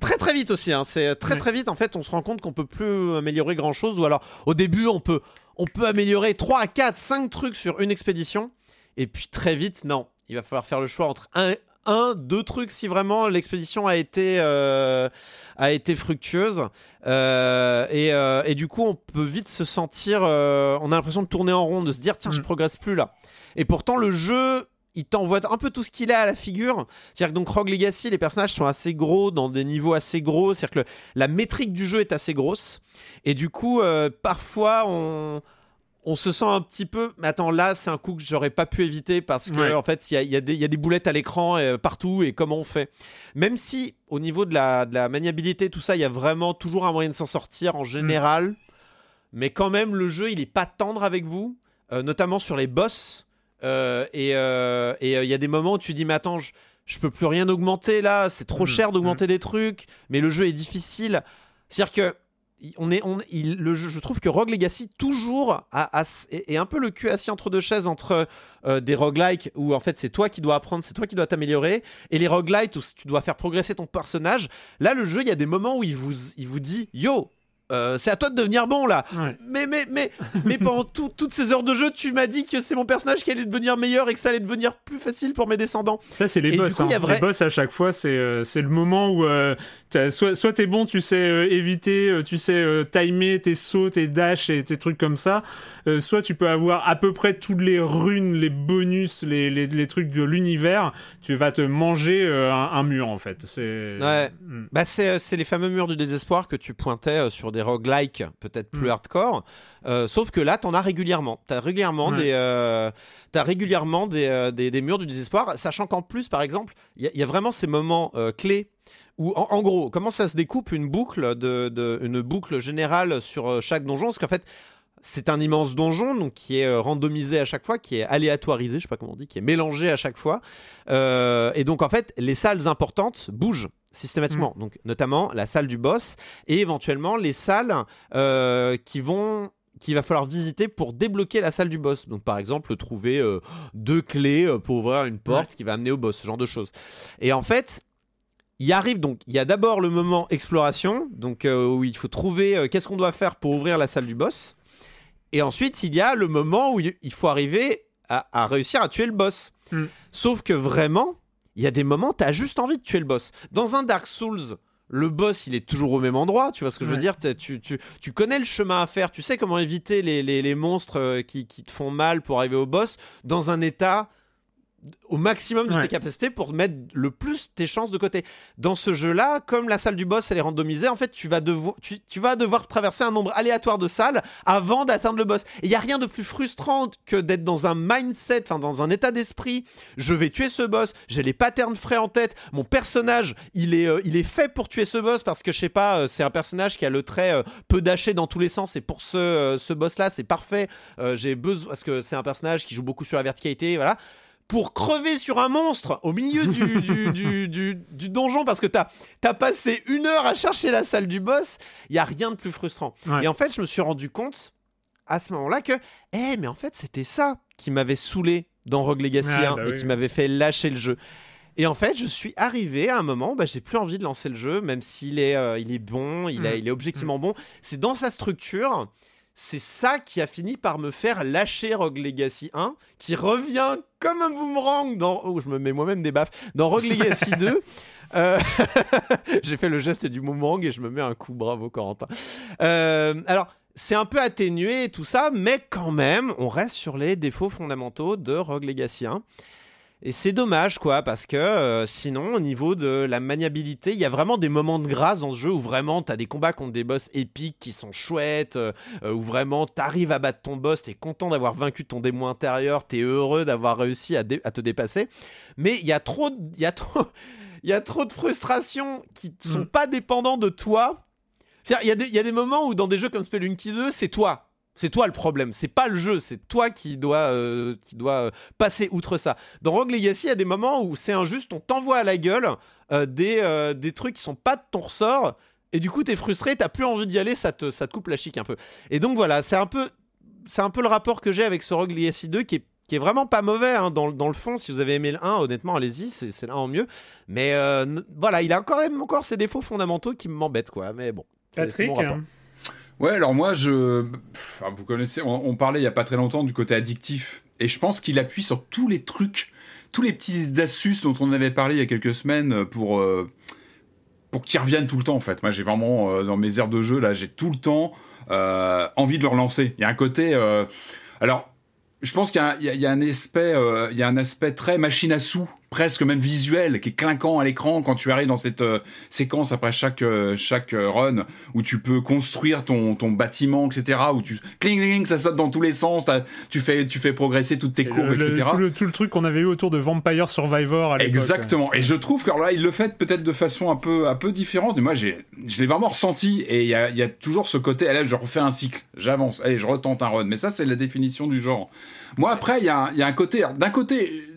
très très vite aussi. Hein. C'est très très vite en fait, on se rend compte qu'on peut plus améliorer grand chose, ou alors au début on peut, on peut améliorer 3, 4, 5 trucs sur une expédition, et puis très vite non. Il va falloir faire le choix entre un, un, deux trucs si vraiment l'expédition a été euh, a été fructueuse euh, euh, et, du coup on peut vite se sentir on a l'impression de tourner en rond de se dire tiens je mm. progresse plus là et pourtant le jeu il t'envoie un peu tout ce qu'il a à la figure. C'est-à-dire que donc Rogue Legacy, les personnages sont assez gros, dans des niveaux assez gros. C'est-à-dire que la métrique du jeu est assez grosse. Et du coup, parfois, on, on se sent un petit peu. Mais attends, là, c'est un coup que j'aurais pas pu éviter parce que en fait, il y a, des boulettes à l'écran euh, partout et comment on fait. Même si au niveau de la, maniabilité, tout ça, il y a vraiment toujours un moyen de s'en sortir en général. Mais quand même, le jeu, il est pas tendre avec vous, euh, notamment sur les boss. Euh, et il y a des moments où tu dis, mais attends, je, je peux plus rien augmenter là, c'est trop mm. cher d'augmenter mm. des trucs, mais le jeu est difficile. C'est-à-dire que je trouve que Rogue Legacy toujours est, un peu le cul assis entre deux chaises entre euh, des roguelikes où en fait c'est toi qui dois apprendre, c'est toi qui dois t'améliorer, et les roguelites où tu dois faire progresser ton personnage. Là, le jeu, il y a des moments où il vous, il vous dit Yo, euh, c'est à toi de devenir bon là. Mais, mais, mais, mais pendant toutes ces heures de jeu, tu m'as dit que c'est mon personnage qui allait devenir meilleur et que ça allait devenir plus facile pour mes descendants. Ça, c'est les boss. Hein. Les boss, à chaque fois, c'est euh, le moment où euh, soit, soit t'es bon, tu sais éviter, tu sais timer tes sauts, tes dashs et tes trucs comme ça. soit tu peux avoir à peu près toutes les runes, les bonus, les, les, les trucs de l'univers. Tu vas te manger un, mur en fait. C'est ouais. Hmm. bah, c'est les fameux murs du désespoir que tu pointais sur des roguelikes peut-être plus mm. hardcore. Euh, sauf que là, t'en as régulièrement. T'as régulièrement, des, euh, as régulièrement euh, des, des, murs du désespoir, sachant qu'en plus, par exemple, il y, a vraiment ces moments clés où, en, gros, comment ça se découpe une boucle, de, une boucle générale sur chaque donjon? Parce qu'en fait, c'est un immense donjon donc qui est randomisé à chaque fois, qui est aléatoirisé, je sais pas comment on dit, qui est mélangé à chaque fois. et donc en fait, les salles importantes bougent systématiquement. Mm. Donc, notamment la salle du boss et éventuellement les salles euh, qui vont qu'il va falloir visiter pour débloquer la salle du boss. Donc par exemple, trouver euh, deux clés euh, pour ouvrir une porte qui va amener au boss, ce genre de choses. Et en fait, il arrive donc, il y a d'abord le moment exploration, donc euh, où il faut trouver euh, qu'est-ce qu'on doit faire pour ouvrir la salle du boss. Et ensuite, il y a le moment où il faut arriver à, réussir à tuer le boss. Hmm. Sauf que vraiment, il y a des moments, tu as juste envie de tuer le boss. Dans un Dark Souls, le boss, il est toujours au même endroit, tu vois ce que je veux dire tu, tu, tu, connais le chemin à faire, tu sais comment éviter les, les, les monstres euh, qui, qui, te font mal pour arriver au boss dans un état au maximum de tes capacités pour mettre le plus tes chances de côté. Dans ce jeu-là, comme la salle du boss elle est randomisée, en fait tu vas, devoir, tu, vas devoir traverser un nombre aléatoire de salles avant d'atteindre le boss. Et il y a rien de plus frustrant que d'être dans un mindset, enfin dans un état d'esprit. Je vais tuer ce boss, j'ai les patterns frais en tête. Mon personnage, il est, euh, il est fait pour tuer ce boss parce que je sais pas, euh, c'est un personnage qui a le trait euh, peu daché dans tous les sens. Et pour ce, ce boss-là, c'est parfait. j'ai besoin parce que c'est un personnage qui joue beaucoup sur la verticalité, voilà pour crever sur un monstre au milieu du, du, donjon parce que t'as as passé une heure à chercher la salle du boss, il y a rien de plus frustrant. Et en fait, je me suis rendu compte à ce moment-là que, eh, mais en fait, c'était ça qui m'avait saoulé dans Rogue Legacy 1 bah et qui m'avait fait lâcher le jeu. Et en fait, je suis arrivé à un moment où bah, j'ai plus envie de lancer le jeu, même s'il est, euh, il est bon, il, a, mm. il est objectivement bon. C'est dans sa structure c'est ça qui a fini par me faire lâcher Rogue Legacy 1, qui revient comme un boomerang dans. Oh, je me mets moi-même des baffes. Dans Rogue Legacy 2. Euh, j'ai fait le geste du boomerang et je me mets un coup. Bravo, Corentin. Euh, alors. C'est un peu atténué tout ça, mais quand même, on reste sur les défauts fondamentaux de Rogue Legacy 1. Et c'est dommage, quoi, parce que euh, sinon, au niveau de la maniabilité, il y a vraiment des moments de grâce dans ce jeu où vraiment t'as des combats contre des boss épiques qui sont chouettes, euh, où vraiment t'arrives à battre ton boss, t'es content d'avoir vaincu ton démon intérieur, t'es heureux d'avoir réussi à, te dépasser. Mais il y a trop, il y a trop, il y a trop de frustrations qui ne sont mm. pas dépendants de toi. Il y, y, a des moments où dans des jeux comme Spelunky 2, c'est toi c'est toi le problème, c'est pas le jeu, c'est toi qui dois, euh, qui dois euh, passer outre ça. Dans Rogue Legacy, il y a des moments où c'est injuste, on t'envoie à la gueule euh, des, des trucs qui sont pas de ton ressort, et du coup t'es frustré, t'as plus envie d'y aller, ça te, ça te coupe la chic un peu. Et donc voilà, c'est un peu, c'est un peu le rapport que j'ai avec ce Rogue Legacy 2 qui est qui est vraiment pas mauvais hein, dans, dans, le fond. Si vous avez aimé le 1, honnêtement, allez-y, c'est l'un en mieux. Mais voilà, il a quand même encore ses défauts fondamentaux qui m'embêtent, quoi. Mais bon. Patrick, Ouais, alors moi, je. vous connaissez, on, parlait il y a pas très longtemps du côté addictif. Et je pense qu'il appuie sur tous les trucs, tous les petits astuces dont on avait parlé il y a quelques semaines pour. Euh, pour qu'ils reviennent tout le temps en fait. Moi j'ai vraiment euh, dans mes aires de jeu là j'ai tout le temps euh, envie de le relancer. Il y a un côté alors je pense qu'il y, a un aspect, y a un aspect très machine à sous presque même visuel, qui est clinquant à l'écran quand tu arrives dans cette euh, séquence après chaque euh, chaque euh, run où tu peux construire ton, ton bâtiment, etc. Où tu cling cling, ça saute dans tous les sens, tu fais tu fais progresser toutes tes courbes, etc. Tout le, tout le, truc qu'on avait eu autour de Vampire Survivor. À Exactement. Et je trouve que là, il le fait peut-être de façon un peu un peu différente. Mais moi, j'ai je l'ai vraiment ressenti et il y a, y a toujours ce côté. Allez, je refais un cycle, j'avance, allez, je retente un run. Mais ça, c'est la définition du genre. Moi, après, il y a, y a un côté. D'un côté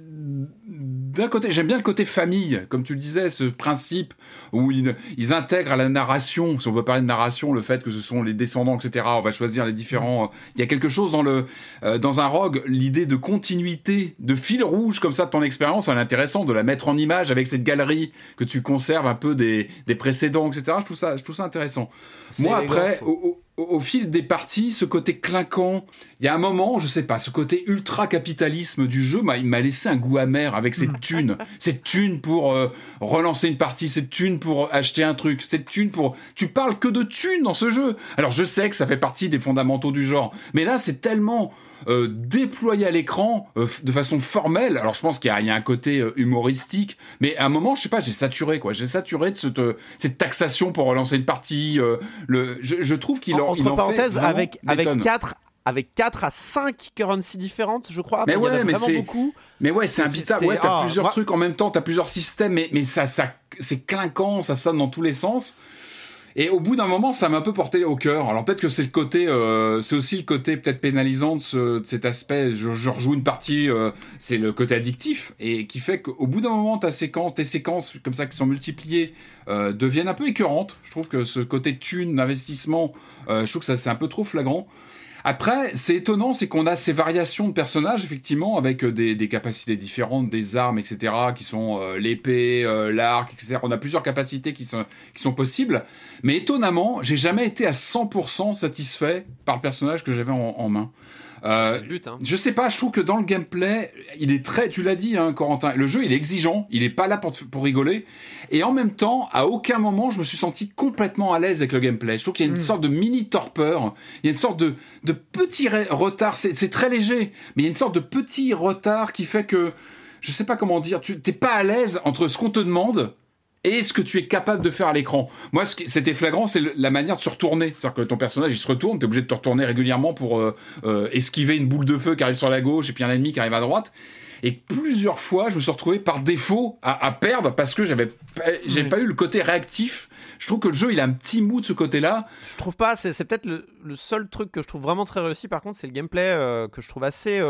d'un côté, j'aime bien le côté famille, comme tu le disais, ce principe où ils, intègrent à la narration, si on veut parler de narration, le fait que ce sont les descendants, etc. On va choisir les différents. Il y a quelque chose dans le euh, dans un rogue, l'idée de continuité, de fil rouge comme ça de ton expérience, elle est intéressant de la mettre en image avec cette galerie que tu conserves un peu des, des précédents, etc. Je trouve ça, je trouve ça intéressant. Moi après, au, fil des parties, ce côté clinquant, il y a un moment, je sais pas, ce côté ultra capitalisme du jeu, il m'a laissé un goût amer avec cette thune, cette thune pour euh, relancer une partie, cette thune pour acheter un truc, cette thune pour. Tu parles que de thune dans ce jeu. Alors je sais que ça fait partie des fondamentaux du genre, mais là c'est tellement euh, déployé à l'écran euh, de façon formelle. Alors je pense qu'il y, a un côté euh, humoristique, mais à un moment, je sais pas, j'ai saturé quoi. J'ai saturé de cette, cette, taxation pour relancer une partie. le, je, trouve qu'il en, entre parenthèses avec avec quatre avec 4 à 5 currencies différentes, je crois. Mais ouais, mais c'est beaucoup. Mais ouais, c'est imbitable. Ouais, t'as ah, plusieurs trucs en même temps, t'as plusieurs systèmes, mais, mais ça, ça c'est clinquant, ça sonne dans tous les sens. Et au bout d'un moment, ça m'a un peu porté au cœur. Alors peut-être que c'est le côté, euh, c'est aussi le côté peut-être pénalisant de, ce, de, cet aspect. Je, je, rejoue une partie, euh, c'est le côté addictif et qui fait qu'au bout d'un moment, ta séquence, tes séquences comme ça qui sont multipliées euh, deviennent un peu écœurantes. Je trouve que ce côté thune, d'investissement, euh, je trouve que ça c'est un peu trop flagrant. Après, c'est étonnant, c'est qu'on a ces variations de personnages, effectivement, avec euh, des, capacités différentes, des armes, etc., qui sont euh, l'épée, euh, l'arc, etc. On a plusieurs capacités qui sont, qui sont possibles. Mais étonnamment, j'ai jamais été à 100% satisfait par le personnage que j'avais en main. Euh, le but, hein. Je sais pas, je trouve que dans le gameplay, il est très, tu l'as dit, hein, Corentin, le jeu il est exigeant, il est pas là pour, pour rigoler, et en même temps, à aucun moment je me suis senti complètement à l'aise avec le gameplay. Je trouve qu'il y a une hmm. sorte de mini torpeur, il y a une sorte de, de petit retard, c'est très léger, mais il y a une sorte de petit retard qui fait que, je sais pas comment dire, tu t'es pas à l'aise entre ce qu'on te demande et ce que tu es capable de faire à l'écran. Moi, ce qui, c'était flagrant, c'est la manière de se retourner. C'est-à-dire que ton personnage, il se retourne, t'es obligé de te retourner régulièrement pour euh, euh, esquiver une boule de feu qui arrive sur la gauche et puis un ennemi qui arrive à droite. Et plusieurs fois, je me suis retrouvé par défaut à, perdre parce que j'avais j'avais pas eu le côté réactif. Je trouve que le jeu, il a un petit mou de ce côté-là. Je trouve pas. C'est, peut-être le, seul truc que je trouve vraiment très réussi. Par contre, c'est le gameplay euh, que je trouve assez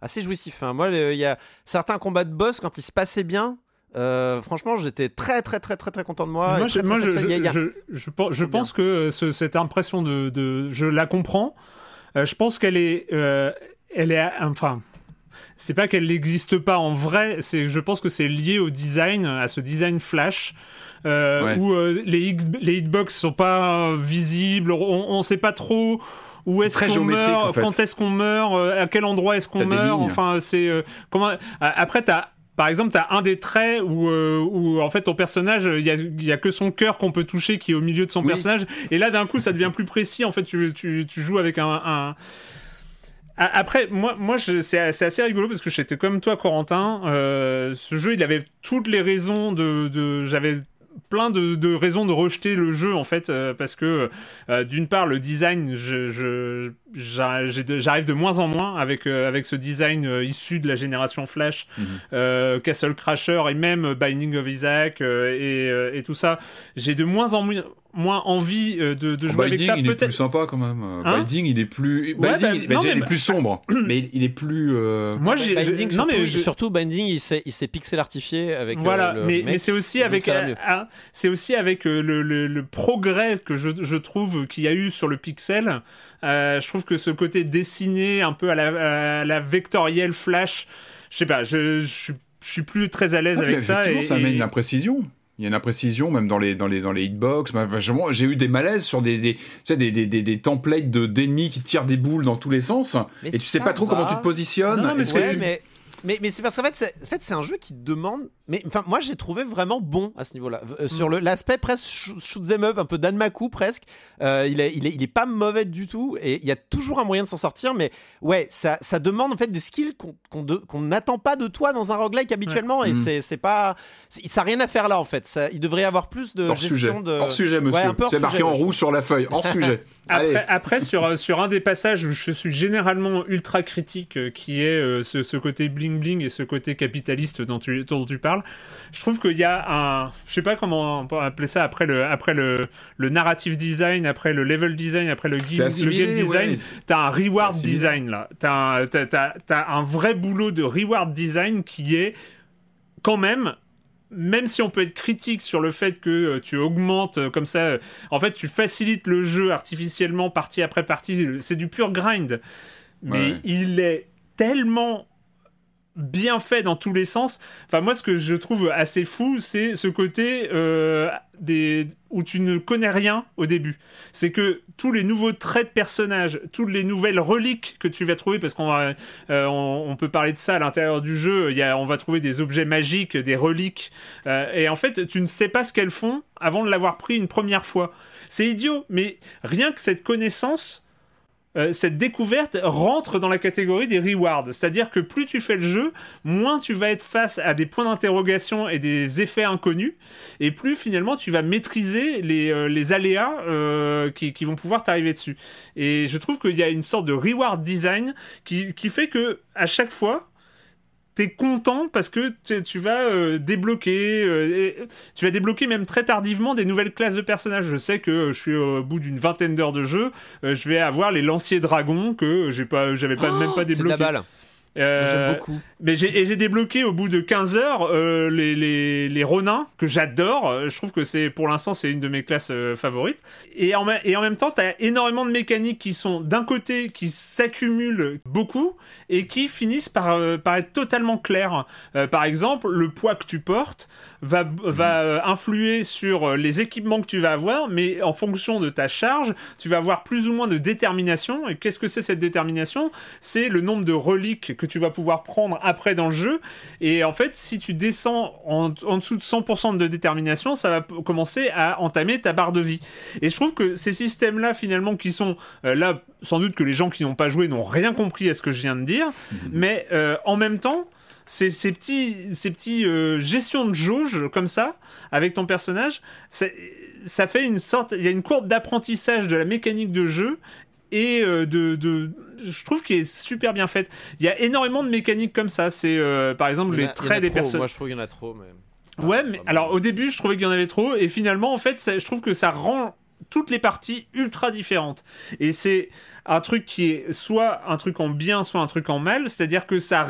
assez jouissif. Hein. Moi, il y a certains combats de boss quand ils se passaient bien. Euh, franchement, j'étais très très très très très content de moi. Moi, je, je, pense que cette impression de, je la comprends. Euh, je pense qu'elle est, euh, elle est, enfin, c'est pas qu'elle n'existe pas en vrai. C'est, je pense que c'est lié au design, à ce design flash. où les, les hitbox sont pas visibles, on, sait pas trop où est-ce qu'on meurt, quand est-ce qu'on meurt, à quel endroit est-ce qu'on meurt. Enfin, c'est comment. Après, t'as par exemple, tu as un des traits où, euh, où, en fait ton personnage, il y a, a, que son cœur qu'on peut toucher qui est au milieu de son personnage. Et là, d'un coup, ça devient plus précis. En fait, tu, tu, tu joues avec un, un... Après, moi, moi c'est assez rigolo parce que j'étais comme toi, Corentin. Euh, ce jeu, il avait toutes les raisons de. de J'avais plein de, de, raisons de rejeter le jeu en fait euh, parce que d'une part le design je, je, j'arrive de moins en moins avec, euh, avec ce design euh, issu de la génération Flash, mhm. euh, Castle Crasher et même Binding of Isaac et, et, tout ça. J'ai de moins en moins envie de, de jouer avec ça. il est plus sympa quand même. Hein Binding, il est plus. Binding, bah, il est plus sombre, mais il est plus. Moi, j'ai. Binding, non, mais surtout Binding, il s'est, il s'est pixel artifié avec. Voilà, mais, mais c'est aussi avec. C'est aussi avec le, le, le, progrès que je, je trouve qu'il y a eu sur le pixel. je trouve que ce côté dessiné un peu à la, vectorielle flash, je sais pas, je, je, suis plus très à l'aise avec ça. Et, ça amène une imprécision. Il y a une imprécision même dans les dans les dans les hitbox. Bah, j'ai eu des malaises sur des des, tu sais, des, des, des, templates de d'ennemis qui tirent des boules dans tous les sens et tu sais pas trop comment tu te positionnes. Non, mais, mais, mais c'est parce qu'en fait, c'est, en fait, un jeu qui demande. Mais enfin, moi, j'ai trouvé vraiment bon à ce niveau-là. Euh, mm. Sur l'aspect presque shoot them up, un peu Danmaku presque. Euh, il, est, il, est, il est pas mauvais du tout et il y a toujours un moyen de s'en sortir. Mais ouais, ça, ça demande en fait des skills qu'on, qu'on, n'attend pas de toi dans un roguelike habituellement. Et mm. c'est, pas. ça n'a rien à faire là en fait. Ça, il devrait y avoir plus de hors gestion sujet. de. Hors sujet, monsieur. c'est marqué en rouge sur la feuille. Hors sujet. Après, après, sur, sur un des passages où je suis généralement ultra critique, euh, qui est ce, ce côté bling bling et ce côté capitaliste dont tu, dont tu parles, je trouve qu'il y a un, je sais pas comment on peut appeler ça après le, après le, le narrative design, après le level design, après le, game, le game design, t'as un reward design là, t'as un, as, un vrai boulot de reward design qui est quand même même si on peut être critique sur le fait que euh, tu augmentes euh, comme ça, euh, en fait, tu facilites le jeu artificiellement partie après partie, c'est du pur grind. Mais il est tellement bien fait dans tous les sens. Enfin, moi, ce que je trouve assez fou, c'est ce côté euh, des... où tu ne connais rien au début. C'est que tous les nouveaux traits de personnages, toutes les nouvelles reliques que tu vas trouver, parce qu'on va, euh, on, peut parler de ça à l'intérieur du jeu, y a, on va trouver des objets magiques, des reliques, euh, et en fait, tu ne sais pas ce qu'elles font avant de l'avoir pris une première fois. C'est idiot, mais rien que cette connaissance euh, cette découverte rentre dans la catégorie des rewards. C'est-à-dire que plus tu fais le jeu, moins tu vas être face à des points d'interrogation et des effets inconnus, et plus finalement tu vas maîtriser les, euh, aléas euh, qui, vont pouvoir t'arriver dessus. Et je trouve qu'il y a une sorte de reward design qui, qui fait que à chaque fois, t'es content parce que tu vas euh, débloquer, euh, tu vas débloquer même très tardivement des nouvelles classes de personnages. Je sais que je suis au bout d'une vingtaine d'heures de jeu, euh, je vais avoir les lanciers dragons que j'ai pas, j'avais pas même pas débloqué. C'est de la balle. J'aime beaucoup. Mais j'ai, débloqué au bout de 15 heures les, les, les Ronins, que j'adore. Je trouve que c'est, pour l'instant, c'est une de mes classes favorites. Et en, et en même temps, tu as énormément de mécaniques qui sont, d'un côté, qui s'accumulent beaucoup et qui finissent par, par être totalement claires. par exemple, le poids que tu portes, va, va euh, influer sur euh, les équipements que tu vas avoir, mais en fonction de ta charge, tu vas avoir plus ou moins de détermination. Et qu'est-ce que c'est cette détermination? C'est le nombre de reliques que tu vas pouvoir prendre après dans le jeu. Et en fait, si tu descends en, dessous de 100% de détermination, ça va commencer à entamer ta barre de vie. Et je trouve que ces systèmes-là, finalement, qui sont euh, là, sans doute que les gens qui n'ont pas joué n'ont rien compris à ce que je viens de dire, mhm. mais en même temps, ces, petits, ces petits euh, gestions de jauge comme ça avec ton personnage, ça fait une sorte, il y a une courbe d'apprentissage de la mécanique de jeu et euh, de, de, je trouve qu'il est super bien faite. Il y a énormément de mécaniques comme ça. C'est euh, par exemple les traits des personnages. Moi, je trouve qu'il y en a trop. Mais... ouais, mais alors au début, je trouvais qu'il y en avait trop, et finalement, en fait, je trouve que ça rend toutes les parties ultra différentes. Et c'est un truc qui est soit un truc en bien, soit un truc en mal. C'est-à-dire que ça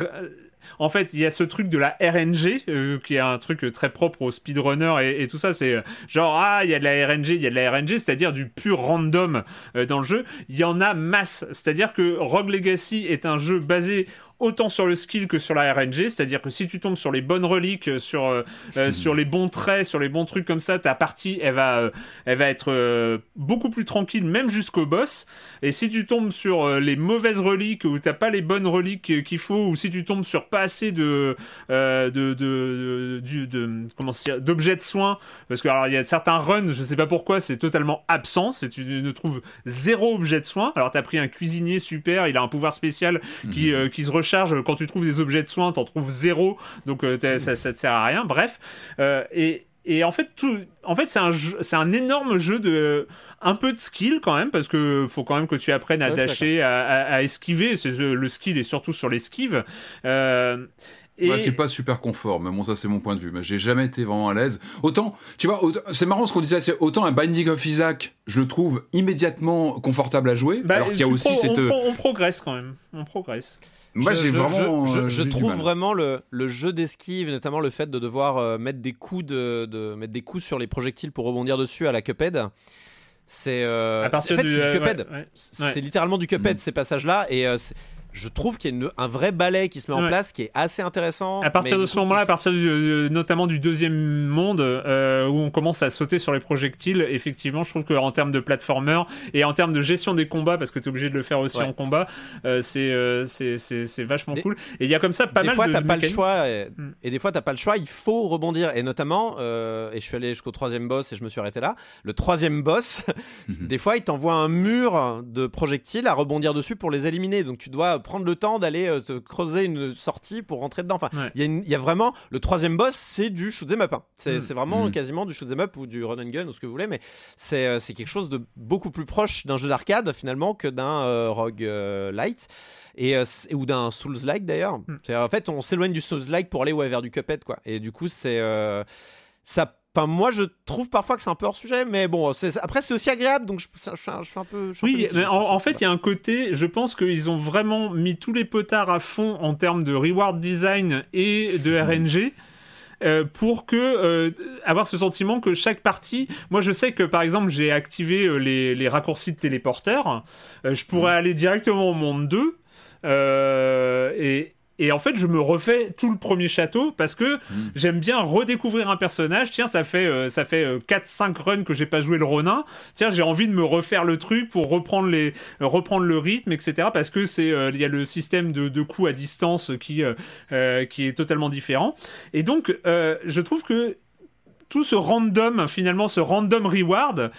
en fait, il y a ce truc de la RNG, euh, qui est un truc euh, très propre aux speedrunners et, tout ça. C'est euh, genre, ah, il y a de la RNG, il y a de la RNG, c'est-à-dire du pur random dans le jeu. Il y en a masse. C'est-à-dire que Rogue Legacy est un jeu basé autant sur le skill que sur la RNG, c'est-à-dire que si tu tombes sur les bonnes reliques, euh, sur, euh, euh, hmm. sur les bons traits, sur les bons trucs comme ça, ta partie, elle va, elle va être beaucoup plus tranquille, même jusqu'au boss. Et si tu tombes sur les mauvaises reliques ou t'as pas les bonnes reliques qu'il faut, ou si tu tombes sur pas assez de, de, de, de, comment d'objets de soins, parce que alors il y a certains runs, je sais pas pourquoi, c'est totalement absent, c'est tu ne trouves zéro objet de soins. Alors t'as pris un cuisinier super, il a un pouvoir spécial qui, hmm. qui se recharge quand tu trouves des objets de soins, t'en trouves zéro, donc euh, ça, ça te sert à rien. Bref, euh, et, et en fait, tout, en fait, c'est un, c'est un énorme jeu de un peu de skill quand même, parce que faut quand même que tu apprennes à dasher, à, esquiver. C'est, le skill est surtout sur l'esquive. Euh, et... qui est pas super confort, mais bon, ça c'est mon point de vue. Mais j'ai jamais été vraiment à l'aise. Autant, tu vois, c'est marrant ce qu'on disait, c'est autant un Binding of Isaac, je le trouve immédiatement confortable à jouer, bah, alors qu'il y a aussi cette. On, progresse quand même, on progresse. Moi, j'ai vraiment. Je, trouve vraiment le, le jeu d'esquive, notamment le fait de devoir euh, mettre des coups de, de, mettre des coups sur les projectiles pour rebondir dessus à la Cuphead. C'est euh, en fait, du, euh, Cuphead. C'est littéralement du Cuphead mm. ces passages-là et je trouve qu'il y a un vrai ballet qui se met en place qui est assez intéressant. À partir de ce moment-là, à partir notamment du deuxième monde euh, où on commence à sauter sur les projectiles, effectivement, je trouve qu'en termes de platformer et en termes de gestion des combats, parce que tu es obligé de le faire aussi en combat, euh, euh, c'est c'est vachement cool. Et il y a comme ça pas mal fois, de. Des fois, pas le choix. Mm. Et, des fois, t'as pas le choix, il faut rebondir. Et notamment, et je suis allé jusqu'au troisième boss et je me suis arrêté là. Le troisième boss, mhm. des fois, il t'envoie un mur de projectiles à rebondir dessus pour les éliminer. Donc tu dois prendre le temps d'aller euh, te creuser une sortie pour rentrer dedans. Enfin, il y, a vraiment le troisième boss, c'est du shoot 'em up. Hein. Mm. C'est vraiment mm. quasiment du shoot 'em up ou du run and gun ou ce que vous voulez, mais c'est euh, quelque chose de beaucoup plus proche d'un jeu d'arcade finalement que d'un euh, Rogue Light. Et, ou d'un Souls-like d'ailleurs. Mm. En fait, on s'éloigne du Souls-like pour aller ouais, vers du Cuphead, quoi. Et du coup, c'est ça Enfin, moi, je trouve parfois que c'est un peu hors sujet, mais bon, après, c'est aussi agréable, donc je, je, suis un peu. oui, mais en, fait, il y a un côté, je pense qu'ils ont vraiment mis tous les potards à fond en termes de reward design et de RNG. Euh, pour que euh, avoir ce sentiment que chaque partie moi je sais que par exemple j'ai activé euh, les, les, raccourcis de téléporteur je pourrais aller directement au monde 2 et, et en fait, je me refais tout le premier château parce que hmm. j'aime bien redécouvrir un personnage. Tiens, ça fait, euh, ça fait 4-5 euh, runs que j'ai pas joué le Ronin. Tiens, j'ai envie de me refaire le truc pour reprendre, les, reprendre le rythme, etc. Parce que c'est, euh, il y a le système de, de coups à distance qui, qui est totalement différent. Et donc, je trouve que tout ce random, finalement, ce random reward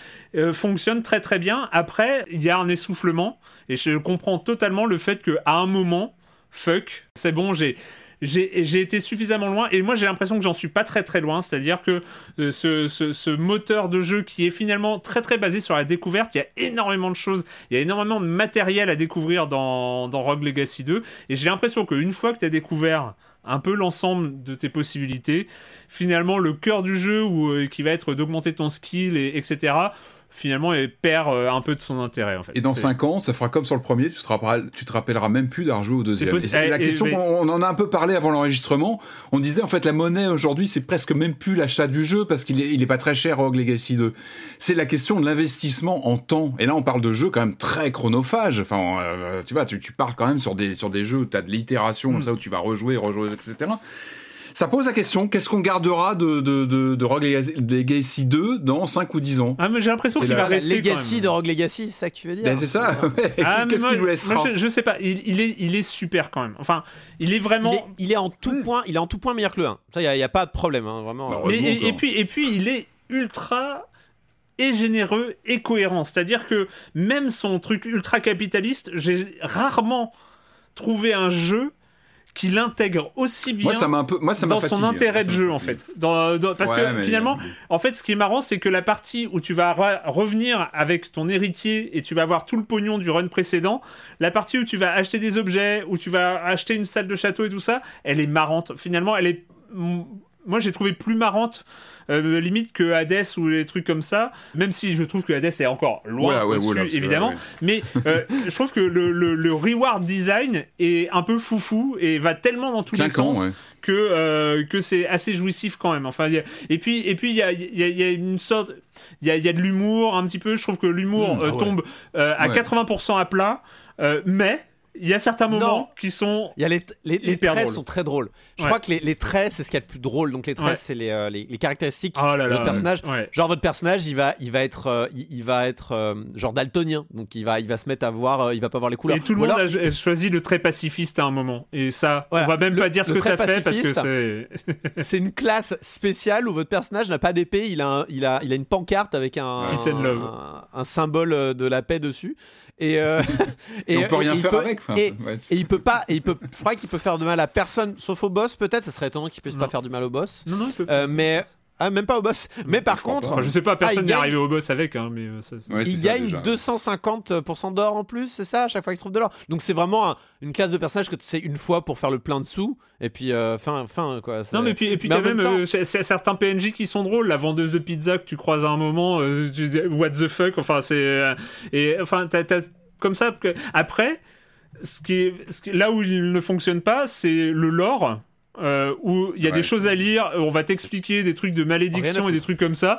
fonctionne très très bien. Après, il y a un essoufflement et je comprends totalement le fait qu'à un moment, fuck, c'est bon, j'ai été suffisamment loin. Et moi j'ai l'impression que j'en suis pas très très loin, c'est-à-dire que euh, ce, moteur de jeu qui est finalement très très basé sur la découverte, il y a énormément de choses, il y a énormément de matériel à découvrir dans, dans Rogue Legacy 2 et j'ai l'impression qu'une fois que tu as découvert un peu l'ensemble de tes possibilités, finalement le cœur du jeu euh, qui va être d'augmenter ton skill et etc finalement elle perd euh, un peu de son intérêt en fait. Et dans 5 ans, ça fera comme sur le premier, tu te rappelleras, tu te rappelleras même plus d'avoir joué au deuxième. Et la question, on, en a un peu parlé avant l'enregistrement, on disait en fait la monnaie aujourd'hui c'est presque même plus l'achat du jeu parce qu'il est, il est pas très cher Rogue Legacy 2. C'est la question de l'investissement en temps. Et là on parle de jeux quand même très chronophages. Enfin, euh, tu vois, tu, tu, parles quand même sur des, sur des jeux où tu as de l'itération, comme mm. ça, où tu vas rejouer, rejouer, etc. Ça pose la question, qu'est-ce qu'on gardera de, de, de, de, Rogue Legacy 2 dans 5 ou 10 ans? Ah, mais j'ai l'impression qu'il va rester. Legacy de Rogue Legacy, c'est ça que tu veux dire ben, C'est ça, ah, Qu'est-ce qu'il nous laissera je, sais pas, il, il, est, il est super quand même. Enfin, il est vraiment. Il est, en, tout point, il est en tout point meilleur que le 1. Ça, il n'y a, pas de problème, hein, vraiment. Mais, et, puis, et puis, il est ultra et généreux et cohérent. C'est-à-dire que même son truc ultra capitaliste, j'ai rarement trouvé un jeu qui l'intègre aussi bien moi, un peu, moi, ça dans son intérêt de jeu en fait. Dans, parce que finalement, en fait, ce qui est marrant, c'est que la partie où tu vas revenir avec ton héritier et tu vas avoir tout le pognon du run précédent, la partie où tu vas acheter des objets, où tu vas acheter une salle de château et tout ça, elle est marrante. Finalement, elle est moi j'ai trouvé plus marrante euh, limite que Hades ou les trucs comme ça même si je trouve que Hades est encore loin dessus évidemment. mais euh, je trouve que le, le, reward design est un peu foufou et va tellement dans tous les sens que euh, que c'est assez jouissif quand même. Enfin et puis et puis il y a, y a, une sorte il y a, y a de l'humour un petit peu. Je trouve que l'humour mmh, tombe à 80% à plat mais il y a certains moments qui sont. Il y a les, les, les traits sont très drôles. Je crois que les, les, traits, c'est ce qu'il y a de plus drôle. Donc les traits, c'est les, euh, les, caractéristiques oh de votre personnage. Genre votre personnage, il va, il va être, euh, il, va être euh, genre daltonien. Donc il va, il va se mettre à voir, il va pas voir les couleurs. Et tout le monde a choisi le trait pacifiste à un moment. Et ça, on va même pas dire ce que ça fait parce que c'est. c'est une classe spéciale où votre personnage n'a pas d'épée. Il a, il a, il a une pancarte avec un, un, un symbole de la paix dessus. Et, euh, et, on peut rien faire avec. et, il peut pas. Et il peut. Je crois qu'il peut faire de mal à personne, sauf au boss peut-être. Ça serait étonnant qu'il puisse pas faire du mal au boss. Non, non, il peut euh, mais ah, même pas au boss. Mais par contre. je sais pas, personne ah, n'est arrivé au boss avec, hein, mais euh, ça, Il gagne 250% d'or en plus, c'est ça, à chaque fois qu'il trouve de l'or. Donc c'est vraiment une classe de personnage que tu sais une fois pour faire le plein de sous, et puis euh, fin, fin, quoi. Non, mais puis, et puis t'as même, euh, certains PNJ qui sont drôles. La vendeuse de pizza que tu croises à un moment, tu dis, what the fuck, enfin, c'est. et enfin, t'as, comme ça. Après, ce qui est, là où il ne fonctionne pas, c'est le lore euh, où il y a des choses à lire, on va t'expliquer des trucs de malédiction et des trucs comme ça.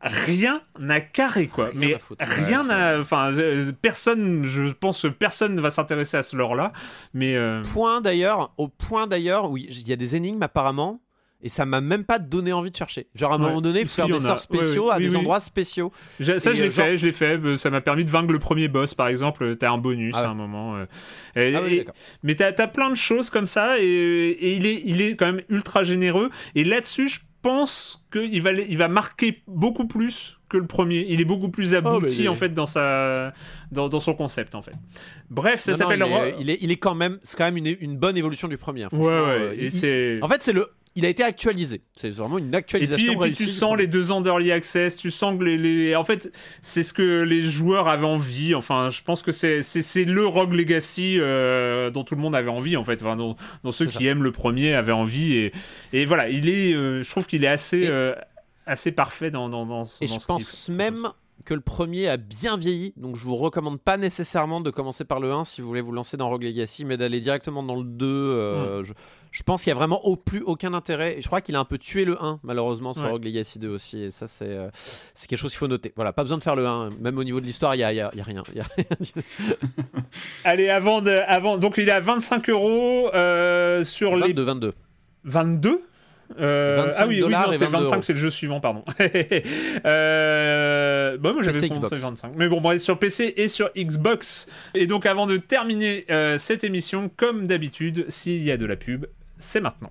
Rien n'a carré quoi, mais rien n'a. Enfin, euh, personne, je pense, personne ne va s'intéresser à ce lore là. Mais euh, point d'ailleurs, au point d'ailleurs, oui, il y a des énigmes apparemment et ça m'a même pas donné envie de chercher. Genre à un moment donné, il faut faire des sorts spéciaux à des endroits spéciaux. ça, je l'ai fait, je l'ai fait. Ça m'a permis de vaincre le premier boss, par exemple. T'as un bonus ah à un moment. Euh. Et, ah mais t'as as plein de choses comme ça, et, il, est, il est quand même ultra généreux. Et là-dessus, je pense qu'il va, il va marquer beaucoup plus que le premier. Il est beaucoup plus oh, abouti en fait dans sa dans, son concept en fait. Bref, ça s'appelle. Il, est, il est quand même c'est quand même une, une bonne évolution du premier. Hein, ouais, ouais. En fait, c'est le il a été actualisé. C'est vraiment une actualisation. Et puis, tu sens les deux ans d'early access, tu sens que les, en fait, c'est ce que les joueurs avaient envie. Enfin, je pense que c'est le Rogue Legacy euh, dont tout le monde avait envie, en fait. Enfin, dont, ceux qui aiment le premier avaient envie. Et, et voilà, il est, euh, je trouve qu'il est assez, euh, assez parfait dans, dans, dans, et je pense même que le premier a bien vieilli, donc je vous recommande pas nécessairement de commencer par le 1 si vous voulez vous lancer dans Rogue Legacy, mais d'aller directement dans le 2. Hmm je pense qu'il y a vraiment au plus aucun intérêt. Et je crois qu'il a un peu tué le 1, malheureusement, sur Rogue Legacy 2 aussi. Et ça, c'est euh, c'est quelque chose qu'il faut noter. Voilà, pas besoin de faire le 1. Même au niveau de l'histoire, il n'y a, y a, y a, rien. Allez, avant, de, avant. Donc, il est à 25 euros euh, sur 22, les. 22. 22 euh, ah oui, oui c'est 25, c'est le jeu suivant, pardon. euh, bon, moi j'avais compris 25. Mais bon, bon, sur PC et sur Xbox. Et donc, avant de terminer euh, cette émission, comme d'habitude, s'il y a de la pub, c'est maintenant.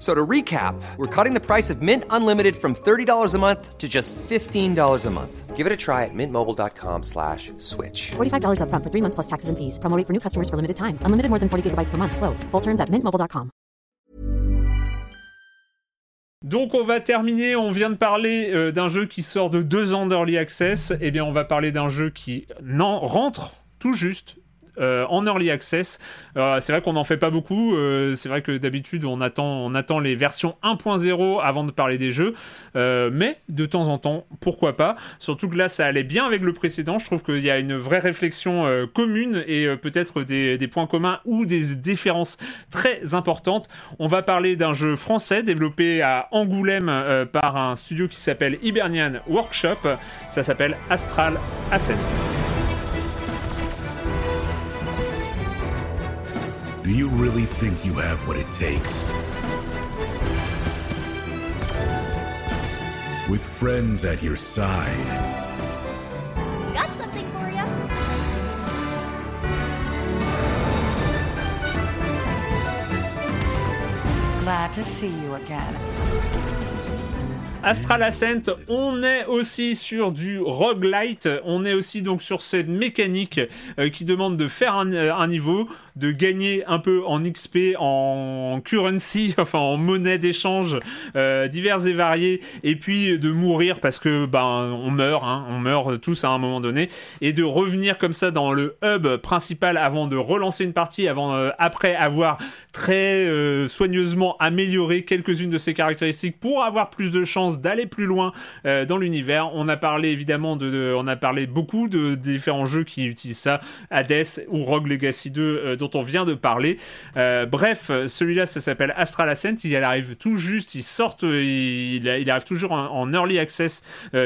So to recap, we're cutting the price of Mint Unlimited from $30 a month to just $15 a month. Give it a try at mintmobile.com slash switch. $45 up front for three months plus taxes and fees. Promoting for new customers for limited time. Unlimited more than 40 gigabytes per month. Slows. Full terms at mintmobile.com. Donc on va terminer, on vient de parler euh, d'un jeu qui sort de deux ans d'Early Access, et eh bien on va parler d'un jeu qui rentre tout juste euh, en early access. Euh, c'est vrai qu'on n'en fait pas beaucoup. Euh, c'est vrai que d'habitude on attend, on attend les versions 1.0 avant de parler des jeux. mais de temps en temps, pourquoi pas. Surtout que là, ça allait bien avec le précédent. Je trouve qu'il y a une vraie réflexion commune et peut-être des, des, points communs ou des différences très importantes. On va parler d'un jeu français développé à Angoulême par un studio qui s'appelle Hibernian Workshop. Ça s'appelle Astral Ascent. Do you really think you have what it takes? With friends at your side. Got something for you. Glad to see you again. Astral Ascent, on est aussi sur du roguelite, on est aussi donc sur cette mécanique euh, qui demande de faire un, euh, un, niveau, de gagner un peu en XP, en currency, enfin en monnaie d'échange euh, divers et variés, et puis de mourir parce que ben on meurt, hein, on meurt tous à un moment donné, et de revenir comme ça dans le hub principal avant de relancer une partie, avant après avoir très soigneusement amélioré quelques-unes de ses caractéristiques pour avoir plus de chances d'aller plus loin euh, dans l'univers. On a parlé évidemment de, on a parlé beaucoup de, différents jeux qui utilisent ça, Hades ou Rogue Legacy 2 euh, on vient de parler. Euh, bref, celui-là ça s'appelle Astral Ascent, il arrive tout juste, il sort, il, arrive toujours en, early access,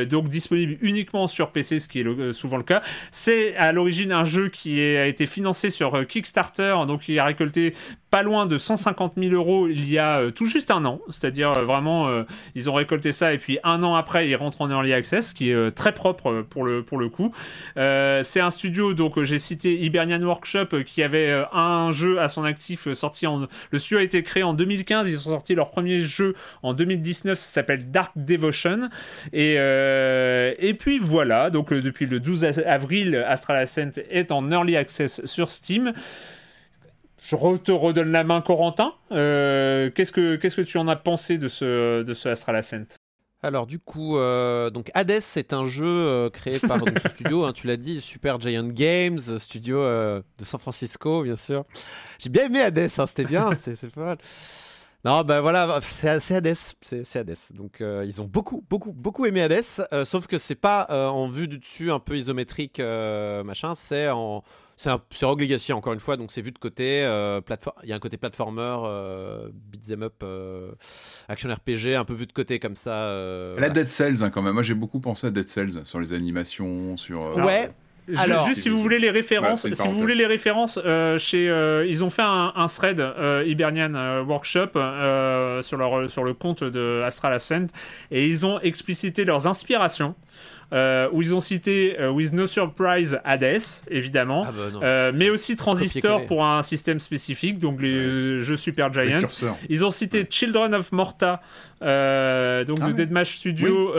donc disponible uniquement sur PC, ce qui est souvent le cas. C'est à l'origine un jeu qui a été financé sur Kickstarter, donc il a récolté pas loin de 150 000 euros il y a tout juste un an, c'est-à-dire vraiment ils ont récolté ça et puis un an après il rentre en early access, qui est euh, très propre euh, pour le, pour le coup. Euh, c'est un studio, donc j'ai cité Hibernian Workshop qui avait un jeu à son actif sorti en... Le studio a été créé en 2015, ils ont sorti leur premier jeu en 2019, ça s'appelle Dark Devotion. Et, et puis voilà, donc depuis le 12 avril, Astral Ascent est en early access sur Steam. Je te redonne la main, Corentin. qu'est-ce, que, qu'est-ce que tu en as pensé de ce, de ce Astral Ascent? Alors du coup, euh, donc Hades, c'est un jeu euh, créé par ce studio, hein, tu l'as dit, Super Giant Games, studio euh, de San Francisco, bien sûr. J'ai bien aimé Hades, hein, c'était bien, c'est pas mal. Non, ben voilà, c'est Hades, c'est Hades. Donc ils ont beaucoup, beaucoup, beaucoup aimé Hades, sauf que c'est pas en vue du dessus un peu isométrique, machin, c'est en c'est Rogue Legacy encore une fois, donc c'est vu de côté. Euh, il y a un côté platformer, euh, beat'em up, euh, action RPG, un peu vu de côté comme ça. Euh, La Dead Cells hein, quand même. Moi j'ai beaucoup pensé à Dead Cells sur les animations, sur. ouais. Alors, juste si vous voulez les références, bah, si vous voulez les références, chez ils ont fait un, un thread Hibernian Workshop sur leur sur le compte de Astral Ascent et ils ont explicité leurs inspirations. Euh, où ils ont cité euh, With No Surprise Hades, évidemment, ah bah euh, mais aussi Transistor pour un système spécifique, donc les jeux Super Giant. Ils ont cité Children of Morta, donc ah de Deadmash Studio,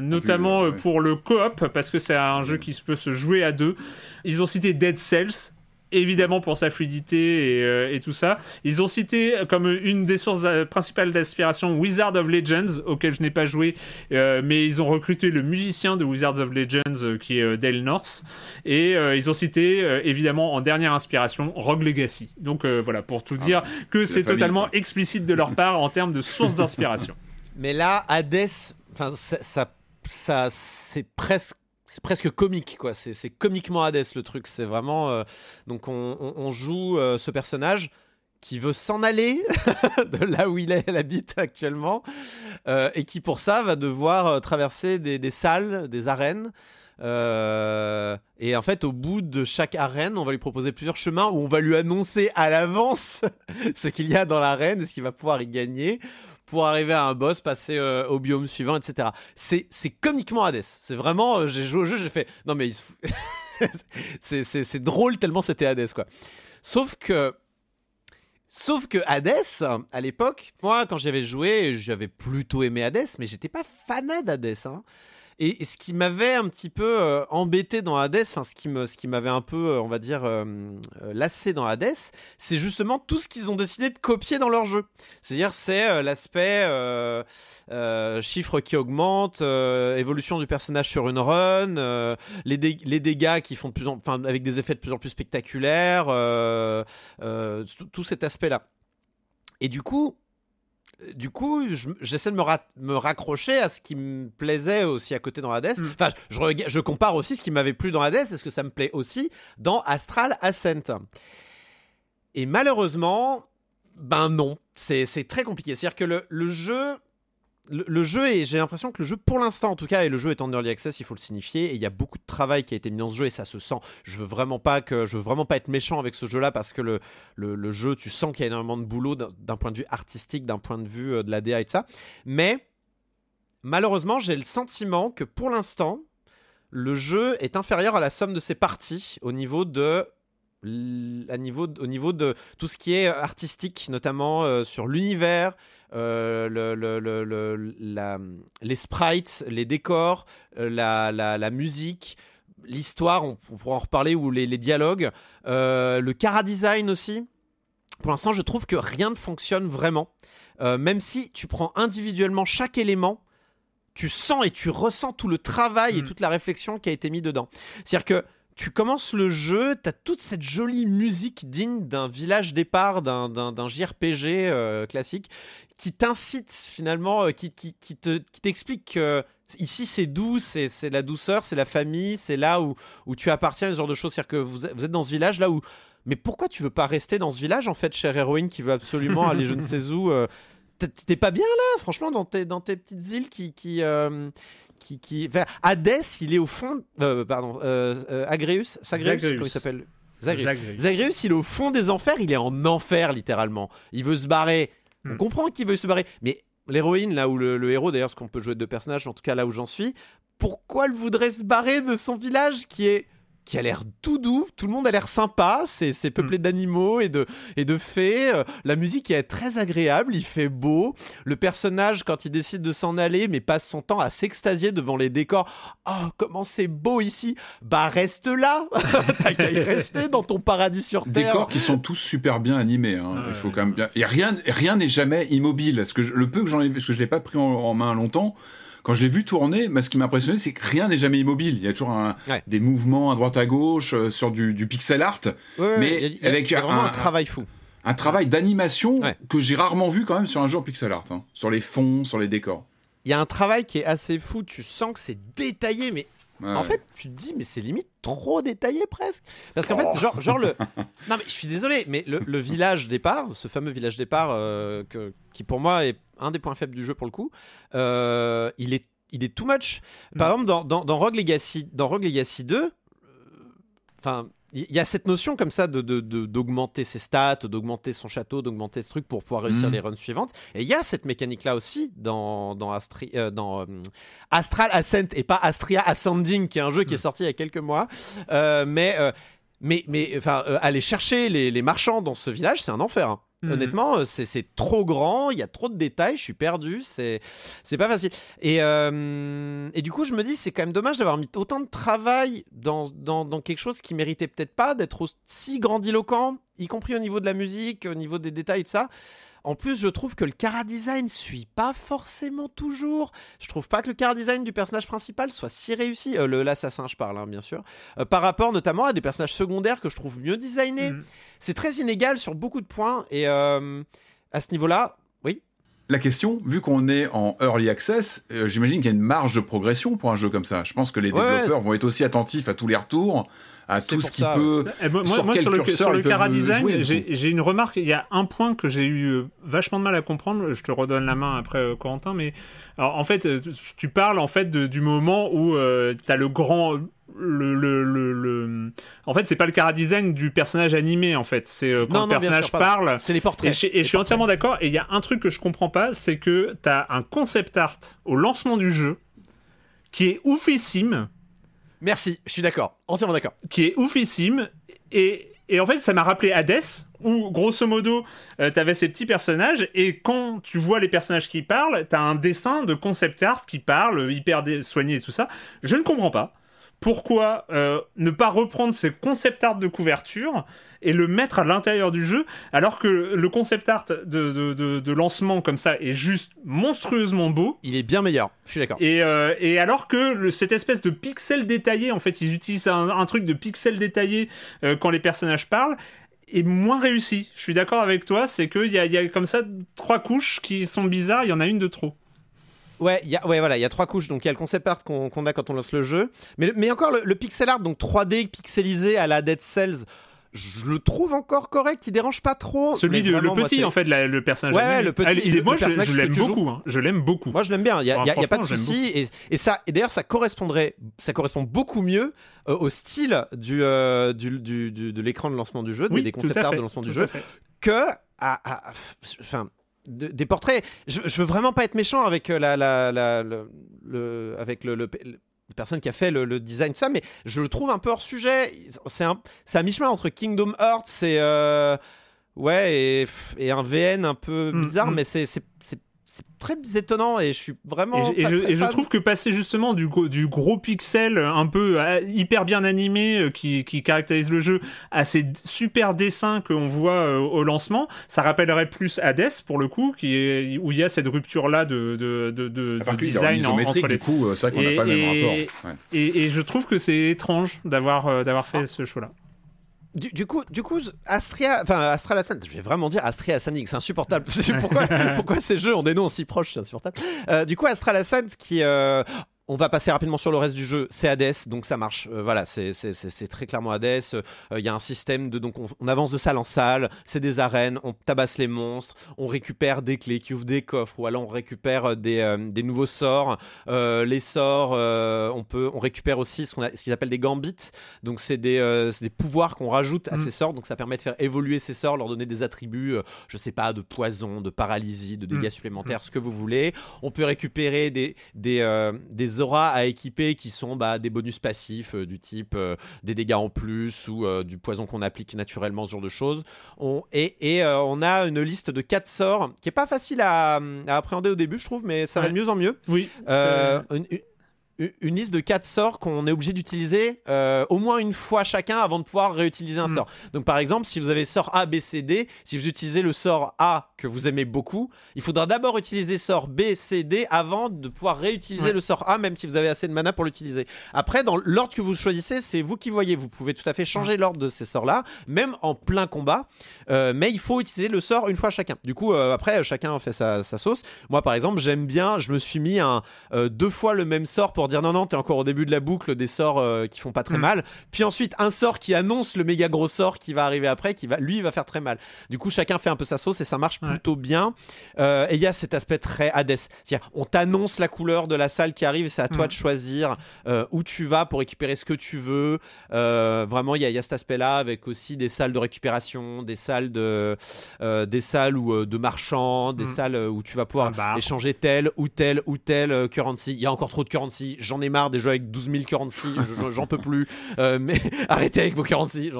notamment pour le coop, parce que c'est un jeu qui peut se jouer à deux. Ils ont cité Dead Cells, évidemment pour sa fluidité et, euh, et, tout ça. Ils ont cité comme une des sources euh, principales d'inspiration Wizard of Legends, auquel je n'ai pas joué, euh, mais ils ont recruté le musicien de Wizards of Legends qui est Dale North, et ils ont cité évidemment en dernière inspiration Rogue Legacy. Donc voilà, pour tout ah, dire que c'est totalement explicite de leur part en termes de source d'inspiration. Mais là, Hades, ça, ça c'est presque c'est presque comique quoi. C'est comiquement Hades le truc. C'est vraiment euh, donc on, joue euh, ce personnage qui veut s'en aller de là où il, est, habite actuellement euh, et qui pour ça va devoir traverser des, salles des arènes et en fait, au bout de chaque arène, on va lui proposer plusieurs chemins où on va lui annoncer à l'avance ce qu'il y a dans l'arène et ce qu'il va pouvoir y gagner pour arriver à un boss, passer euh, au biome suivant, etc. C'est, c'est comiquement Hades. C'est vraiment, euh, j'ai joué au jeu, j'ai fait, non mais c'est, c'est, drôle tellement c'était Hades, quoi. Sauf que, sauf que Hades, à l'époque, moi, quand j'avais joué, j'avais plutôt aimé Hades, mais j'étais pas fanat d'Hades. Hein. Et, ce qui m'avait un petit peu euh, embêté dans Hades, enfin ce qui me, ce qui m'avait un peu, euh, on va dire, euh, lassé dans Hades, c'est justement tout ce qu'ils ont décidé de copier dans leur jeu. C'est-à-dire, c'est l'aspect chiffres qui augmentent, évolution du personnage sur une run, les, dégâts qui font plus en, enfin avec des effets de plus en plus spectaculaires, tout cet aspect-là. Et du coup, du coup, j'essaie de me, me, raccrocher à ce qui me plaisait aussi à côté dans Hades. Mm. Enfin, je, je, compare aussi ce qui m'avait plu dans Hades et ce que ça me plaît aussi dans Astral Ascent. Et malheureusement, ben non, c'est très compliqué. C'est-à-dire que le, le jeu le, jeu j'ai l'impression que le jeu pour l'instant en tout cas et le jeu est en early access il faut le signifier et il y a beaucoup de travail qui a été mis dans ce jeu et ça se sent. Je veux vraiment pas veux vraiment pas être méchant avec ce jeu là parce que le, jeu tu sens qu'il y a énormément de boulot d'un point de vue artistique d'un point de vue euh, de la DA et ça. Mais malheureusement j'ai le sentiment que pour l'instant le jeu est inférieur à la somme de ses parties au niveau de tout ce qui est artistique, notamment euh, sur l'univers, euh, le, les sprites, les décors, euh, la, musique, l'histoire, on, pourra en reparler, ou les, dialogues, le cara design aussi. Pour l'instant, je trouve que rien ne fonctionne vraiment. même si tu prends individuellement chaque élément, tu sens et tu ressens tout le travail et mm. toute la réflexion qui a été mis dedans. C'est-à-dire que tu commences le jeu, tu as toute cette jolie musique digne d'un village départ, d'un JRPG euh, classique, qui t'incite finalement, euh, qui, qui, qui t'explique que ici c'est doux, c'est la douceur, c'est la famille, c'est là où, où tu appartiens, ce genre de choses. C'est-à-dire que vous, vous, êtes dans ce village là où. Mais pourquoi tu veux pas rester dans ce village en fait, chère héroïne qui veut absolument aller je ne sais où euh, T'es pas bien là, franchement, dans tes, dans tes petites îles qui. qui qui, qui... Hadès, il est au fond, euh, pardon, euh, euh Agreus, Sagreus, comment il s'appelle Zagreus. il est au fond des enfers, il est en enfer littéralement. Il veut se barrer. On hmm. comprend qu'il veut se barrer, mais l'héroïne, là où le, héros, d'ailleurs, ce qu'on peut jouer deux personnages, en tout cas là où j'en suis, pourquoi elle voudrait se barrer de son village qui est qui a l'air tout doux, tout le monde a l'air sympa, c'est, peuplé mm. d'animaux et de, et de fées, euh, la musique est très agréable, il fait beau, le personnage quand il décide de s'en aller mais passe son temps à s'extasier devant les décors, oh comment c'est beau ici, bah reste là, t'as qu'à y rester dans ton paradis sur Terre. Décors qui sont tous super bien animés, hein. il faut quand même bien... Et rien, rien n'est jamais immobile, ce que le peu que j'en ai vu, parce que je l'ai pas pris en main longtemps, quand je l'ai vu tourner, ce qui m'a impressionné, c'est que rien n'est jamais immobile. Il y a toujours des mouvements à droite à gauche euh, sur du, pixel art, mais avec vraiment un, travail fou. Un travail d'animation que j'ai rarement vu quand même sur un jeu en pixel art, hein. sur les fonds, sur les décors. Il y a un travail qui est assez fou. Tu sens que c'est détaillé, mais en fait, tu te dis, mais c'est limite trop détaillé presque. Parce qu'en fait, oh. genre, genre le. Non, mais je suis désolé, mais le, village départ, ce fameux village départ, euh, que, qui pour moi est un des points faibles du jeu pour le coup, euh, il est il est too much. Par mm. exemple, dans, dans, dans, Rogue Legacy, dans Rogue Legacy 2, euh, enfin, il y a cette notion comme ça de, d'augmenter ses stats, d'augmenter son château, d'augmenter ce truc pour pouvoir réussir mm. les runs suivantes. Et il y a cette mécanique là aussi dans, dans, euh, dans Astral Ascent et pas Astria Ascending, qui est un jeu qui est mm. sorti il y a quelques mois. mais mais, mais enfin, aller chercher les, les, marchands dans ce village, c'est un enfer. Hein. Mhm. Honnêtement, euh, c'est trop grand, il y a trop de détails, je suis perdu, c'est pas facile. Et, euh, et, du coup, je me dis, c'est quand même dommage d'avoir mis autant de travail dans, dans, dans quelque chose qui méritait peut-être pas d'être aussi grandiloquent, y compris au niveau de la musique, au niveau des détails et tout ça. En plus, je trouve que le cara design suit pas forcément toujours. Je trouve pas que le cara design du personnage principal soit si réussi. Euh, l'assassin, je parle, hein, bien sûr. Euh, par rapport notamment à des personnages secondaires que je trouve mieux designés. Mm. C'est très inégal sur beaucoup de points. Et euh, à ce niveau-là. La question, vu qu'on est en early access, j'imagine qu'il y a une marge de progression pour un jeu comme ça. Je pense que les développeurs vont être aussi attentifs à tous les retours, à tout ce qui peut. Eh, moi, sur, moi, sur le, sur le cara design, j'ai une remarque. Il y a un point que j'ai eu euh, vachement de mal à comprendre. Je te redonne la main après, euh, Corentin. Mais alors, en fait, euh, tu parles en fait du moment où tu as le grand. Le, le, le, En fait, c'est pas le cara design du personnage animé, en fait. C'est quand le personnage parle. C'est les portraits. Et, je suis entièrement d'accord. Et il y a un truc que je comprends pas, c'est que tu as un concept art au lancement du jeu qui est oufissime Merci, je suis d'accord, entièrement d'accord. Qui est oufissime et, et en fait, ça m'a rappelé Hades, où grosso modo, tu t'avais ces petits personnages, et quand tu vois les personnages qui parlent, t'as un dessin de concept art qui parle, hyper soigné et tout ça. Je ne comprends pas pourquoi ne pas reprendre ces concept art de couverture et le mettre à l'intérieur du jeu, alors que le concept art de, de, lancement comme ça est juste monstrueusement beau. Il est bien meilleur, je suis d'accord. Et, euh, et, alors que cette espèce de pixel détaillé, en fait, ils utilisent un, truc de pixel détaillé euh, quand les personnages parlent, est moins réussi. Je suis d'accord avec toi, c'est qu'il y a, y a comme ça trois couches qui sont bizarres, il y en a une de trop. Ouais, y a, ouais, voilà, il y a trois couches. Donc il y a le concept art qu'on a quand on lance le jeu, mais, mais encore le, le, pixel art, donc 3D pixelisé à la Dead Cells je le trouve encore correct, il dérange pas trop. Celui de le petit, en fait, le personnage. Ouais, le petit. il est, moi, je, l'aime beaucoup. Hein. Je l'aime beaucoup. Moi, je l'aime bien. Il y a, pas de souci. Et, et, ça, et d'ailleurs, ça correspondrait, ça correspond beaucoup mieux euh, au style du, euh, du, du, de l'écran de lancement du jeu, des concept art de lancement du jeu, que à, enfin, des portraits. Je, je, veux vraiment pas être méchant avec euh, la, la, la le, avec le, le personne qui a fait le, design, ça, mais je le trouve un peu hors sujet. C'est un, à mi-chemin entre Kingdom Hearts et. Euh, ouais, et, un VN un peu mm, bizarre, mm. mais c'est très étonnant et je suis vraiment. Et, je, trouve que passer justement du, du gros pixel un peu euh, hyper bien animé euh, qui, qui, caractérise le jeu à ces super dessins qu'on voit euh, au lancement, ça rappellerait plus Hades pour le coup, qui est, où il y a cette rupture là de, de, de, de, design entre les. Du coup, c'est qu'on n'a pas le même rapport. Et, je trouve que c'est étrange d'avoir d'avoir fait ah. ce choix là. Du, coup, du coup, Astria, enfin Astral Ascent, je vais vraiment dire Astria Ascending, c'est insupportable. pourquoi, pourquoi ces jeux ont des noms si proches, c'est insupportable. Euh, du coup, Astral Ascent qui, euh, on va passer rapidement sur le reste du jeu. C'est Hades, donc ça marche. Euh, voilà, c'est très clairement Hades. Euh, il y a un système de donc on, avance de salle en salle. C'est des arènes. On tabasse les monstres. On récupère des clés qui ouvrent des coffres ou alors on récupère euh, des, nouveaux sorts. les sorts, on peut, on récupère aussi ce qu'ils appellent des gambits. Donc c'est des, des, pouvoirs qu'on rajoute à mm. ces sorts. Donc ça permet de faire évoluer ces sorts, leur donner des attributs, je sais pas, de poison, de paralysie, de dégâts mm. supplémentaires, mm. ce que vous voulez. On peut récupérer des des, des auras à équiper qui sont bah, des bonus passifs euh, du type euh, des dégâts en plus ou euh, du poison qu'on applique naturellement, ce genre de choses. On, et, et on a une liste de 4 sorts qui est pas facile à, appréhender au début, je trouve, mais ça va de mieux en mieux. Oui une liste de 4 sorts qu'on est obligé d'utiliser euh, au moins une fois chacun avant de pouvoir réutiliser un mm. sort. Donc par exemple, si vous avez sort A, B, C, D, si vous utilisez le sort A que vous aimez beaucoup, il faudra d'abord utiliser sort B, C, D avant de pouvoir réutiliser le sort A, même si vous avez assez de mana pour l'utiliser. Après, dans l'ordre que vous choisissez, c'est vous qui voyez. Vous pouvez tout à fait changer l'ordre de ces sorts-là, même en plein combat, euh, mais il faut utiliser le sort une fois chacun. Du coup, euh, après, chacun fait sa, sauce. Moi, par exemple, j'aime bien, je me suis mis un, deux fois le même sort pour dire non, non, t'es encore au début de la boucle des sorts euh, qui font pas très mm. mal. Puis ensuite, un sort qui annonce le méga gros sort qui va arriver après, qui va, lui, va faire très mal. Du coup, chacun fait un peu sa sauce et ça marche plutôt bien. Euh, et il y a cet aspect très Hades. C'est-à-dire, on t'annonce la couleur de la salle qui arrive et c'est à toi mm. de choisir euh, où tu vas pour récupérer ce que tu veux. vraiment, il y, a cet aspect-là avec aussi des salles de récupération, des salles de, des salles où, de marchands, des mm. salles où tu vas pouvoir échanger tel ou tel ou tel currency. Il y a encore trop de currency j'en ai marre des jeux avec 12 000 currency, j'en peux plus. Euh, mais arrêtez avec vos currency.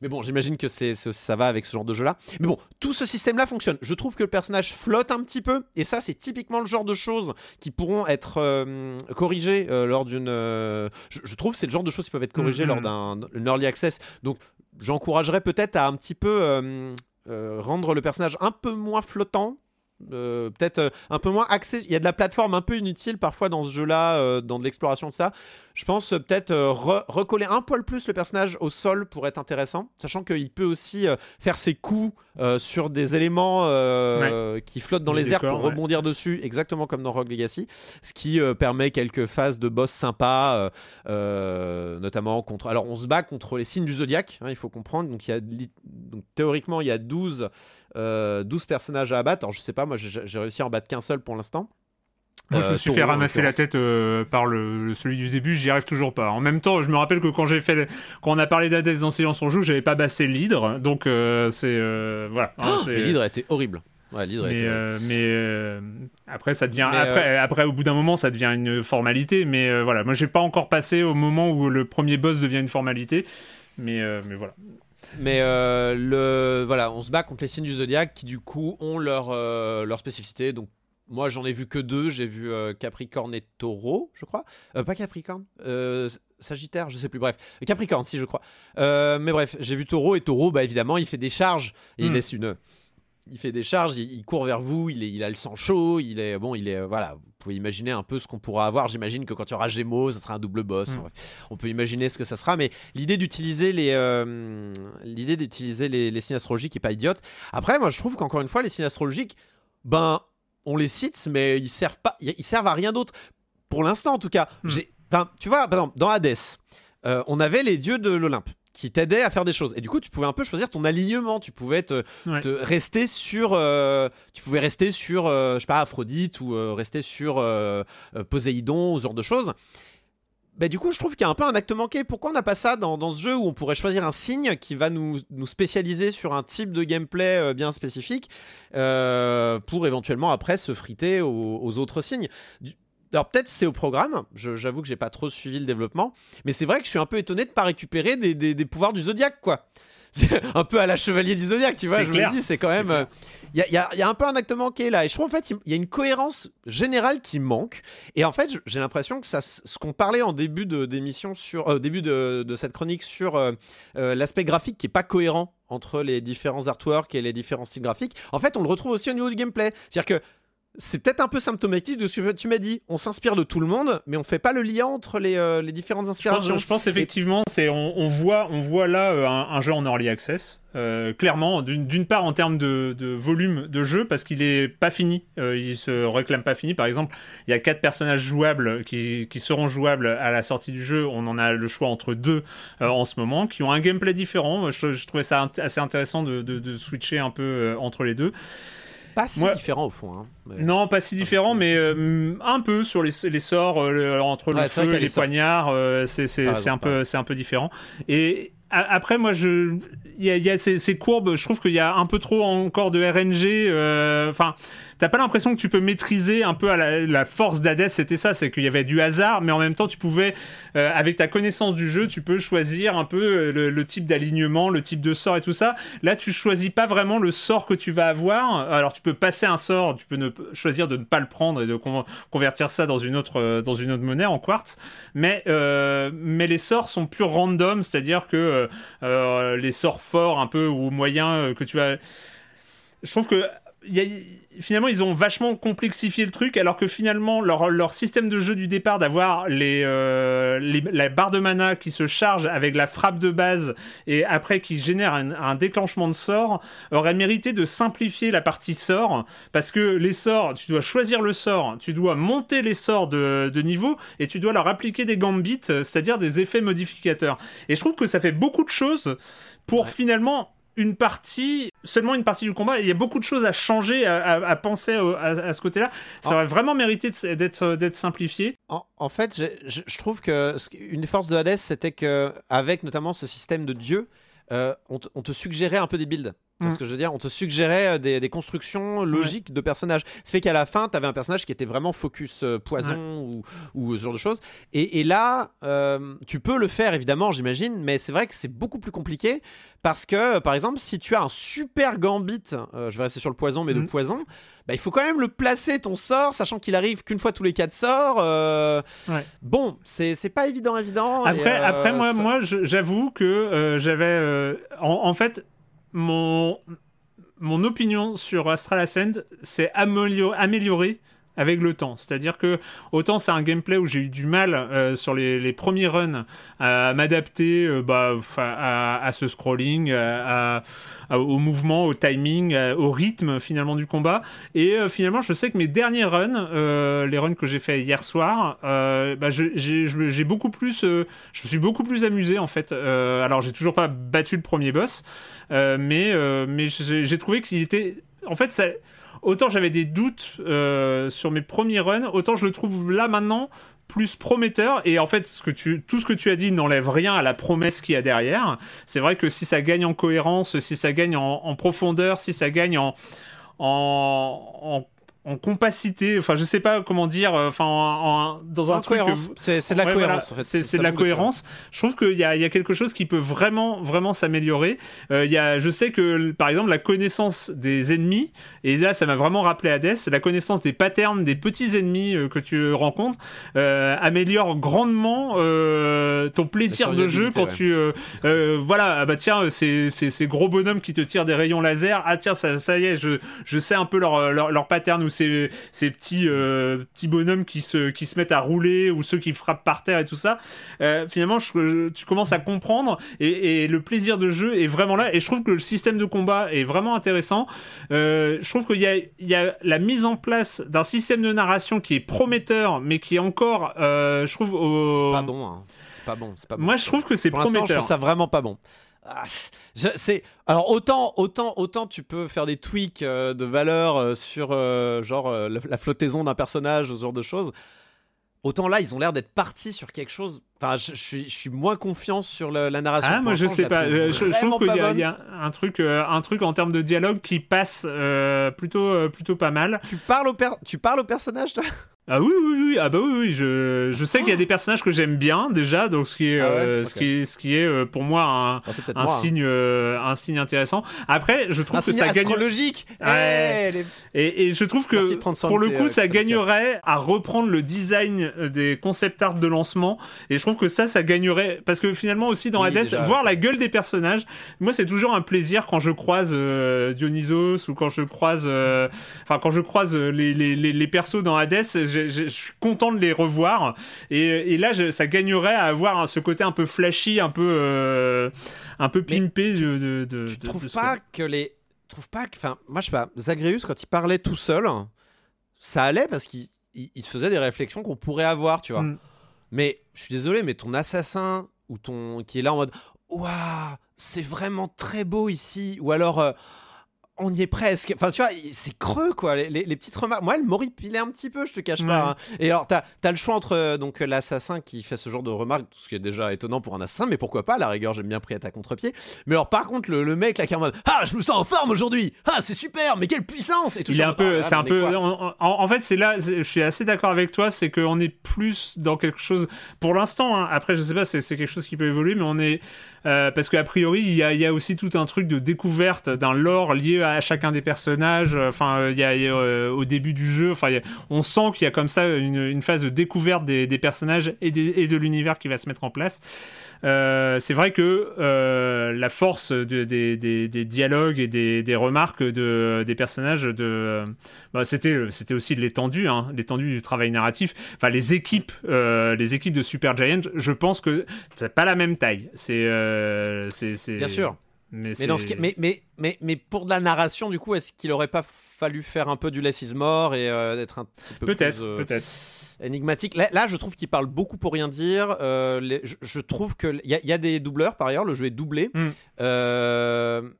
Mais bon, j'imagine que c'est, ça va avec ce genre de jeu-là. Mais bon, tout ce système-là fonctionne. Je trouve que le personnage flotte un petit peu, et ça, c'est typiquement le genre de choses qui pourront être euh, corrigées euh, lors d'une. Je, trouve que c'est le genre de choses qui peuvent être corrigées lors mm-hmm. d'un early access. Donc, j'encouragerais peut-être à un petit peu. rendre le personnage un peu moins flottant euh, peut-être euh, un peu moins axé. Il y a de la plateforme un peu inutile parfois dans ce jeu-là, euh, dans de l'exploration de ça. Je pense peut-être recoller un poil plus le personnage au sol pour être intéressant, sachant qu'il peut aussi faire ses coups sur des éléments qui flottent dans les, airs pour rebondir dessus, exactement comme dans Rogue Legacy, ce qui permet quelques phases de boss sympas, notamment contre. Alors on se bat contre les signes du zodiaque, hein, il faut comprendre. Donc, il y a... donc théoriquement il y a 12 12 euh, personnages à abattre. Alors je sais pas, moi j'ai réussi à en battre qu'un seul pour l'instant. Moi, je me suis euh, fait ramasser la tête euh, par le, celui du début, j'y arrive toujours pas. En même temps, je me rappelle que quand j'ai fait, quand on a parlé d'Hades dans Silence on joue, j'avais pas bassé l'hydre, donc c'est voilà. Hein, l'hydre était horrible. Ouais, l'hydre mais, mais après, ça devient après, après, au bout d'un moment, ça devient une formalité. Mais voilà, moi, j'ai pas encore passé au moment où le premier boss devient une formalité. Mais mais voilà. Mais euh, le, voilà, on se bat contre les signes du zodiaque qui, du coup, ont leur, euh, leur spécificité. Donc, moi, j'en ai vu que deux. J'ai vu euh, Capricorne et Taureau, je crois. pas Capricorne. Sagittaire, je sais plus, bref. Capricorne, si, je crois. mais bref, j'ai vu Taureau et Taureau, bah, évidemment, il fait des charges. Et il hmm. laisse une, il fait des charges, il, court vers vous, il, est, il, a le sang chaud, il est bon, il est voilà. Vous pouvez imaginer un peu ce qu'on pourra avoir. J'imagine que quand il y aura Gémeaux, ce sera un double boss. Mm. On peut imaginer ce que ça sera, mais l'idée d'utiliser les euh, l'idée d'utiliser les, signes astrologiques est pas idiote. Après, moi, je trouve qu'encore une fois, les signes astrologiques, ben, on les cite, mais ils servent pas, ils servent à rien d'autre pour l'instant en tout cas. Mm. J'ai, tu vois, par exemple, dans Hades, euh, on avait les dieux de l'Olympe qui t'aidait à faire des choses. Et du coup, tu pouvais un peu choisir ton alignement. Tu pouvais te, rester sur, euh, tu pouvais rester sur, euh, je sais pas, Aphrodite ou euh, rester sur Poséidon, ce genre de choses. Bah, du coup, je trouve qu'il y a un peu un acte manqué. Pourquoi on n'a pas ça dans, dans, ce jeu où on pourrait choisir un signe qui va nous, nous spécialiser sur un type de gameplay bien spécifique pour éventuellement après se friter aux, aux autres signes? Alors peut-être c'est au programme, j'avoue que j'ai pas trop suivi le développement, mais c'est vrai que je suis un peu étonné de pas récupérer des, pouvoirs du Zodiac, quoi. C'est un peu à la chevalier du Zodiac, tu vois, je me dis, c'est quand même... Il y, a, un peu un acte manqué là, et je trouve en fait, il y a une cohérence générale qui manque, et en fait, j'ai l'impression que ça, ce qu'on parlait en début d'émission sur... Euh, début de, cette chronique sur euh, euh, l'aspect graphique qui est pas cohérent entre les différents artworks et les différents styles graphiques, en fait, on le retrouve aussi au niveau du gameplay. C'est-à-dire que c'est peut-être un peu symptomatique de ce que tu m'as dit. On s'inspire de tout le monde, mais on fait pas le lien entre les, euh, les différentes inspirations. Je pense, effectivement, c'est on, voit on voit là euh, un, jeu en early access. Euh, clairement, d'une part en termes de, volume de jeu, parce qu'il est pas fini, il se réclame pas fini. Par exemple, il y a quatre personnages jouables qui, qui, seront jouables à la sortie du jeu. On en a le choix entre deux en ce moment, qui ont un gameplay différent. Je, je trouvais ça assez intéressant de, de, de switcher un peu entre les deux. Pas si différent au fond. Hein, non, pas si différent, mais euh, un peu sur les, les sorts euh, entre le feu et les, poignards, euh, c'est un peu un peu différent. Et après, moi, je, il y a, ces, courbes. Je trouve qu'il y a un peu trop encore de RNG. Enfin t'as pas l'impression que tu peux maîtriser un peu à la, force d'Hades, c'était ça, c'est qu'il y avait du hasard, mais en même temps, tu pouvais, euh, avec ta connaissance du jeu, tu peux choisir un peu euh, le, type d'alignement, le type de sort et tout ça. Là, tu choisis pas vraiment le sort que tu vas avoir. Alors, tu peux passer un sort, tu peux ne, choisir de ne pas le prendre et de convertir ça dans une autre, euh, dans une autre monnaie en quartz, mais, mais les sorts sont plus random, c'est-à-dire que les sorts forts un peu ou moyens que tu as je trouve que finalement, ils ont vachement complexifié le truc, alors que finalement, leur, leur système de jeu du départ, d'avoir les, euh, la barre de mana qui se charge avec la frappe de base et après qui génère un, déclenchement de sort, aurait mérité de simplifier la partie sort, parce que les sorts, tu dois choisir le sort, tu dois monter les sorts de, de niveau et tu dois leur appliquer des gambits, c'est-à-dire des effets modificateurs. Et je trouve que ça fait beaucoup de choses pour finalement une partie, seulement une partie du combat. Il y a beaucoup de choses à changer, à, penser à, ce côté-là. Ça aurait vraiment mérité d'être simplifié. En, fait, je, trouve que une des forces de Hades, c'était que avec notamment ce système de dieu, euh, on, te suggérait un peu des builds. Ce mm. que je veux dire? On te suggérait euh, des, constructions logiques de personnages. Ce fait qu'à la fin, tu avais un personnage qui était vraiment focus euh, poison ou, ce genre de choses. Et, là, tu peux le faire évidemment, j'imagine, mais c'est vrai que c'est beaucoup plus compliqué parce que, par exemple, si tu as un super gambit, je vais rester sur le poison, mais de mm. poison, bah, il faut quand même le placer ton sort, sachant qu'il arrive qu'une fois tous les quatre sorts. Bon, c'est pas évident, évident. Après, après moi, moi j'avoue que j'avais. En, en, fait, mon, mon opinion sur Astral Ascent s'est améliorée avec le temps. C'est-à-dire que autant c'est un gameplay où j'ai eu du mal euh, sur les, premiers runs à m'adapter euh, bah, à, ce scrolling, au mouvement, au timing, au rythme finalement du combat. Et euh, finalement, je sais que mes derniers runs, les runs que j'ai fait hier soir, bah, j'ai beaucoup plus, je me suis beaucoup plus amusé en fait. alors j'ai toujours pas battu le premier boss, mais mais j'ai trouvé qu'il était, en fait ça autant j'avais des doutes euh, sur mes premiers runs, autant je le trouve là maintenant plus prometteur et en fait tout ce que tu as dit n'enlève rien à la promesse qu'il y a derrière. C'est vrai que si ça gagne en cohérence, si ça gagne en, profondeur, si ça gagne en, en compacité, enfin je sais pas comment dire, euh, enfin dans un truc. C'est de la cohérence. en fait. C'est de la cohérence. Je trouve qu'il y a, y a quelque chose qui peut vraiment vraiment s'améliorer. Euh, il y a, je sais que par exemple la connaissance des ennemis et là ça m'a vraiment rappelé Hades, la connaissance des patterns des petits ennemis euh, que tu rencontres améliore grandement ton plaisir de jeu quand tu voilà ah bah tiens c'est ces gros bonhommes qui te tirent des rayons laser ah tiens ça, ça y est je, je sais un peu leur leur, leur pattern ces, ces petits, euh, petits bonhommes qui se, qui se mettent à rouler ou ceux qui frappent par terre et tout ça. Euh, finalement, tu commences à comprendre et, le plaisir de jeu est vraiment là. Et je trouve que le système de combat est vraiment intéressant. Euh, je trouve qu'il y a, il y a la mise en place d'un système de narration qui est prometteur, mais qui est encore, je trouve, c'est pas bon. Hein. C'est pas bon. Pas bon. Moi, je trouve que c'est prometteur. Je trouve ça vraiment pas bon. Ah, c'est alors autant autant autant tu peux faire des tweaks euh, de valeur euh, sur euh, genre la flottaison d'un personnage ce genre de choses autant là ils ont l'air d'être partis sur quelque chose enfin je, suis, je suis moins confiant sur la, narration ah moi je sais pas je, trouve qu'il y, y, a un truc un truc en termes de dialogue qui passe plutôt plutôt pas mal tu parles au tu parles au personnage toi? Ah oui, oui, oui, ah bah oui, oui. Je, je sais qu'il y a des personnages que j'aime bien déjà, donc ce qui est, ah euh, ce qui est, ce qui est euh, pour moi un, un hein. signe, euh, un signe intéressant. Après, je trouve que ça gagne. logique. Ouais. et, et, je trouve que pour le coup, ça gagnerait à reprendre le design des concept art de lancement, et je trouve que ça, ça gagnerait parce que finalement aussi dans Hades, voir la gueule des personnages, moi c'est toujours un plaisir quand je croise Dionysos ou quand je croise, enfin quand je croise les, les, les, les persos dans Hades je, suis content de les revoir. Et, là, ça gagnerait à avoir ce côté un peu flashy, un peu, euh, un peu pimpé tu, de, de, tu trouves pas que les. Trouve pas que. Enfin, moi, je sais pas. Zagreus, quand il parlait tout seul, ça allait parce qu'il il, se faisait des réflexions qu'on pourrait avoir, tu vois. Mm. Mais je suis désolé, mais ton assassin ou ton qui est là en mode waouh, c'est vraiment très beau ici, ou alors euh, on y est presque. Enfin, tu vois, c'est creux, quoi. Les, petites remarques. Moi, elle m'horripilait un petit peu, je te cache pas. Hein. Et alors, t'as as le choix entre euh, donc l'assassin qui fait ce genre de remarques, ce qui est déjà étonnant pour un assassin, mais pourquoi pas, à la rigueur, j'aime bien pris à ta contre-pied. Mais alors, par contre, le, mec là qui est en mode Ah, je me sens en forme aujourd'hui Ah, c'est super, mais quelle puissance Et tout Il est un peu. Ah, c'est un peu. En, fait, c'est là, je suis assez d'accord avec toi, c'est qu'on est plus dans quelque chose. Pour l'instant, hein. après, je sais pas, c'est quelque chose qui peut évoluer, mais on est euh, parce qu'a priori, il y, a, y a, aussi tout un truc de découverte d'un lore lié à chacun des personnages. Enfin, il y a, euh, au début du jeu, enfin, on sent qu'il y a comme ça une, une, phase de découverte des, des personnages et, des, et de l'univers qui va se mettre en place. Euh, c'est vrai que euh, la force de, des, des, des, dialogues et des, des remarques de, des personnages, de, bah, c'était, c'était aussi l'étendue, hein, l'étendue du travail narratif. Enfin, les équipes, euh, les équipes de Super Giant, je pense que c'est pas la même taille. C'est, c'est, c'est, bien sûr. Mais, mais, dans ce mais, mais, mais, mais, pour de la narration, du coup, est-ce qu'il aurait pas fallu faire un peu du less is more et d'être un petit peu peut-être, plus, peut-être énigmatique. Là, je trouve qu'il parle beaucoup pour rien dire. Euh, je, trouve qu'il y, y, a des doubleurs par ailleurs, le jeu est doublé. Hmm. Euh,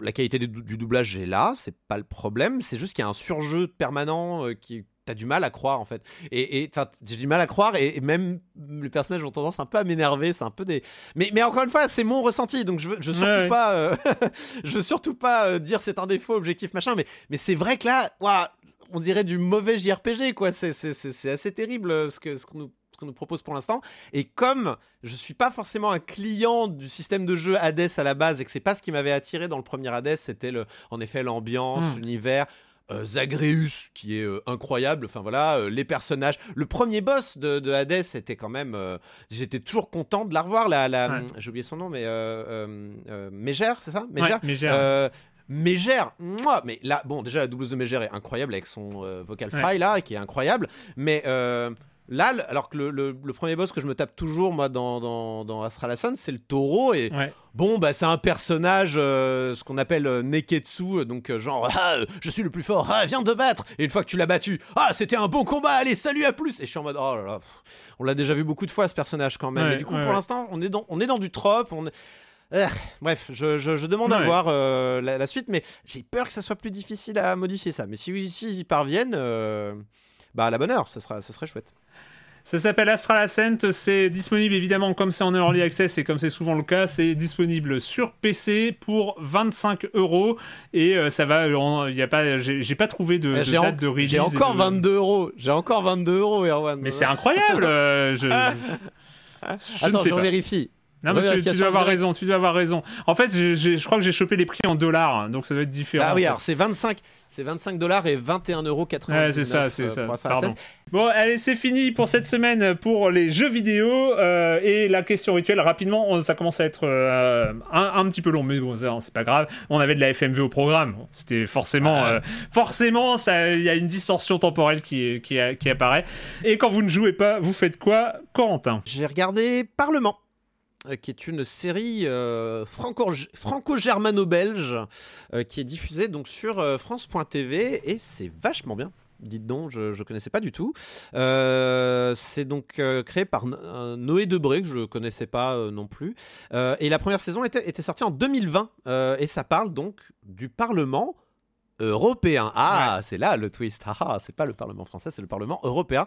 la qualité du, doublage est là, c'est pas le problème. C'est juste qu'il y a un surjeu permanent euh, qui t'as du mal à croire en fait. Et, j'ai du mal à croire et, même les personnages ont tendance un peu à m'énerver. C'est un peu des. Mais, mais encore une fois, c'est mon ressenti, donc je veux, je veux surtout pas, je veux surtout pas dire c'est un défaut objectif machin. Mais, mais c'est vrai que là, on dirait du mauvais JRPG, quoi. C'est assez terrible euh, ce qu'on ce nous, nous propose pour l'instant. Et comme je suis pas forcément un client du système de jeu Hades à la base et que c'est pas ce qui m'avait attiré dans le premier Hades, c'était le, en effet l'ambiance, hmm. l'univers. Euh, Zagreus qui est euh, incroyable. Enfin voilà, les personnages. Le premier boss de, de Hades était quand même. J'étais toujours content de la revoir. La, la J'ai oublié son nom, mais Mégère, c'est ça? Mégère. Mégère, moi, mais là, bon, déjà la doubleuse de Mégère est incroyable avec son euh, vocal fry là, qui est incroyable, mais euh, là, alors que le, premier boss que je me tape toujours moi dans, dans, dans Astral Ascent, c'est le taureau et bon, bah c'est un personnage, euh, ce qu'on appelle Neketsu, donc genre ah, je suis le plus fort, ah, viens de battre, et une fois que tu l'as battu, ah c'était un bon combat, allez salut à plus, et je suis en mode oh là là, on l'a déjà vu beaucoup de fois ce personnage quand même, et du coup pour l'instant on est dans on est dans du trope, on est euh, bref, je, demande à voir euh, la, suite, mais j'ai peur que ça soit plus difficile à modifier ça. Mais si, si ils y parviennent, euh, bah à la bonne heure, ce, sera, serait chouette. Ça s'appelle Astral Ascent, c'est disponible évidemment comme c'est en early access et comme c'est souvent le cas, c'est disponible sur PC pour 25 euros et euh, ça va, il y a pas, j'ai pas trouvé de, de date de release. J'ai encore 22 euros, j'ai encore 22 euros Erwan. Mais c'est incroyable, euh, je, je, Attends, je vérifie. Non, mais tu, dois avoir raison, tu dois avoir raison. En fait, je crois que j'ai chopé les prix en dollars, hein, donc ça doit être différent. Ah oui, alors c'est 25, c'est 25 dollars et 21 euros 80. Ouais, c'est ça, c'est ça. Pardon. Bon, allez, c'est fini pour cette semaine pour les jeux vidéo euh, et la question rituelle. Rapidement, ça commence à être euh, un, petit peu long, mais bon, c'est pas grave. On avait de la FMV au programme. C'était forcément, ah. euh, forcément, il y a une distorsion temporelle qui, qui, qui apparaît. Et quand vous ne jouez pas, vous faites quoi, Corentin? J'ai regardé Parlement. Euh, qui est une série euh, franco-germano-belge euh, qui est diffusée donc sur France.tv et c'est vachement bien. Dites donc, je ne connaissais pas du tout. c'est donc créé par Noé Debré, que je ne connaissais pas non plus. et la première saison était, était sortie en 2020. et ça parle donc du Parlement européen. Ah, c'est là le twist. Ah, ah, c'est pas le Parlement français, c'est le Parlement européen.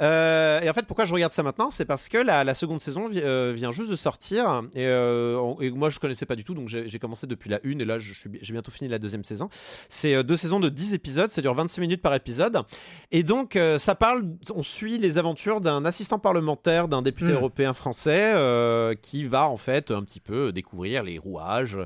Euh, et en fait, pourquoi je regarde ça maintenant? C'est parce que la, seconde saison euh, vient juste de sortir. Euh, et, moi, je connaissais pas du tout, donc j'ai commencé depuis la une. Et là, j'ai bientôt fini la deuxième saison. C'est deux saisons de 10 épisodes, ça dure 26 minutes par épisode. Et donc, ça parle, on suit les aventures d'un assistant parlementaire d'un député hmm. européen français qui va en fait un petit peu découvrir les rouages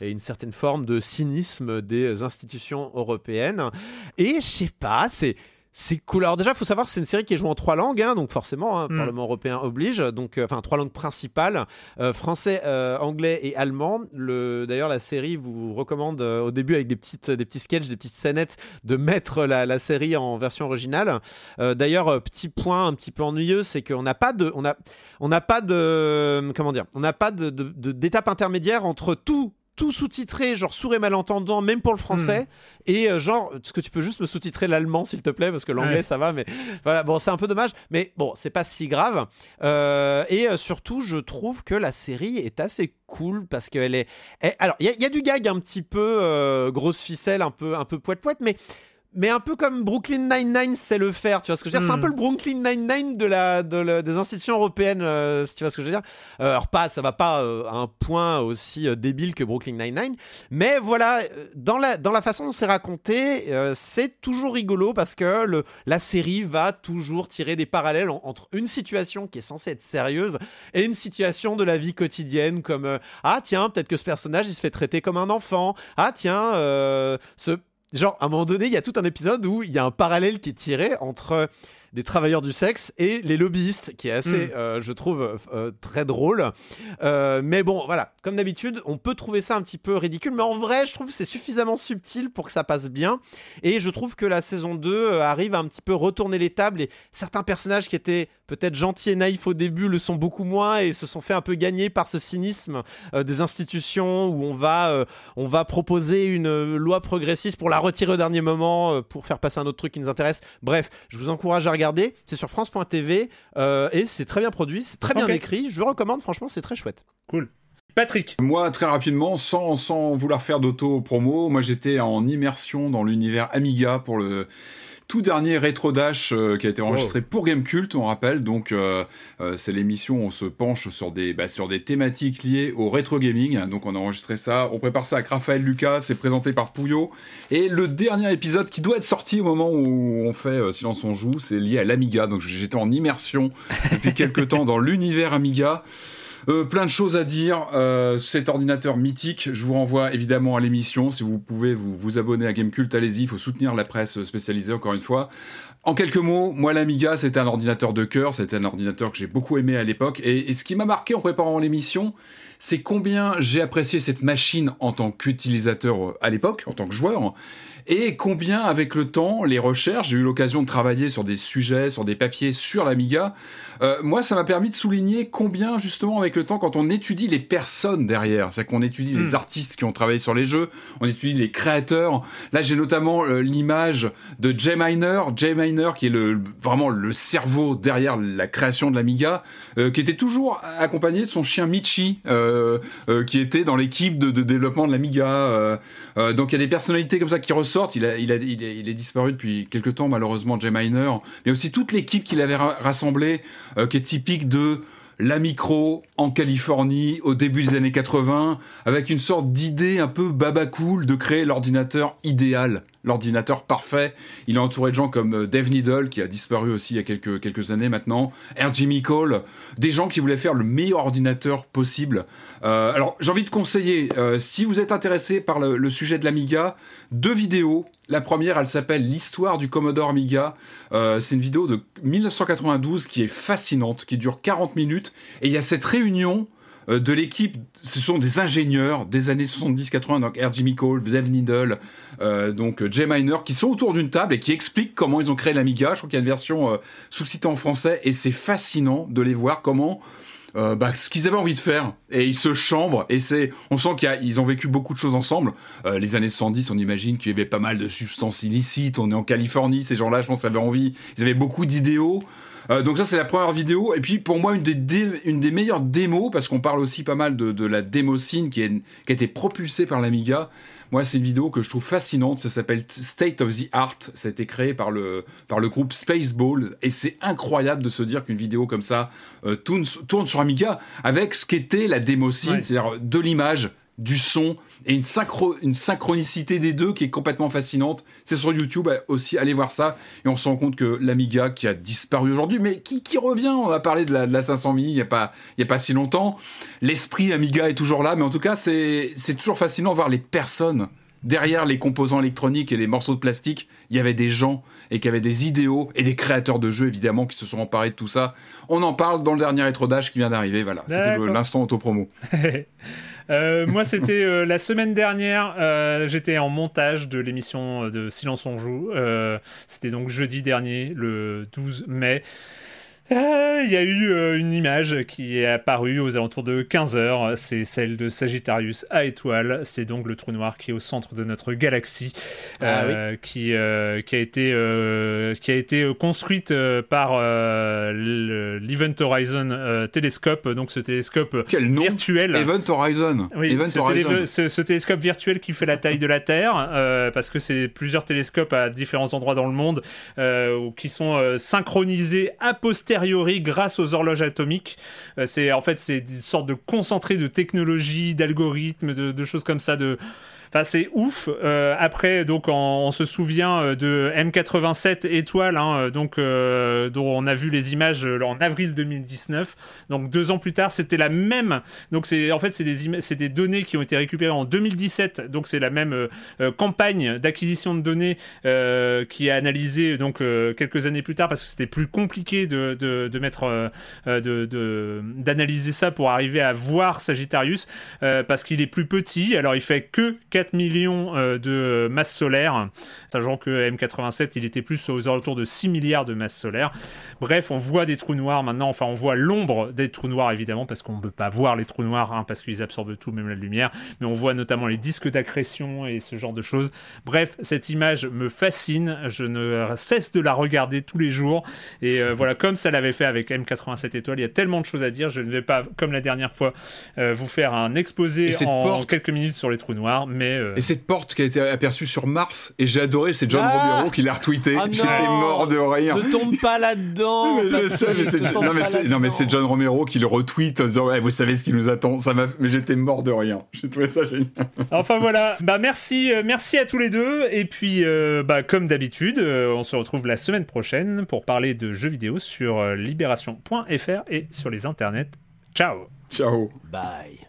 et une certaine forme de cynisme des institutions européenne. Et je sais pas, c'est c'est cool. Alors déjà, faut savoir c'est une série qui est jouée en trois langues, hein, donc forcément, hein, mm. Parlement européen oblige. Donc, euh, enfin, trois langues principales euh, français, euh, anglais et allemand. Le, d'ailleurs, la série vous recommande au début avec des petites, des petits sketchs, des petites scénettes, de mettre la, série en version originale. d'ailleurs, petit point un petit peu ennuyeux, c'est qu'on n'a pas de, on a, on n'a pas de, comment dire, on n'a pas de, d'étape intermédiaire entre tout tout sous-titré, genre sourd et malentendant, même pour le français. Hmm. Et euh, genre, est-ce que tu peux juste me sous-titrer l'allemand, s'il te plaît, parce que l'anglais, ça va, mais voilà, bon, c'est un peu dommage, mais bon, c'est pas si grave. Euh, et euh, surtout, je trouve que la série est assez cool parce qu'elle est. alors, il y, a du gag un petit peu grosse ficelle, un peu, un peu poète-poète, mais mais un peu comme Brooklyn Nine-Nine sait le faire, tu vois ce que je veux dire? C'est un hmm. peu le Brooklyn Nine-Nine de la, des institutions européennes, euh, si tu vois ce que je veux dire? Euh, alors pas, ça va pas euh, à un point aussi débile que Brooklyn Nine-Nine, mais voilà, dans la, dans la façon dont c'est raconté, c'est toujours rigolo parce que le, la série va toujours tirer des parallèles entre une situation qui est censée être sérieuse et une situation de la vie quotidienne comme ah tiens peut-être que ce personnage il se fait traiter comme un enfant ah tiens ce genre, à un moment donné, il y a tout un épisode où il y a un parallèle qui est tiré entre des travailleurs du sexe et les lobbyistes, qui est assez, hmm. euh, je trouve, euh, euh, très drôle. mais bon, voilà, comme d'habitude, on peut trouver ça un petit peu ridicule, mais en vrai, je trouve que c'est suffisamment subtil pour que ça passe bien. Et je trouve que la saison 2 arrive à un petit peu retourner les tables et certains personnages qui étaient peut-être gentils et naïfs au début le sont beaucoup moins et se sont fait un peu gagner par ce cynisme des institutions où on va, on va proposer une loi progressiste pour la retirer au dernier moment pour faire passer un autre truc qui nous intéresse. Bref, je vous encourage à regarder. C'est sur France.tv euh, et c'est très bien produit, c'est très bien écrit. Je recommande, franchement, c'est très chouette. Cool. Patrick. Moi, très rapidement, sans, sans vouloir faire d'auto-promo, moi j'étais en immersion dans l'univers Amiga pour le tout dernier Rétro Dash euh, qui a été enregistré pour Gamecult, on rappelle. Donc, euh, euh, c'est l'émission où on se penche sur des, bah, sur des thématiques liées au rétro gaming. Donc, on a enregistré ça. On prépare ça avec Raphaël Lucas. C'est présenté par Pouillot. Et le dernier épisode qui doit être sorti au moment où on fait Silence on joue, c'est lié à l'Amiga. Donc, j'étais en immersion depuis quelques temps dans l'univers Amiga. Euh, plein de choses à dire. Euh, cet ordinateur mythique, je vous renvoie évidemment à l'émission. Si vous pouvez vous, vous abonner à Gamecult, allez-y. Il faut soutenir la presse spécialisée, encore une fois. En quelques mots, moi l'Amiga, c'était un ordinateur de cœur. C'était un ordinateur que j'ai beaucoup aimé à l'époque. Et, ce qui m'a marqué en préparant l'émission, c'est combien j'ai apprécié cette machine en tant qu'utilisateur euh, à l'époque, en tant que joueur et combien avec le temps, les recherches, j'ai eu l'occasion de travailler sur des sujets, sur des papiers sur l'Amiga, euh, moi ça m'a permis de souligner combien justement avec le temps, quand on étudie les personnes derrière, c'est qu'on étudie les hmm. artistes qui ont travaillé sur les jeux, on étudie les créateurs, là j'ai notamment euh, l'image de Jay Miner, Jay Miner qui est le, vraiment le cerveau derrière la création de l'Amiga, euh, qui était toujours accompagné de son chien Michi, euh, euh, qui était dans l'équipe de, développement de l'Amiga. donc il y a des personnalités comme ça qui ressortent. Il, a, il, a, il, est, il est disparu depuis quelques temps, malheureusement, Jay Miner, mais aussi toute l'équipe qu'il avait rassemblée, qui est typique de la micro en Californie au début des années 80 avec une sorte d'idée un peu baba cool de créer l'ordinateur idéal, l'ordinateur parfait. Il est entouré de gens comme euh, Dave Needle qui a disparu aussi il y a quelques, quelques années maintenant, R. Jimmy Cole, des gens qui voulaient faire le meilleur ordinateur possible. Euh, alors j'ai envie de conseiller, euh, si vous êtes intéressé par le, sujet de l'Amiga, deux vidéos la première, elle s'appelle L'histoire du Commodore Amiga. C'est une vidéo de 1992 qui est fascinante, qui dure 40 minutes. Et il y a cette réunion de l'équipe, ce sont des ingénieurs des années 70-80, donc R. Jimmy Cole, Zev Needle, euh, donc Jay Miner, qui sont autour d'une table et qui expliquent comment ils ont créé l'Amiga. Je crois qu'il y a une version sous-citée en français et c'est fascinant de les voir comment euh, bah, ce qu'ils avaient envie de faire et ils se chambrent et c'est on sent qu'ils ont vécu beaucoup de choses ensemble euh, les années 70 on imagine qu'il y avait pas mal de substances illicites on est en Californie ces gens-là je pense qu'ils avaient envie ils avaient beaucoup d'idéaux euh, donc ça c'est la première vidéo et puis pour moi une des, une des meilleures démos parce qu'on parle aussi pas mal de, de la démocine qui, est, qui a été propulsée par l'Amiga moi, c'est une vidéo que je trouve fascinante. Ça s'appelle State of the Art. Ça a été créé par le, par le groupe Spaceball. Et c'est incroyable de se dire qu'une vidéo comme ça euh, tourne, tourne, sur Amiga avec ce qu'était la démocine, c'est-à-dire de l'image, du son et une, synchro une synchronicité des deux qui est complètement fascinante. C'est sur YouTube aussi, allez voir ça. Et on se rend compte que l'Amiga qui a disparu aujourd'hui, mais qui, qui, revient, on a parlé de la, de la 500 mini il n'y a, pas, y a pas si longtemps. L'esprit Amiga est toujours là, mais en tout cas, c'est toujours fascinant de voir les personnes derrière les composants électroniques et les morceaux de plastique, il y avait des gens et qui avaient des idéaux et des créateurs de jeux évidemment qui se sont emparés de tout ça. On en parle dans le dernier rétrodage qui vient d'arriver. Voilà, c'était l'instant autopromo. Euh, moi, c'était euh, la semaine dernière. Euh, j'étais en montage de l'émission de Silence on joue. c'était donc jeudi dernier, le 12 mai. Euh, il y a eu euh, une image qui est apparue aux alentours de 15h, c'est celle de Sagittarius à étoile, c'est donc le trou noir qui est au centre de notre galaxie, ah euh, qui, qui, a été, qui a été construite par l'Event Horizon télescope, donc ce télescope Quel nom virtuel. Event Horizon. Oui, Event ce, Horizon. Ce, ce, télescope virtuel qui fait la taille de la Terre, parce que c'est plusieurs télescopes à différents endroits dans le monde qui sont synchronisés a posteriori grâce aux horloges atomiques. Euh, c'est en fait c'est une sorte de concentré de technologie, d'algorithmes, de, de, choses comme ça, de C'est ouf. Euh, après, donc, on, se souvient euh, de M87 étoile, hein, euh, donc dont on a vu les images en avril 2019. Donc deux ans plus tard, c'était la même. Donc c'est en fait c'est des c'est des données qui ont été récupérées en 2017. Donc c'est la même campagne d'acquisition de données qui est analysée donc quelques années plus tard parce que c'était plus compliqué de, de, de mettre de d'analyser ça pour arriver à voir Sagittarius parce qu'il est plus petit. Alors il fait que 4 millions euh, de masse solaire, sachant que M87 il était plus aux alentours de 6 milliards de masse solaire. Bref, on voit des trous noirs maintenant, enfin on voit l'ombre des trous noirs évidemment, parce qu'on ne peut pas voir les trous noirs, hein, parce qu'ils absorbent tout, même la lumière, mais on voit notamment les disques d'accrétion et ce genre de choses. Bref, cette image me fascine, je ne cesse de la regarder tous les jours, et euh, voilà, comme ça l'avait fait avec M87 étoiles, il y a tellement de choses à dire, je ne vais pas, comme la dernière fois, euh, vous faire un exposé en quelques minutes sur les trous noirs, mais euh, et cette porte qui a été aperçue sur Mars, et j'ai adoré, c'est John ah Romero qui l'a retweeté. Ah J'étais mort de rire. Ne tombe pas là-dedans. je sais, mais c'est non, mais c'est John Romero qui le retweet en disant ouais, vous savez ce qui nous attend. Ça m'a, mais j'étais mort de rien. J'ai trouvé ça génial. enfin voilà, bah merci, euh, merci à tous les deux. Et puis euh, bah comme d'habitude, on se retrouve la semaine prochaine pour parler de jeux vidéo sur libération.fr et sur les internets. Ciao. Ciao. Bye.